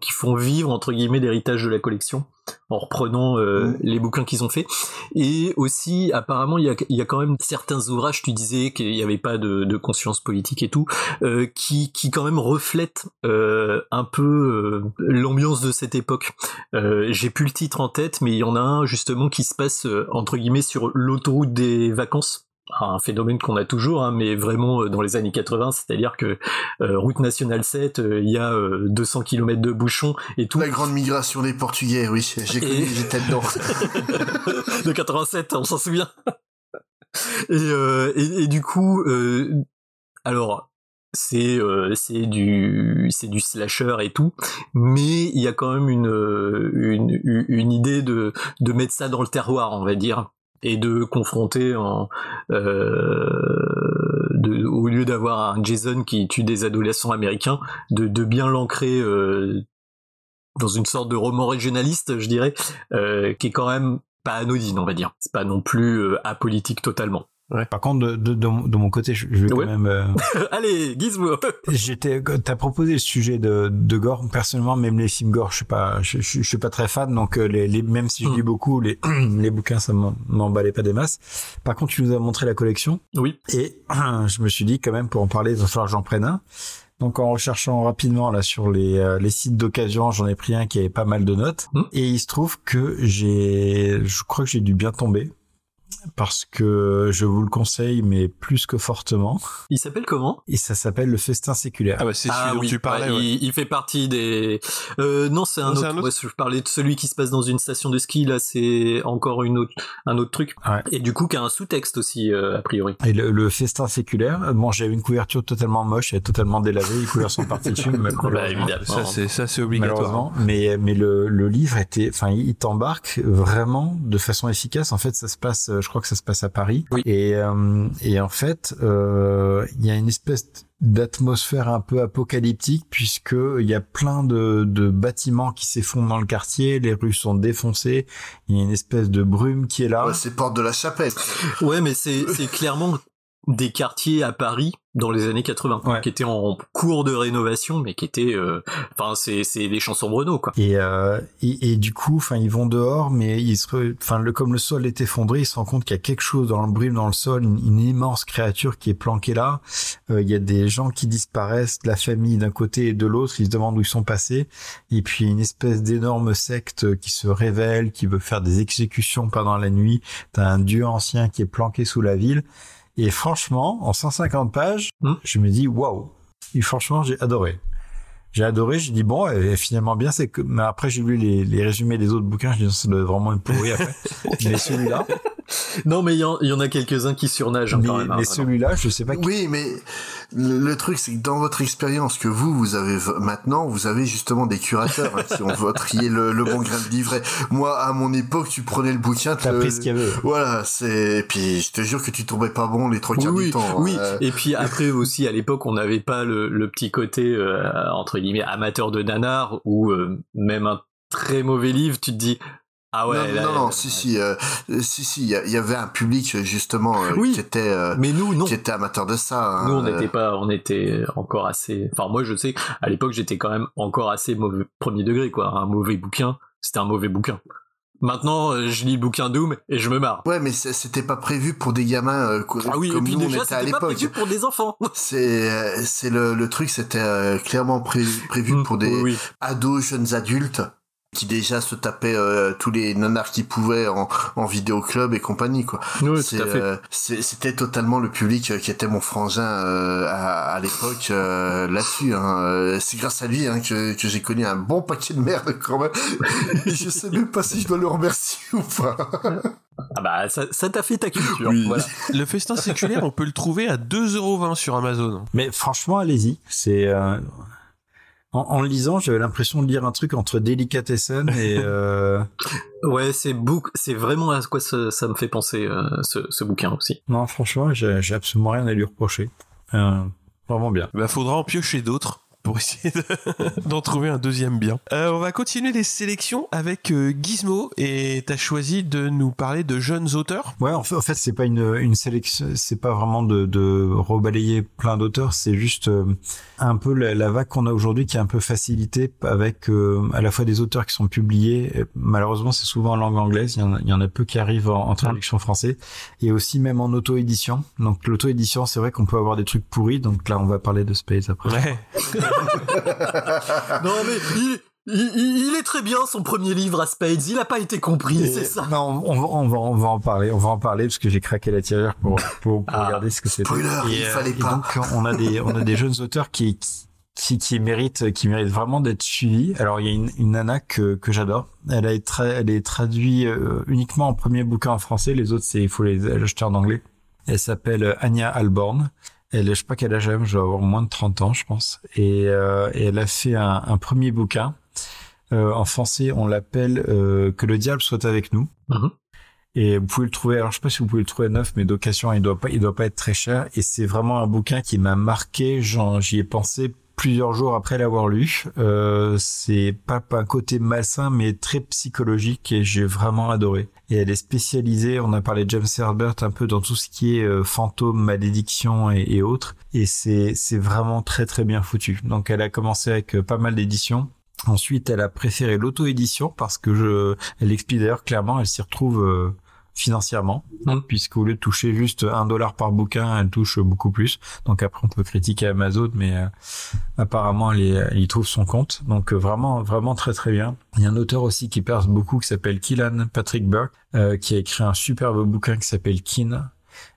qui font vivre entre guillemets l'héritage de la collection en reprenant euh, les bouquins qu'ils ont fait et aussi apparemment il y a, y a, quand même certains ouvrages tu disais qu'il n'y avait pas de, de, conscience politique et tout euh, qui, qui quand même reflètent euh, un peu euh, l'ambiance de cette époque. Euh, j'ai plus le titre en tête mais il y en a un justement qui se passe entre guillemets sur l'autoroute des vacances un phénomène qu'on a toujours, hein, mais vraiment euh, dans les années 80, c'est-à-dire que euh, route nationale 7, euh, il y a 200 km de bouchons et tout. La grande migration des Portugais, oui, j'ai connu, j'étais dedans. de 87, on s'en souvient. et, et, et, du coup, alors c'est euh, c'est du c'est du slasher et tout, mais il y a quand même une, une une idée de de mettre ça dans le terroir, on va dire, et de confronter en euh, au lieu d'avoir un Jason qui tue des adolescents américains, de bien l'ancrer euh, dans une sorte de roman régionaliste, je dirais, euh, qui est quand même pas anodine, on va dire. C'est pas non plus apolitique totalement. Ouais. Par contre, de, de, de, de, mon côté, je, je vais quand même. euh, Allez, Gizmo. J'étais, t'as proposé le sujet de, de gore. Personnellement, même les films gore, je suis pas, je, je, je suis pas très fan. Donc, euh, les, les, même si je Hmm. lis beaucoup, les, les bouquins, ça m'emballait pas des masses. Par contre, tu nous as montré la collection. Oui. Et je me suis dit, quand même, pour en parler, il va falloir que j'en prenne un. Donc, en recherchant rapidement, là, sur les, euh, les sites d'occasion, j'en ai pris un qui avait pas mal de notes. Hmm. Et il se trouve que j'ai, je crois que j'ai dû bien tomber. Parce que je vous le conseille, mais plus que fortement. Il s'appelle comment? Et ça s'appelle le festin séculaire. Ah bah c'est celui dont oui, tu parlais. ouais, ouais. il, il fait partie des. Euh, non, c'est un, autre. un autre Ouais, je parlais de celui qui se passe dans une station de ski. Là, c'est encore une autre, un autre truc. Ouais. Et du coup, qui a un sous-texte aussi euh, a priori. Et le, le festin séculaire, bon, j'avais une couverture totalement moche, elle est totalement délavée, les couleurs sont parties dessus, mais Bah, évidemment. Ça c'est ça c'est obligatoire. Mais mais le, le livre était, enfin, il t'embarque vraiment de façon efficace. En fait, ça se passe, euh, je crois que ça se passe à Paris. Oui. Et euh, et en fait, euh, il y a une espèce d'atmosphère un peu apocalyptique puisque il y a plein de, de bâtiments qui s'effondrent dans le quartier, les rues sont défoncées, il y a une espèce de brume qui est là. Ouais, c'est porte de la chapelle. Ouais, mais c'est c'est clairement des quartiers à Paris dans les années 80 Ouais. qui étaient en cours de rénovation, mais qui étaient. euh, Enfin, c'est c'est des chansons Bruno quoi. Et, euh, et, et du coup, enfin, ils vont dehors, mais ils se, enfin, le, comme le sol est effondré, ils se rendent compte qu'il y a quelque chose dans le brume, dans le sol, une, une immense créature qui est planquée là. Euh, il y a des gens qui disparaissent, de la famille d'un côté et de l'autre, ils se demandent où ils sont passés. Et puis une espèce d'énorme secte qui se révèle, qui veut faire des exécutions pendant la nuit. T'as un dieu ancien qui est planqué sous la ville. Et franchement, en 150 pages, Hmm. je me dis waouh. Et franchement, j'ai adoré. J'ai adoré, j'ai dit bon, et finalement bien, c'est que, mais après j'ai lu les, les résumés des autres bouquins, je dis ça doit vraiment être pourri après. mais celui-là, Non, mais il y, en- il y en a quelques-uns qui surnagent hein, mais, quand même. hein, mais celui-là, je sais pas qui. Oui, mais le, le truc, c'est que dans votre expérience que vous, vous avez maintenant, vous avez justement des curateurs hein, qui ont trier le, le bon grain de livret. Moi, à mon époque, tu prenais le bouquin, T'as pris ce qu'il y avait. Voilà, c'est. Et puis, je te jure que tu tombais pas bon les trois quarts oui, du temps. oui. hein. Et puis après aussi, à l'époque, on n'avait pas le, le petit côté euh, entre guillemets amateur de nanar ou euh, même un très mauvais livre. Tu te dis ah ouais. non, là, non, non, euh, si, si, euh, si, si, il y, avait un public justement euh, Oui. qui était, euh, Mais nous, non. qui était amateur de ça. hein, Nous, on n'était pas, on était encore assez. Enfin, moi, je sais, à l'époque, j'étais quand même encore assez mauvais premier degré, quoi. Un mauvais bouquin, c'était un mauvais bouquin. Maintenant, euh, je lis le bouquin Doom et je me marre. Ouais, mais c'était pas prévu pour des gamins euh, Ah oui, comme et puis nous on déjà, était à c'était pas l'époque. prévu pour des enfants. C'est euh, c'est le, le truc, c'était euh, clairement pré- prévu Mm, pour des oui. ados, jeunes adultes qui déjà se tapaient euh, tous les nanars qu'ils pouvaient en, en vidéoclub et compagnie quoi. Oui, euh, C'était totalement le public euh, qui était mon frangin euh, à, à l'époque euh, là-dessus. Hein. C'est grâce à lui hein, que, que j'ai connu un bon paquet de merde quand même. Et je sais même pas si je dois le remercier ou pas. Ah bah, ça ça t'a fait ta culture. Oui. Voilà. Le festin séculaire, on peut le trouver à 2,20€ sur Amazon. Mais franchement, allez-y. C'est euh, en, en le lisant, j'avais l'impression de lire un truc entre Delicatessen et euh... Ouais, c'est book, c'est vraiment à quoi ça, ça me fait penser euh, ce, ce bouquin aussi. non, franchement, j'ai absolument rien à lui reprocher. Euh, vraiment bien. Bah, faudra en piocher d'autres pour essayer de- d'en trouver un deuxième bien. Euh, on va continuer les sélections avec euh, Gizmo et t'as choisi de nous parler de jeunes auteurs. Ouais, en fait, en fait c'est pas une, une sélection, c'est pas vraiment de, de rebalayer plein d'auteurs, c'est juste euh, un peu la, la vague qu'on a aujourd'hui qui est un peu facilitée avec euh, à la fois des auteurs qui sont publiés, malheureusement c'est souvent en langue anglaise, il y en a, il y en a peu qui arrivent en, en traduction français, et aussi même en auto-édition. Donc l'auto-édition, c'est vrai qu'on peut avoir des trucs pourris, donc là on va parler de Space après. Ouais. non mais il, il, il- il est très bien son premier livre à Spades. Il a pas été compris, c'est ça. Non, on va, on va, on va en parler. On va en parler parce que j'ai craqué la tireur pour, pour, pour Ah, regarder ce que c'était. spoiler, il euh, fallait pas. donc, on a des, on a des jeunes auteurs qui, qui, qui méritent, qui méritent vraiment d'être suivis. Alors, il y a une, une nana que, que j'adore. Elle a été, tra- elle est traduite euh, uniquement en premier bouquin en français. Les autres, c'est, il faut les acheter en anglais. Elle s'appelle Anya Alborn. Elle, je sais pas quel âge elle a, je dois avoir moins de 30 ans, je pense. Et, euh, et elle a fait un, un premier bouquin. Euh, en français, on l'appelle euh, Que le diable soit avec nous. Mhm. Et vous pouvez le trouver, alors je sais pas si vous pouvez le trouver neuf, mais d'occasion, il doit pas, il doit pas être très cher. Et c'est vraiment un bouquin qui m'a marqué. J'y ai pensé plusieurs jours après l'avoir lu. Euh, c'est pas, un côté malsain, mais très psychologique et j'ai vraiment adoré. Et elle est spécialisée, on a parlé de James Herbert un peu dans tout ce qui est euh, fantôme, malédiction et, autres. Et c'est, vraiment très très bien foutu. Donc elle a commencé avec euh, pas mal d'éditions. Ensuite, elle a préféré l'auto-édition parce que je, elle explique d'ailleurs clairement, elle s'y retrouve euh, financièrement, puisqu'au lieu de toucher juste un dollar par bouquin, elle touche beaucoup plus. Donc après, on peut critiquer Amazon, mais euh, apparemment, elle, est- elle y trouve son compte. Donc euh, vraiment, vraiment très très bien. Il y a un auteur aussi qui perce beaucoup qui s'appelle Killan Patrick Burke, euh, qui a écrit un superbe bouquin qui s'appelle Kin.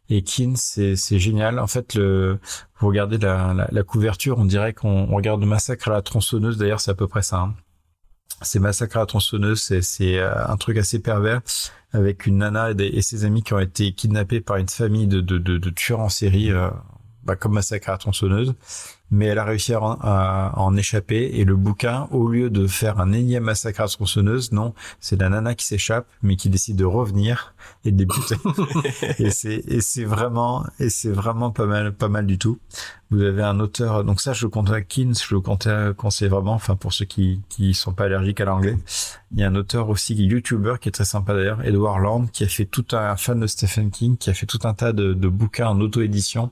Et Kin, c'est génial. En fait, le, vous regardez la, la, la couverture, on dirait qu'on on regarde Massacre à la tronçonneuse. D'ailleurs, c'est à peu près ça. hein. C'est Massacre à la tronçonneuse, c'est c'est euh, un truc assez pervers avec une nana et, ses amis qui ont été kidnappés par une famille de, de, de, tueurs en série, euh, bah, comme Massacre à tronçonneuse. Mais elle a réussi à, en- à en échapper et le bouquin, au lieu de faire un énième massacre à tronçonneuse, non, c'est la nana qui s'échappe mais qui décide de revenir et de débuter. et c'est et c'est vraiment et c'est vraiment pas mal pas mal du tout. Vous avez un auteur donc ça je le compte à Keynes, je le compte à- conseille vraiment enfin pour ceux qui qui sont pas allergiques à l'anglais. Il y a un auteur aussi YouTuber qui est très sympa d'ailleurs, Edward Land qui a fait tout un, un fan de Stephen King qui a fait tout un tas de, de bouquins en auto-édition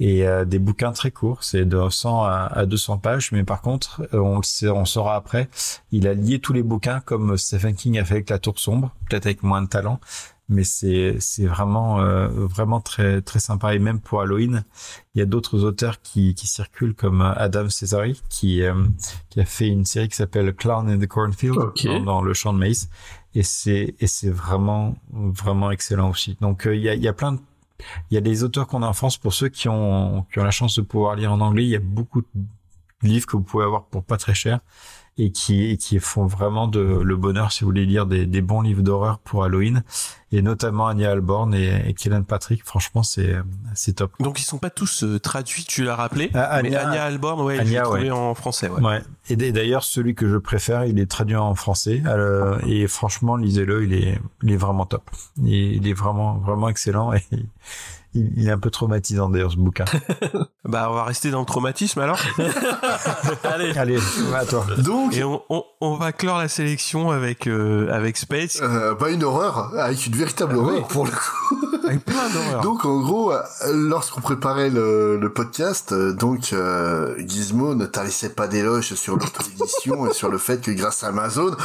et euh, des bouquins très courts, c'est de 100 à, à 200 pages, mais par contre, euh, on le sait, on saura après, il a lié tous les bouquins comme Stephen King a fait avec La Tour sombre, peut-être avec moins de talent, mais c'est c'est vraiment euh, vraiment très très sympa. Et même pour Halloween, il y a d'autres auteurs qui qui circulent comme Adam Cesari qui euh, qui a fait une série qui s'appelle Clown in the Cornfield dans le champ de maïs. Et c'est et c'est vraiment vraiment excellent aussi. Donc euh, il y a il y a plein de il y a des auteurs qu'on a en France pour ceux qui ont qui ont la chance de pouvoir lire en anglais. Il y a beaucoup de livres que vous pouvez avoir pour pas très cher et qui et qui font vraiment de le bonheur si vous voulez lire des, des bons livres d'horreur pour Halloween et notamment Anya Alborn et, et Kellan Patrick. Franchement, c'est c'est top. Donc ils sont pas tous euh, traduits, tu l'as rappelé. Ah, mais Anya- Alborn, ouais, Anya, j'ai trouvé ouais. en français. Ouais. Ouais. Et d'ailleurs, celui que je préfère, il est traduit en français. euh, et franchement, lisez-le, il est, il est vraiment top. Il, il est vraiment, vraiment excellent. Et il, il est un peu traumatisant d'ailleurs ce bouquin. Bah on va rester dans le traumatisme alors. Allez, Allez, à toi. Donc, Et on, on, on va clore la sélection avec euh, avec Space, euh, pas une horreur, avec une véritable horreur pour le coup. Avec plein d'horreurs. Donc en gros, euh, lorsqu'on préparait le, le podcast, euh, donc euh, Gizmo ne tarissait pas d'éloges sur l'auto-édition et sur le fait que grâce à Amazon,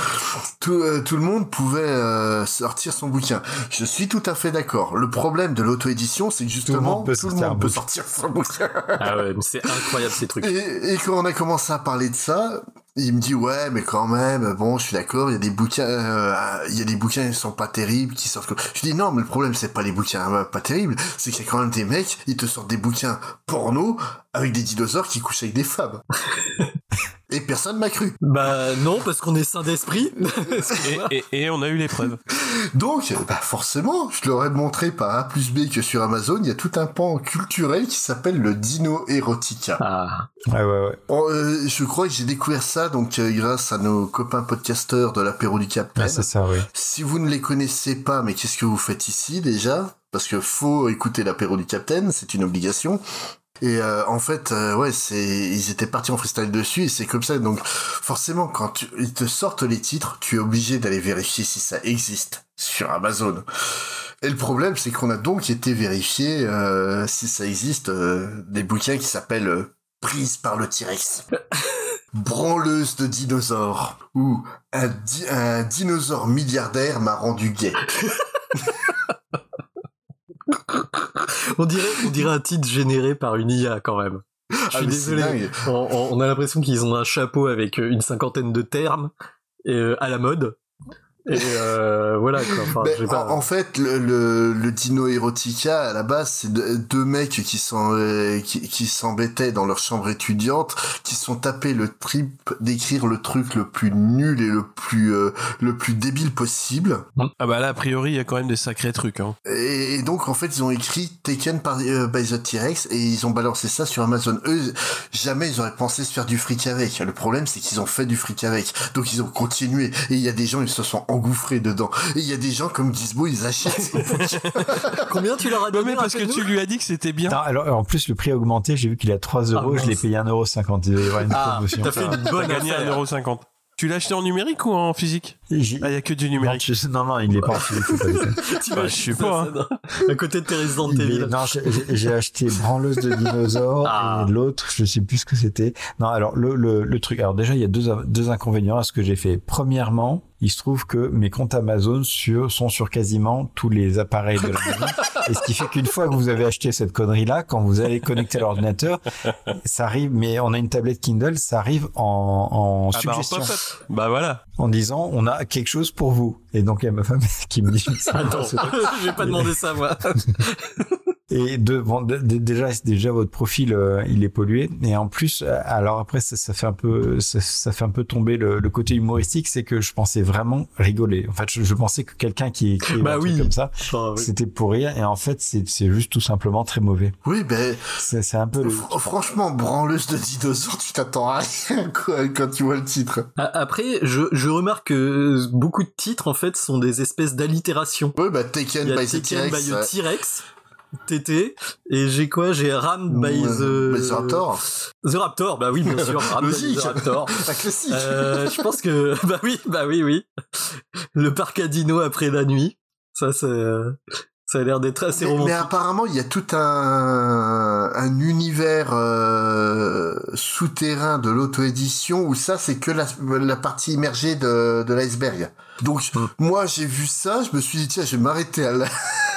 tout, euh, tout le monde pouvait euh, sortir son bouquin. Je suis tout à fait d'accord. Le problème de l'auto-édition, c'est que justement, tout le sortir monde peut sortir son bouquin. Ah ouais, mais c'est incroyable ces trucs. Et, et quand on a commencé à parler de ça, il me dit ouais, mais quand même, bon, je suis d'accord, il y a des bouquins, euh, il y a des bouquins qui sont pas terribles, qui sortent. Je dis non, mais le problème c'est pas les bouquins euh, pas terribles, c'est qu'il y a quand même des mecs, ils te sortent des bouquins porno avec des dinosaures qui couchent avec des femmes. et personne m'a cru. Bah non, parce qu'on est sain d'esprit. Et, et, et on a eu les preuves. Donc, bah forcément, je leur ai montré par A plus B que sur Amazon, il y a tout un pan culturel qui s'appelle le Dino Erotica. Ah. Ouais, ouais, ouais. Oh, euh, je crois que j'ai découvert ça donc euh, grâce à nos copains podcasteurs de l'apéro du Capitaine. Ah, c'est ça, oui. Si vous ne les connaissez pas, mais qu'est-ce que vous faites ici déjà? Parce que faut écouter l'apéro du Capitaine, c'est une obligation. Et euh, en fait, euh, ouais, c'est ils étaient partis en freestyle dessus et c'est comme ça. Donc forcément, quand tu, ils te sortent les titres, tu es obligé d'aller vérifier si ça existe sur Amazon. Et le problème, c'est qu'on a donc été vérifier euh, si ça existe euh, des bouquins qui s'appellent euh, Prise par le T-Rex. Branleuse de dinosaures ou un, di- un dinosaure milliardaire m'a rendu gay. On dirait, on dirait un titre généré par une IA quand même. Je Ah, suis mais c'est désolé. dingue. On, on- on a l'impression qu'ils ont un chapeau avec euh, une cinquantaine de termes euh, à la mode. Et euh, voilà quoi. Enfin, Ben, j'ai pas- en, en fait, le, le, le Dino Erotica, à la base, c'est de- deux mecs qui s'en, euh, qui, qui s'embêtaient dans leur chambre étudiante, qui sont tapés le trip d'écrire le truc le plus nul et le plus, euh, le plus débile possible. Ah bah là, a priori, il y a quand même des sacrés trucs. Hein. Et, et donc, en fait, ils ont écrit Taken par, euh, by the T-Rex et ils ont balancé ça sur Amazon. Eux, jamais ils auraient pensé se faire du fric avec. Le problème, c'est qu'ils ont fait du fric avec. Donc, ils ont continué. Et il y a des gens, ils se sont engouffrés dedans. Et il y a des gens comme Gizmo, ils achètent. Combien tu leur as Non, donné mais parce que tu lui as dit que c'était bien. Non, alors en plus le prix a augmenté, j'ai vu qu'il est à 3 euros, Ah, je l'ai payé 1,50€. Il y avoir une Ah, promotion. t'as fait une bonne affaire. 1,50€. Tu l'as acheté en numérique ou en physique Ah, il y a que du Non, numérique. je- non, non, il est pas en physique, déconner. Bah, je sais pas. hein. À côté de tes Resident Il est- Evil. non, j'ai- acheté Branleuse de dinosaures Ah. et l'autre, je sais plus ce que c'était. Non, alors le, le, le truc, alors déjà il y a deux, deux inconvénients à ce que j'ai fait. Premièrement, il se trouve que mes comptes Amazon sur, sont sur quasiment tous les appareils de la maison. et ce qui fait qu'une fois que vous avez acheté cette connerie-là, quand vous allez connecter à l'ordinateur, ça arrive, mais on a une tablette Kindle, ça arrive en, en Ah bah, en suggestion. Bah voilà. en disant on a quelque chose pour vous. Et donc il y a ma femme qui me dit ça. Attends, j'ai pas demandé ça moi. Et de, bon, de- de- déjà, déjà votre profil, euh, il est pollué. Et en plus, euh, alors après, ça, ça fait un peu, ça, ça fait un peu tomber le, le côté humoristique, c'est que je pensais vraiment rigoler. En fait, je, je pensais que quelqu'un qui écrit Bah un truc oui. comme ça, Enfin, oui. c'était pour rire. Et en fait, c'est, c'est juste tout simplement très mauvais. Oui, ben, C'est, un peu. le- fr- franchement, branleuse de dinosaures, tu t'attends à rien, quoi, quand tu vois le titre. Après, je, je remarque que beaucoup de titres en fait sont des espèces d'allitérations. Oui, bah, Taken by T-Rex. TT, et j'ai quoi? J'ai Ram by the... by the Raptor. The Raptor, bah oui, bien sûr, Ram by the Raptor. Un classique. Euh, je pense que, bah oui, bah oui, oui. Le parc à dino après la nuit. Ça, c'est, euh, ça a l'air d'être assez Mais, mais romantique. apparemment, il y a tout un, un univers euh, souterrain de l'auto-édition où ça, c'est que la, la partie immergée de, de l'iceberg. Donc, Hmm. moi, j'ai vu ça, je me suis dit, tiens, je vais m'arrêter à la,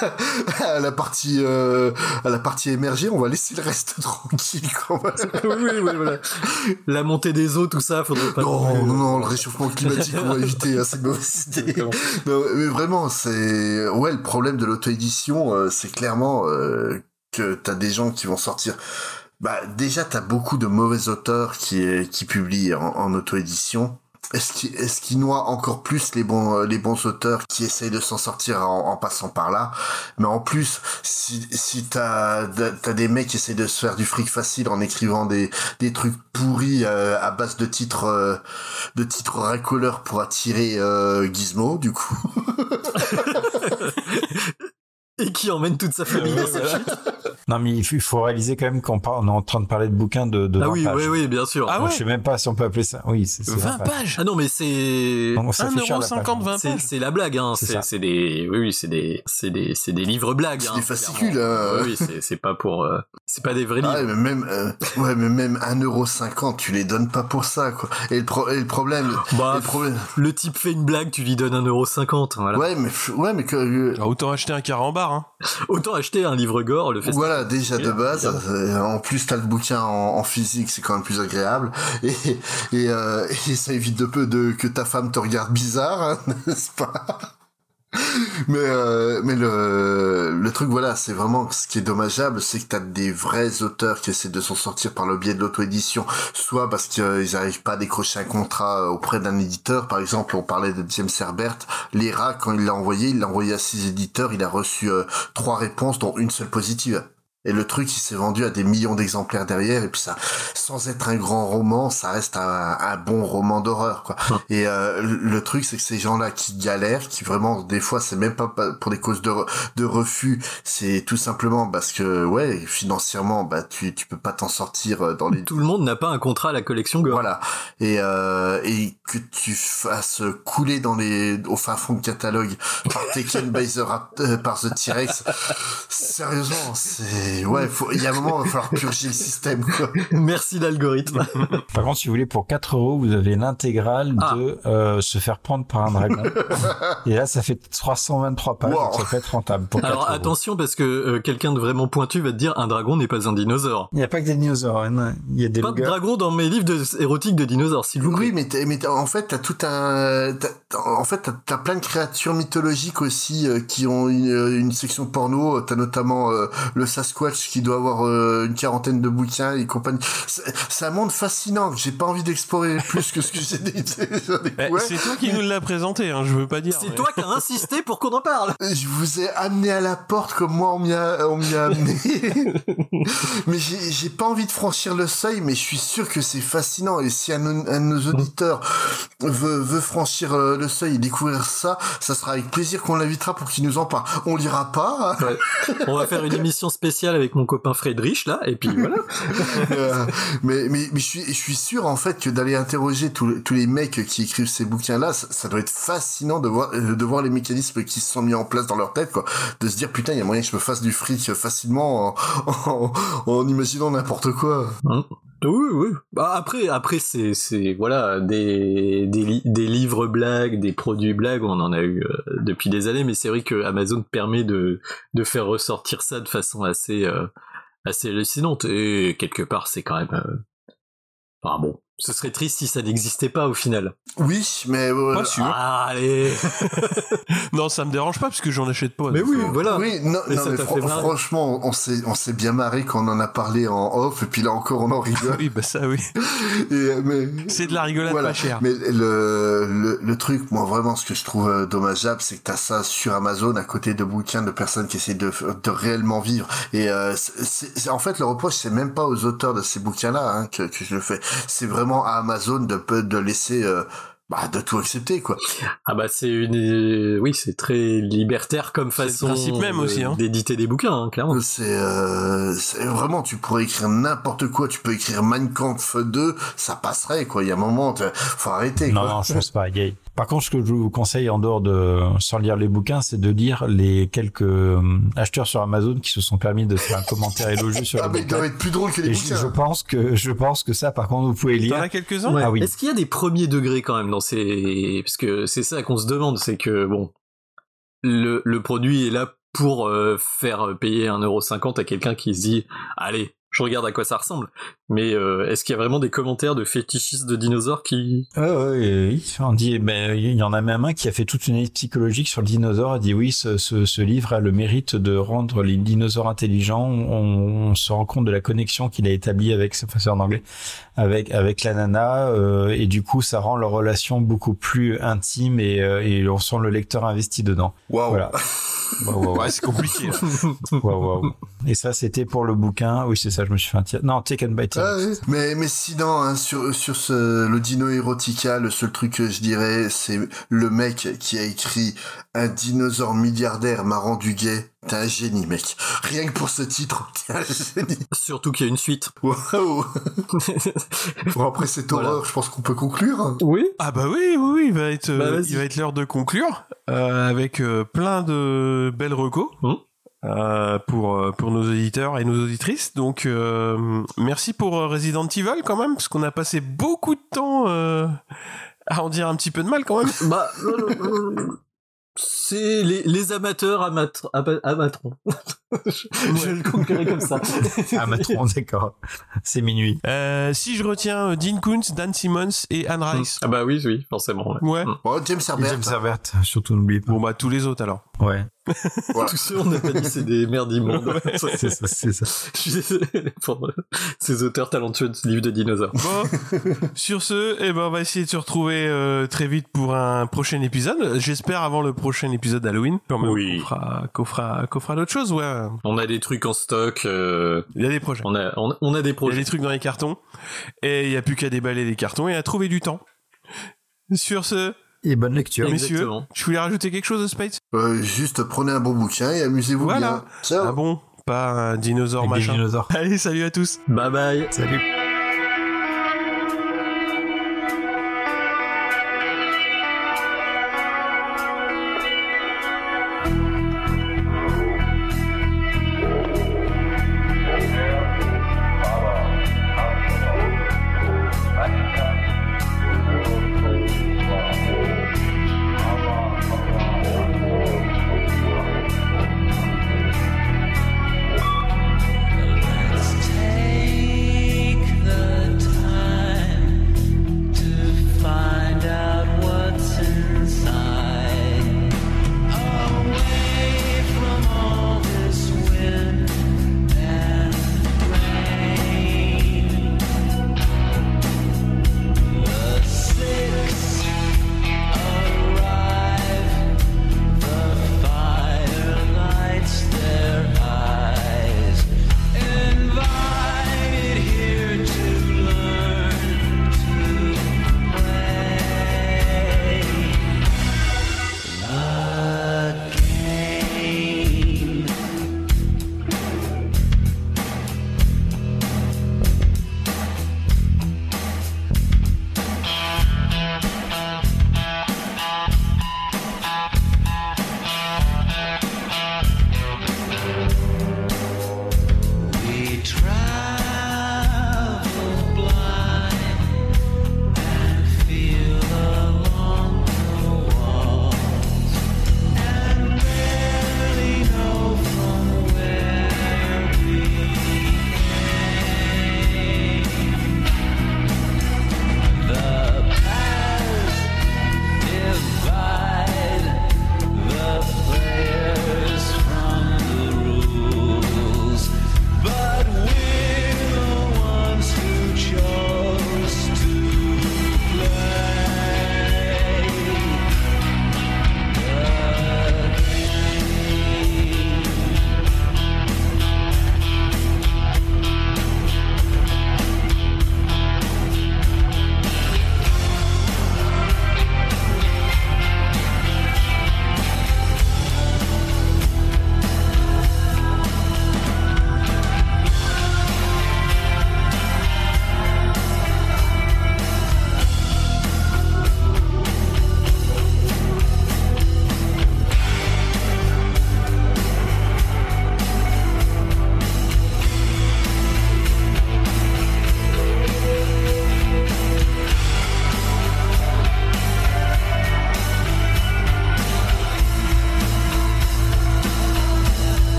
à la partie, euh, à la partie émergée, on va laisser le reste tranquille, quand même. oui, oui, oui, voilà. La montée des eaux, tout ça, faudrait pas. Non, non, non, le réchauffement climatique, on va éviter, hein, c'est une mauvaise idée. Non, mais vraiment, c'est, ouais, le problème de l'auto-édition, euh, c'est clairement, euh, que t'as des gens qui vont sortir, bah, déjà, t'as beaucoup de mauvais auteurs qui, qui publient en, en auto-édition. Est-ce qui, est-ce qui noie encore plus les bons, euh, les bons auteurs qui essayent de s'en sortir en, en passant par là? Mais en plus, si, si t'as, t'as des mecs qui essayent de se faire du fric facile en écrivant des, des trucs pourris euh, à base de titres, euh, de titres racoleurs pour attirer euh, Gizmo, du coup. Et qui emmène toute sa famille dans sa chute. Non, mais il faut, il faut réaliser quand même qu'on parle, on est en train de parler de bouquins de, de Ah 20 oui, pages. oui, oui, bien sûr. Ah ouais je sais même pas si on peut appeler ça. Oui, c'est, c'est 20 pages Ah non, mais c'est. Donc, ça fait cher, la page. 1,50€, 20 C'est, pages. c'est la blague, hein. C'est des, oui, oui, c'est des, c'est des, c'est des livres blagues. C'est hein, des fascicules, hein. Oui, c'est, c'est pas pour, euh, c'est pas des vrais Ah, livres. ouais, mais même, euh, ouais, mais même 1,50€, tu les donnes pas pour ça, quoi. Et le, pro- et le problème, Bah, et le problème, Le type fait une blague, tu lui donnes 1,50€, voilà. ouais, mais, ouais, mais que, euh, Ah, Autant acheter un carambar, hein. Autant acheter un livre gore, le festival. Voilà, déjà de base. euh, en plus, t'as le bouquin en, en physique, c'est quand même plus agréable. Et, et, euh, et ça évite de peu de que ta femme te regarde bizarre, hein, n'est-ce pas? mais euh, mais le le truc voilà c'est vraiment ce qui est dommageable c'est que t'as des vrais auteurs qui essaient de s'en sortir par le biais de l'auto-édition. Soit parce qu'ils arrivent pas à décrocher un contrat auprès d'un éditeur. Par exemple on parlait de James Herbert. l'ERA quand il l'a envoyé il l'a envoyé à six éditeurs. Il a reçu euh, trois réponses dont une seule positive et le truc, il s'est vendu à des millions d'exemplaires derrière. Et puis ça, sans être un grand roman, ça reste un, un bon roman d'horreur, quoi. Et euh, le truc, c'est que ces gens-là qui galèrent, qui vraiment, des fois, c'est même pas pa- pour des causes de, re- de refus, c'est tout simplement parce que, ouais, financièrement, bah, tu, tu peux pas t'en sortir euh, dans les Tout le monde n'a pas un contrat à la collection gore. voilà. Et, euh, et que tu fasses couler dans les, au fin fond de catalogue par Taken by the Rap- euh, par The T-Rex. Sérieusement, c'est, ouais, faut, il y a un moment, il va falloir purger le système, quoi. Merci l'algorithme. Par contre, si vous voulez, pour 4 euros, vous avez l'intégrale Ah. de euh, se faire prendre par un dragon. Et là, ça fait 323 pages, Wow. donc ça peut être rentable. Pour 4 Alors attention parce que euh, quelqu'un de vraiment pointu va te dire un dragon n'est pas un dinosaure. Il n'y a pas que des dinosaures, hein. il y a des Pas de dragon dans mes livres de, érotiques de dinosaures, s'il vous plaît. Oui, mais, en fait, t'as tout un, en fait, t'as- plein de créatures mythologiques aussi euh, qui ont une, une section porno. T'as notamment euh, le Sasquatch qui doit avoir euh, une quarantaine de bouquins et compagnie. C'est un monde fascinant que j'ai pas envie d'explorer plus que ce que j'ai ai- Eh, ouais. C'est toi qui nous l'as présenté, hein, je veux pas dire. C'est mais- toi qui as insisté pour qu'on en parle. Je vous ai amené à la porte comme moi on m'y a, on m'y a amené. mais j'ai pas envie de franchir le seuil, mais je suis sûr que c'est fascinant. Et si un, de- un de nos auditeurs veut, veut franchir euh, le seuil et découvrir ça, ça sera avec plaisir qu'on l'invitera pour qu'il nous en parle. On lira pas. hein. Ouais. On va faire une émission spéciale avec mon copain Friedrich là, et puis voilà. Euh, mais mais, mais je, suis, je suis sûr en fait que d'aller interroger tous tous les mecs qui écrivent ces bouquins-là, ça, ça doit être fascinant de voir, euh, de voir les mécanismes qui se sont mis en place dans leur tête, quoi. De se dire putain, il y a moyen que je me fasse du fric facilement en, en, en imaginant n'importe quoi. Hein Oui, oui. Bah après, après c'est, c'est voilà des des, des livres blagues, des produits blagues, on en a eu euh, depuis des années, mais c'est vrai que Amazon permet de de faire ressortir ça de façon assez euh, assez hallucinante et quelque part c'est quand même. Euh... Enfin bon, ce serait triste si ça n'existait pas au final. Oui, mais euh, Pas sûr. Ah, allez. non, ça me dérange pas parce que j'en achète pas. Mais oui, euh, voilà. Oui, non, Mais non, mais franchement, on s'est, on s'est bien marré quand on en a parlé en off, et puis là encore, on en rigole. Oui, bah ça, oui. Et, euh, mais, C'est de la rigolade voilà. pas chère. Mais le, le, le truc, moi, vraiment, ce que je trouve euh, dommageable, c'est que t'as ça sur Amazon à côté de bouquins de personnes qui essaient de, de réellement vivre. Et euh, en fait, le reproche, c'est même pas aux auteurs de ces bouquins-là hein, que, que je le fais. C'est vraiment à Amazon de, de laisser, euh, bah, de tout accepter, quoi. Ah bah c'est une oui c'est très libertaire comme C'est le façon principe même aussi, hein. d'éditer des bouquins hein, clairement. C'est, euh, c'est vraiment, tu pourrais écrire n'importe quoi. Tu peux écrire Mein Kampf 2, ça passerait, quoi. Il y a un moment, faut arrêter, Non, quoi. non, je pense pas. Il y a- Par contre, ce que je vous conseille en dehors de, sans lire les bouquins, c'est de lire les quelques euh, acheteurs sur Amazon qui se sont permis de faire un commentaire élogieux sur Ah, les mais il bouquins. doit être plus drôle que les Et bouquins. je pense que, je pense que ça, par contre, vous pouvez lire. T'en as quelques-uns? Ouais. Ah oui. Est-ce qu'il y a des premiers degrés quand même parce que c'est ça qu'on se demande c'est que bon le le produit est là pour euh, faire payer 1,50€ à quelqu'un qui se dit allez je regarde à quoi ça ressemble mais euh, est-ce qu'il y a vraiment des commentaires de fétichistes de dinosaures qui Ouais, ouais, oui. On dit, ben, il y en a même un qui a fait toute une analyse psychologique sur le dinosaure. Il dit oui, ce, ce, ce livre a le mérite de rendre les dinosaures intelligents. On, on se rend compte de la connexion qu'il a établie avec, enfin, c'est en anglais, avec avec la nana, euh, et du coup, ça rend leur relation beaucoup plus intime et, euh, et on sent le lecteur investi dedans. Waouh. Voilà. Ouais, c'est compliqué. waouh, waouh. Et ça, c'était pour le bouquin. Oui, c'est ça. Je me suis fait un tir. Non, Taken by. Ah oui. Mais, mais sinon, hein, sur, sur ce, le dino erotica, le seul truc que je dirais, c'est le mec qui a écrit un dinosaure milliardaire m'a rendu gay. T'es un génie, mec. Rien que pour ce titre, t'es un génie. surtout qu'il y a une suite Waouh. Bon, après cette Voilà. horreur, je pense qu'on peut conclure. oui Ah bah oui, oui, oui, il va être, euh, Bah, vas-y. il va être l'heure de conclure euh, avec euh, plein de belles recos Mmh. Euh, pour euh, pour nos auditeurs et nos auditrices. Donc euh, merci pour Resident Evil quand même, parce qu'on a passé beaucoup de temps euh, à en dire un petit peu de mal quand même. bah c'est les, les amateurs amatr ama- amatrons je, je le conclurai comme ça Matron, d'accord. C'est minuit. Euh, si je retiens Dean Koontz, Dan Simmons et Anne Rice. ah bah oui oui forcément ouais. Ouais. Bon, James Et Herbert. James Herbert, surtout n'oublie pas. Bon bah tous les autres alors. Ouais. Voilà. Tous ceux on n'a pas dit c'est des merdes immondes. C'est ça, c'est ça. Je suis désolé pour euh, ces auteurs talentueux de ce livre de dinosaures. Bon, sur ce, eh ben on va essayer de se retrouver euh, très vite pour un prochain épisode. J'espère avant le prochain épisode d'Halloween. Quand même, Oui. Qu'on fera, qu'on fera, qu'on fera d'autres choses, ouais. On a des trucs en stock. euh, Il y a des projets. on a on, on a des Il y a projets. des trucs dans les cartons. Et il n'y a plus qu'à déballer les cartons et à trouver du temps. Sur ce, Et bonne lecture. messieurs, Exactement. tu voulais rajouter quelque chose, Spade Euh, juste prenez un bon bouquin et amusez-vous Voilà. bien. Ciao. Ah bon? Pas un dinosaure Avec des machin. dinosaures. Allez, salut à tous Bye bye. Salut.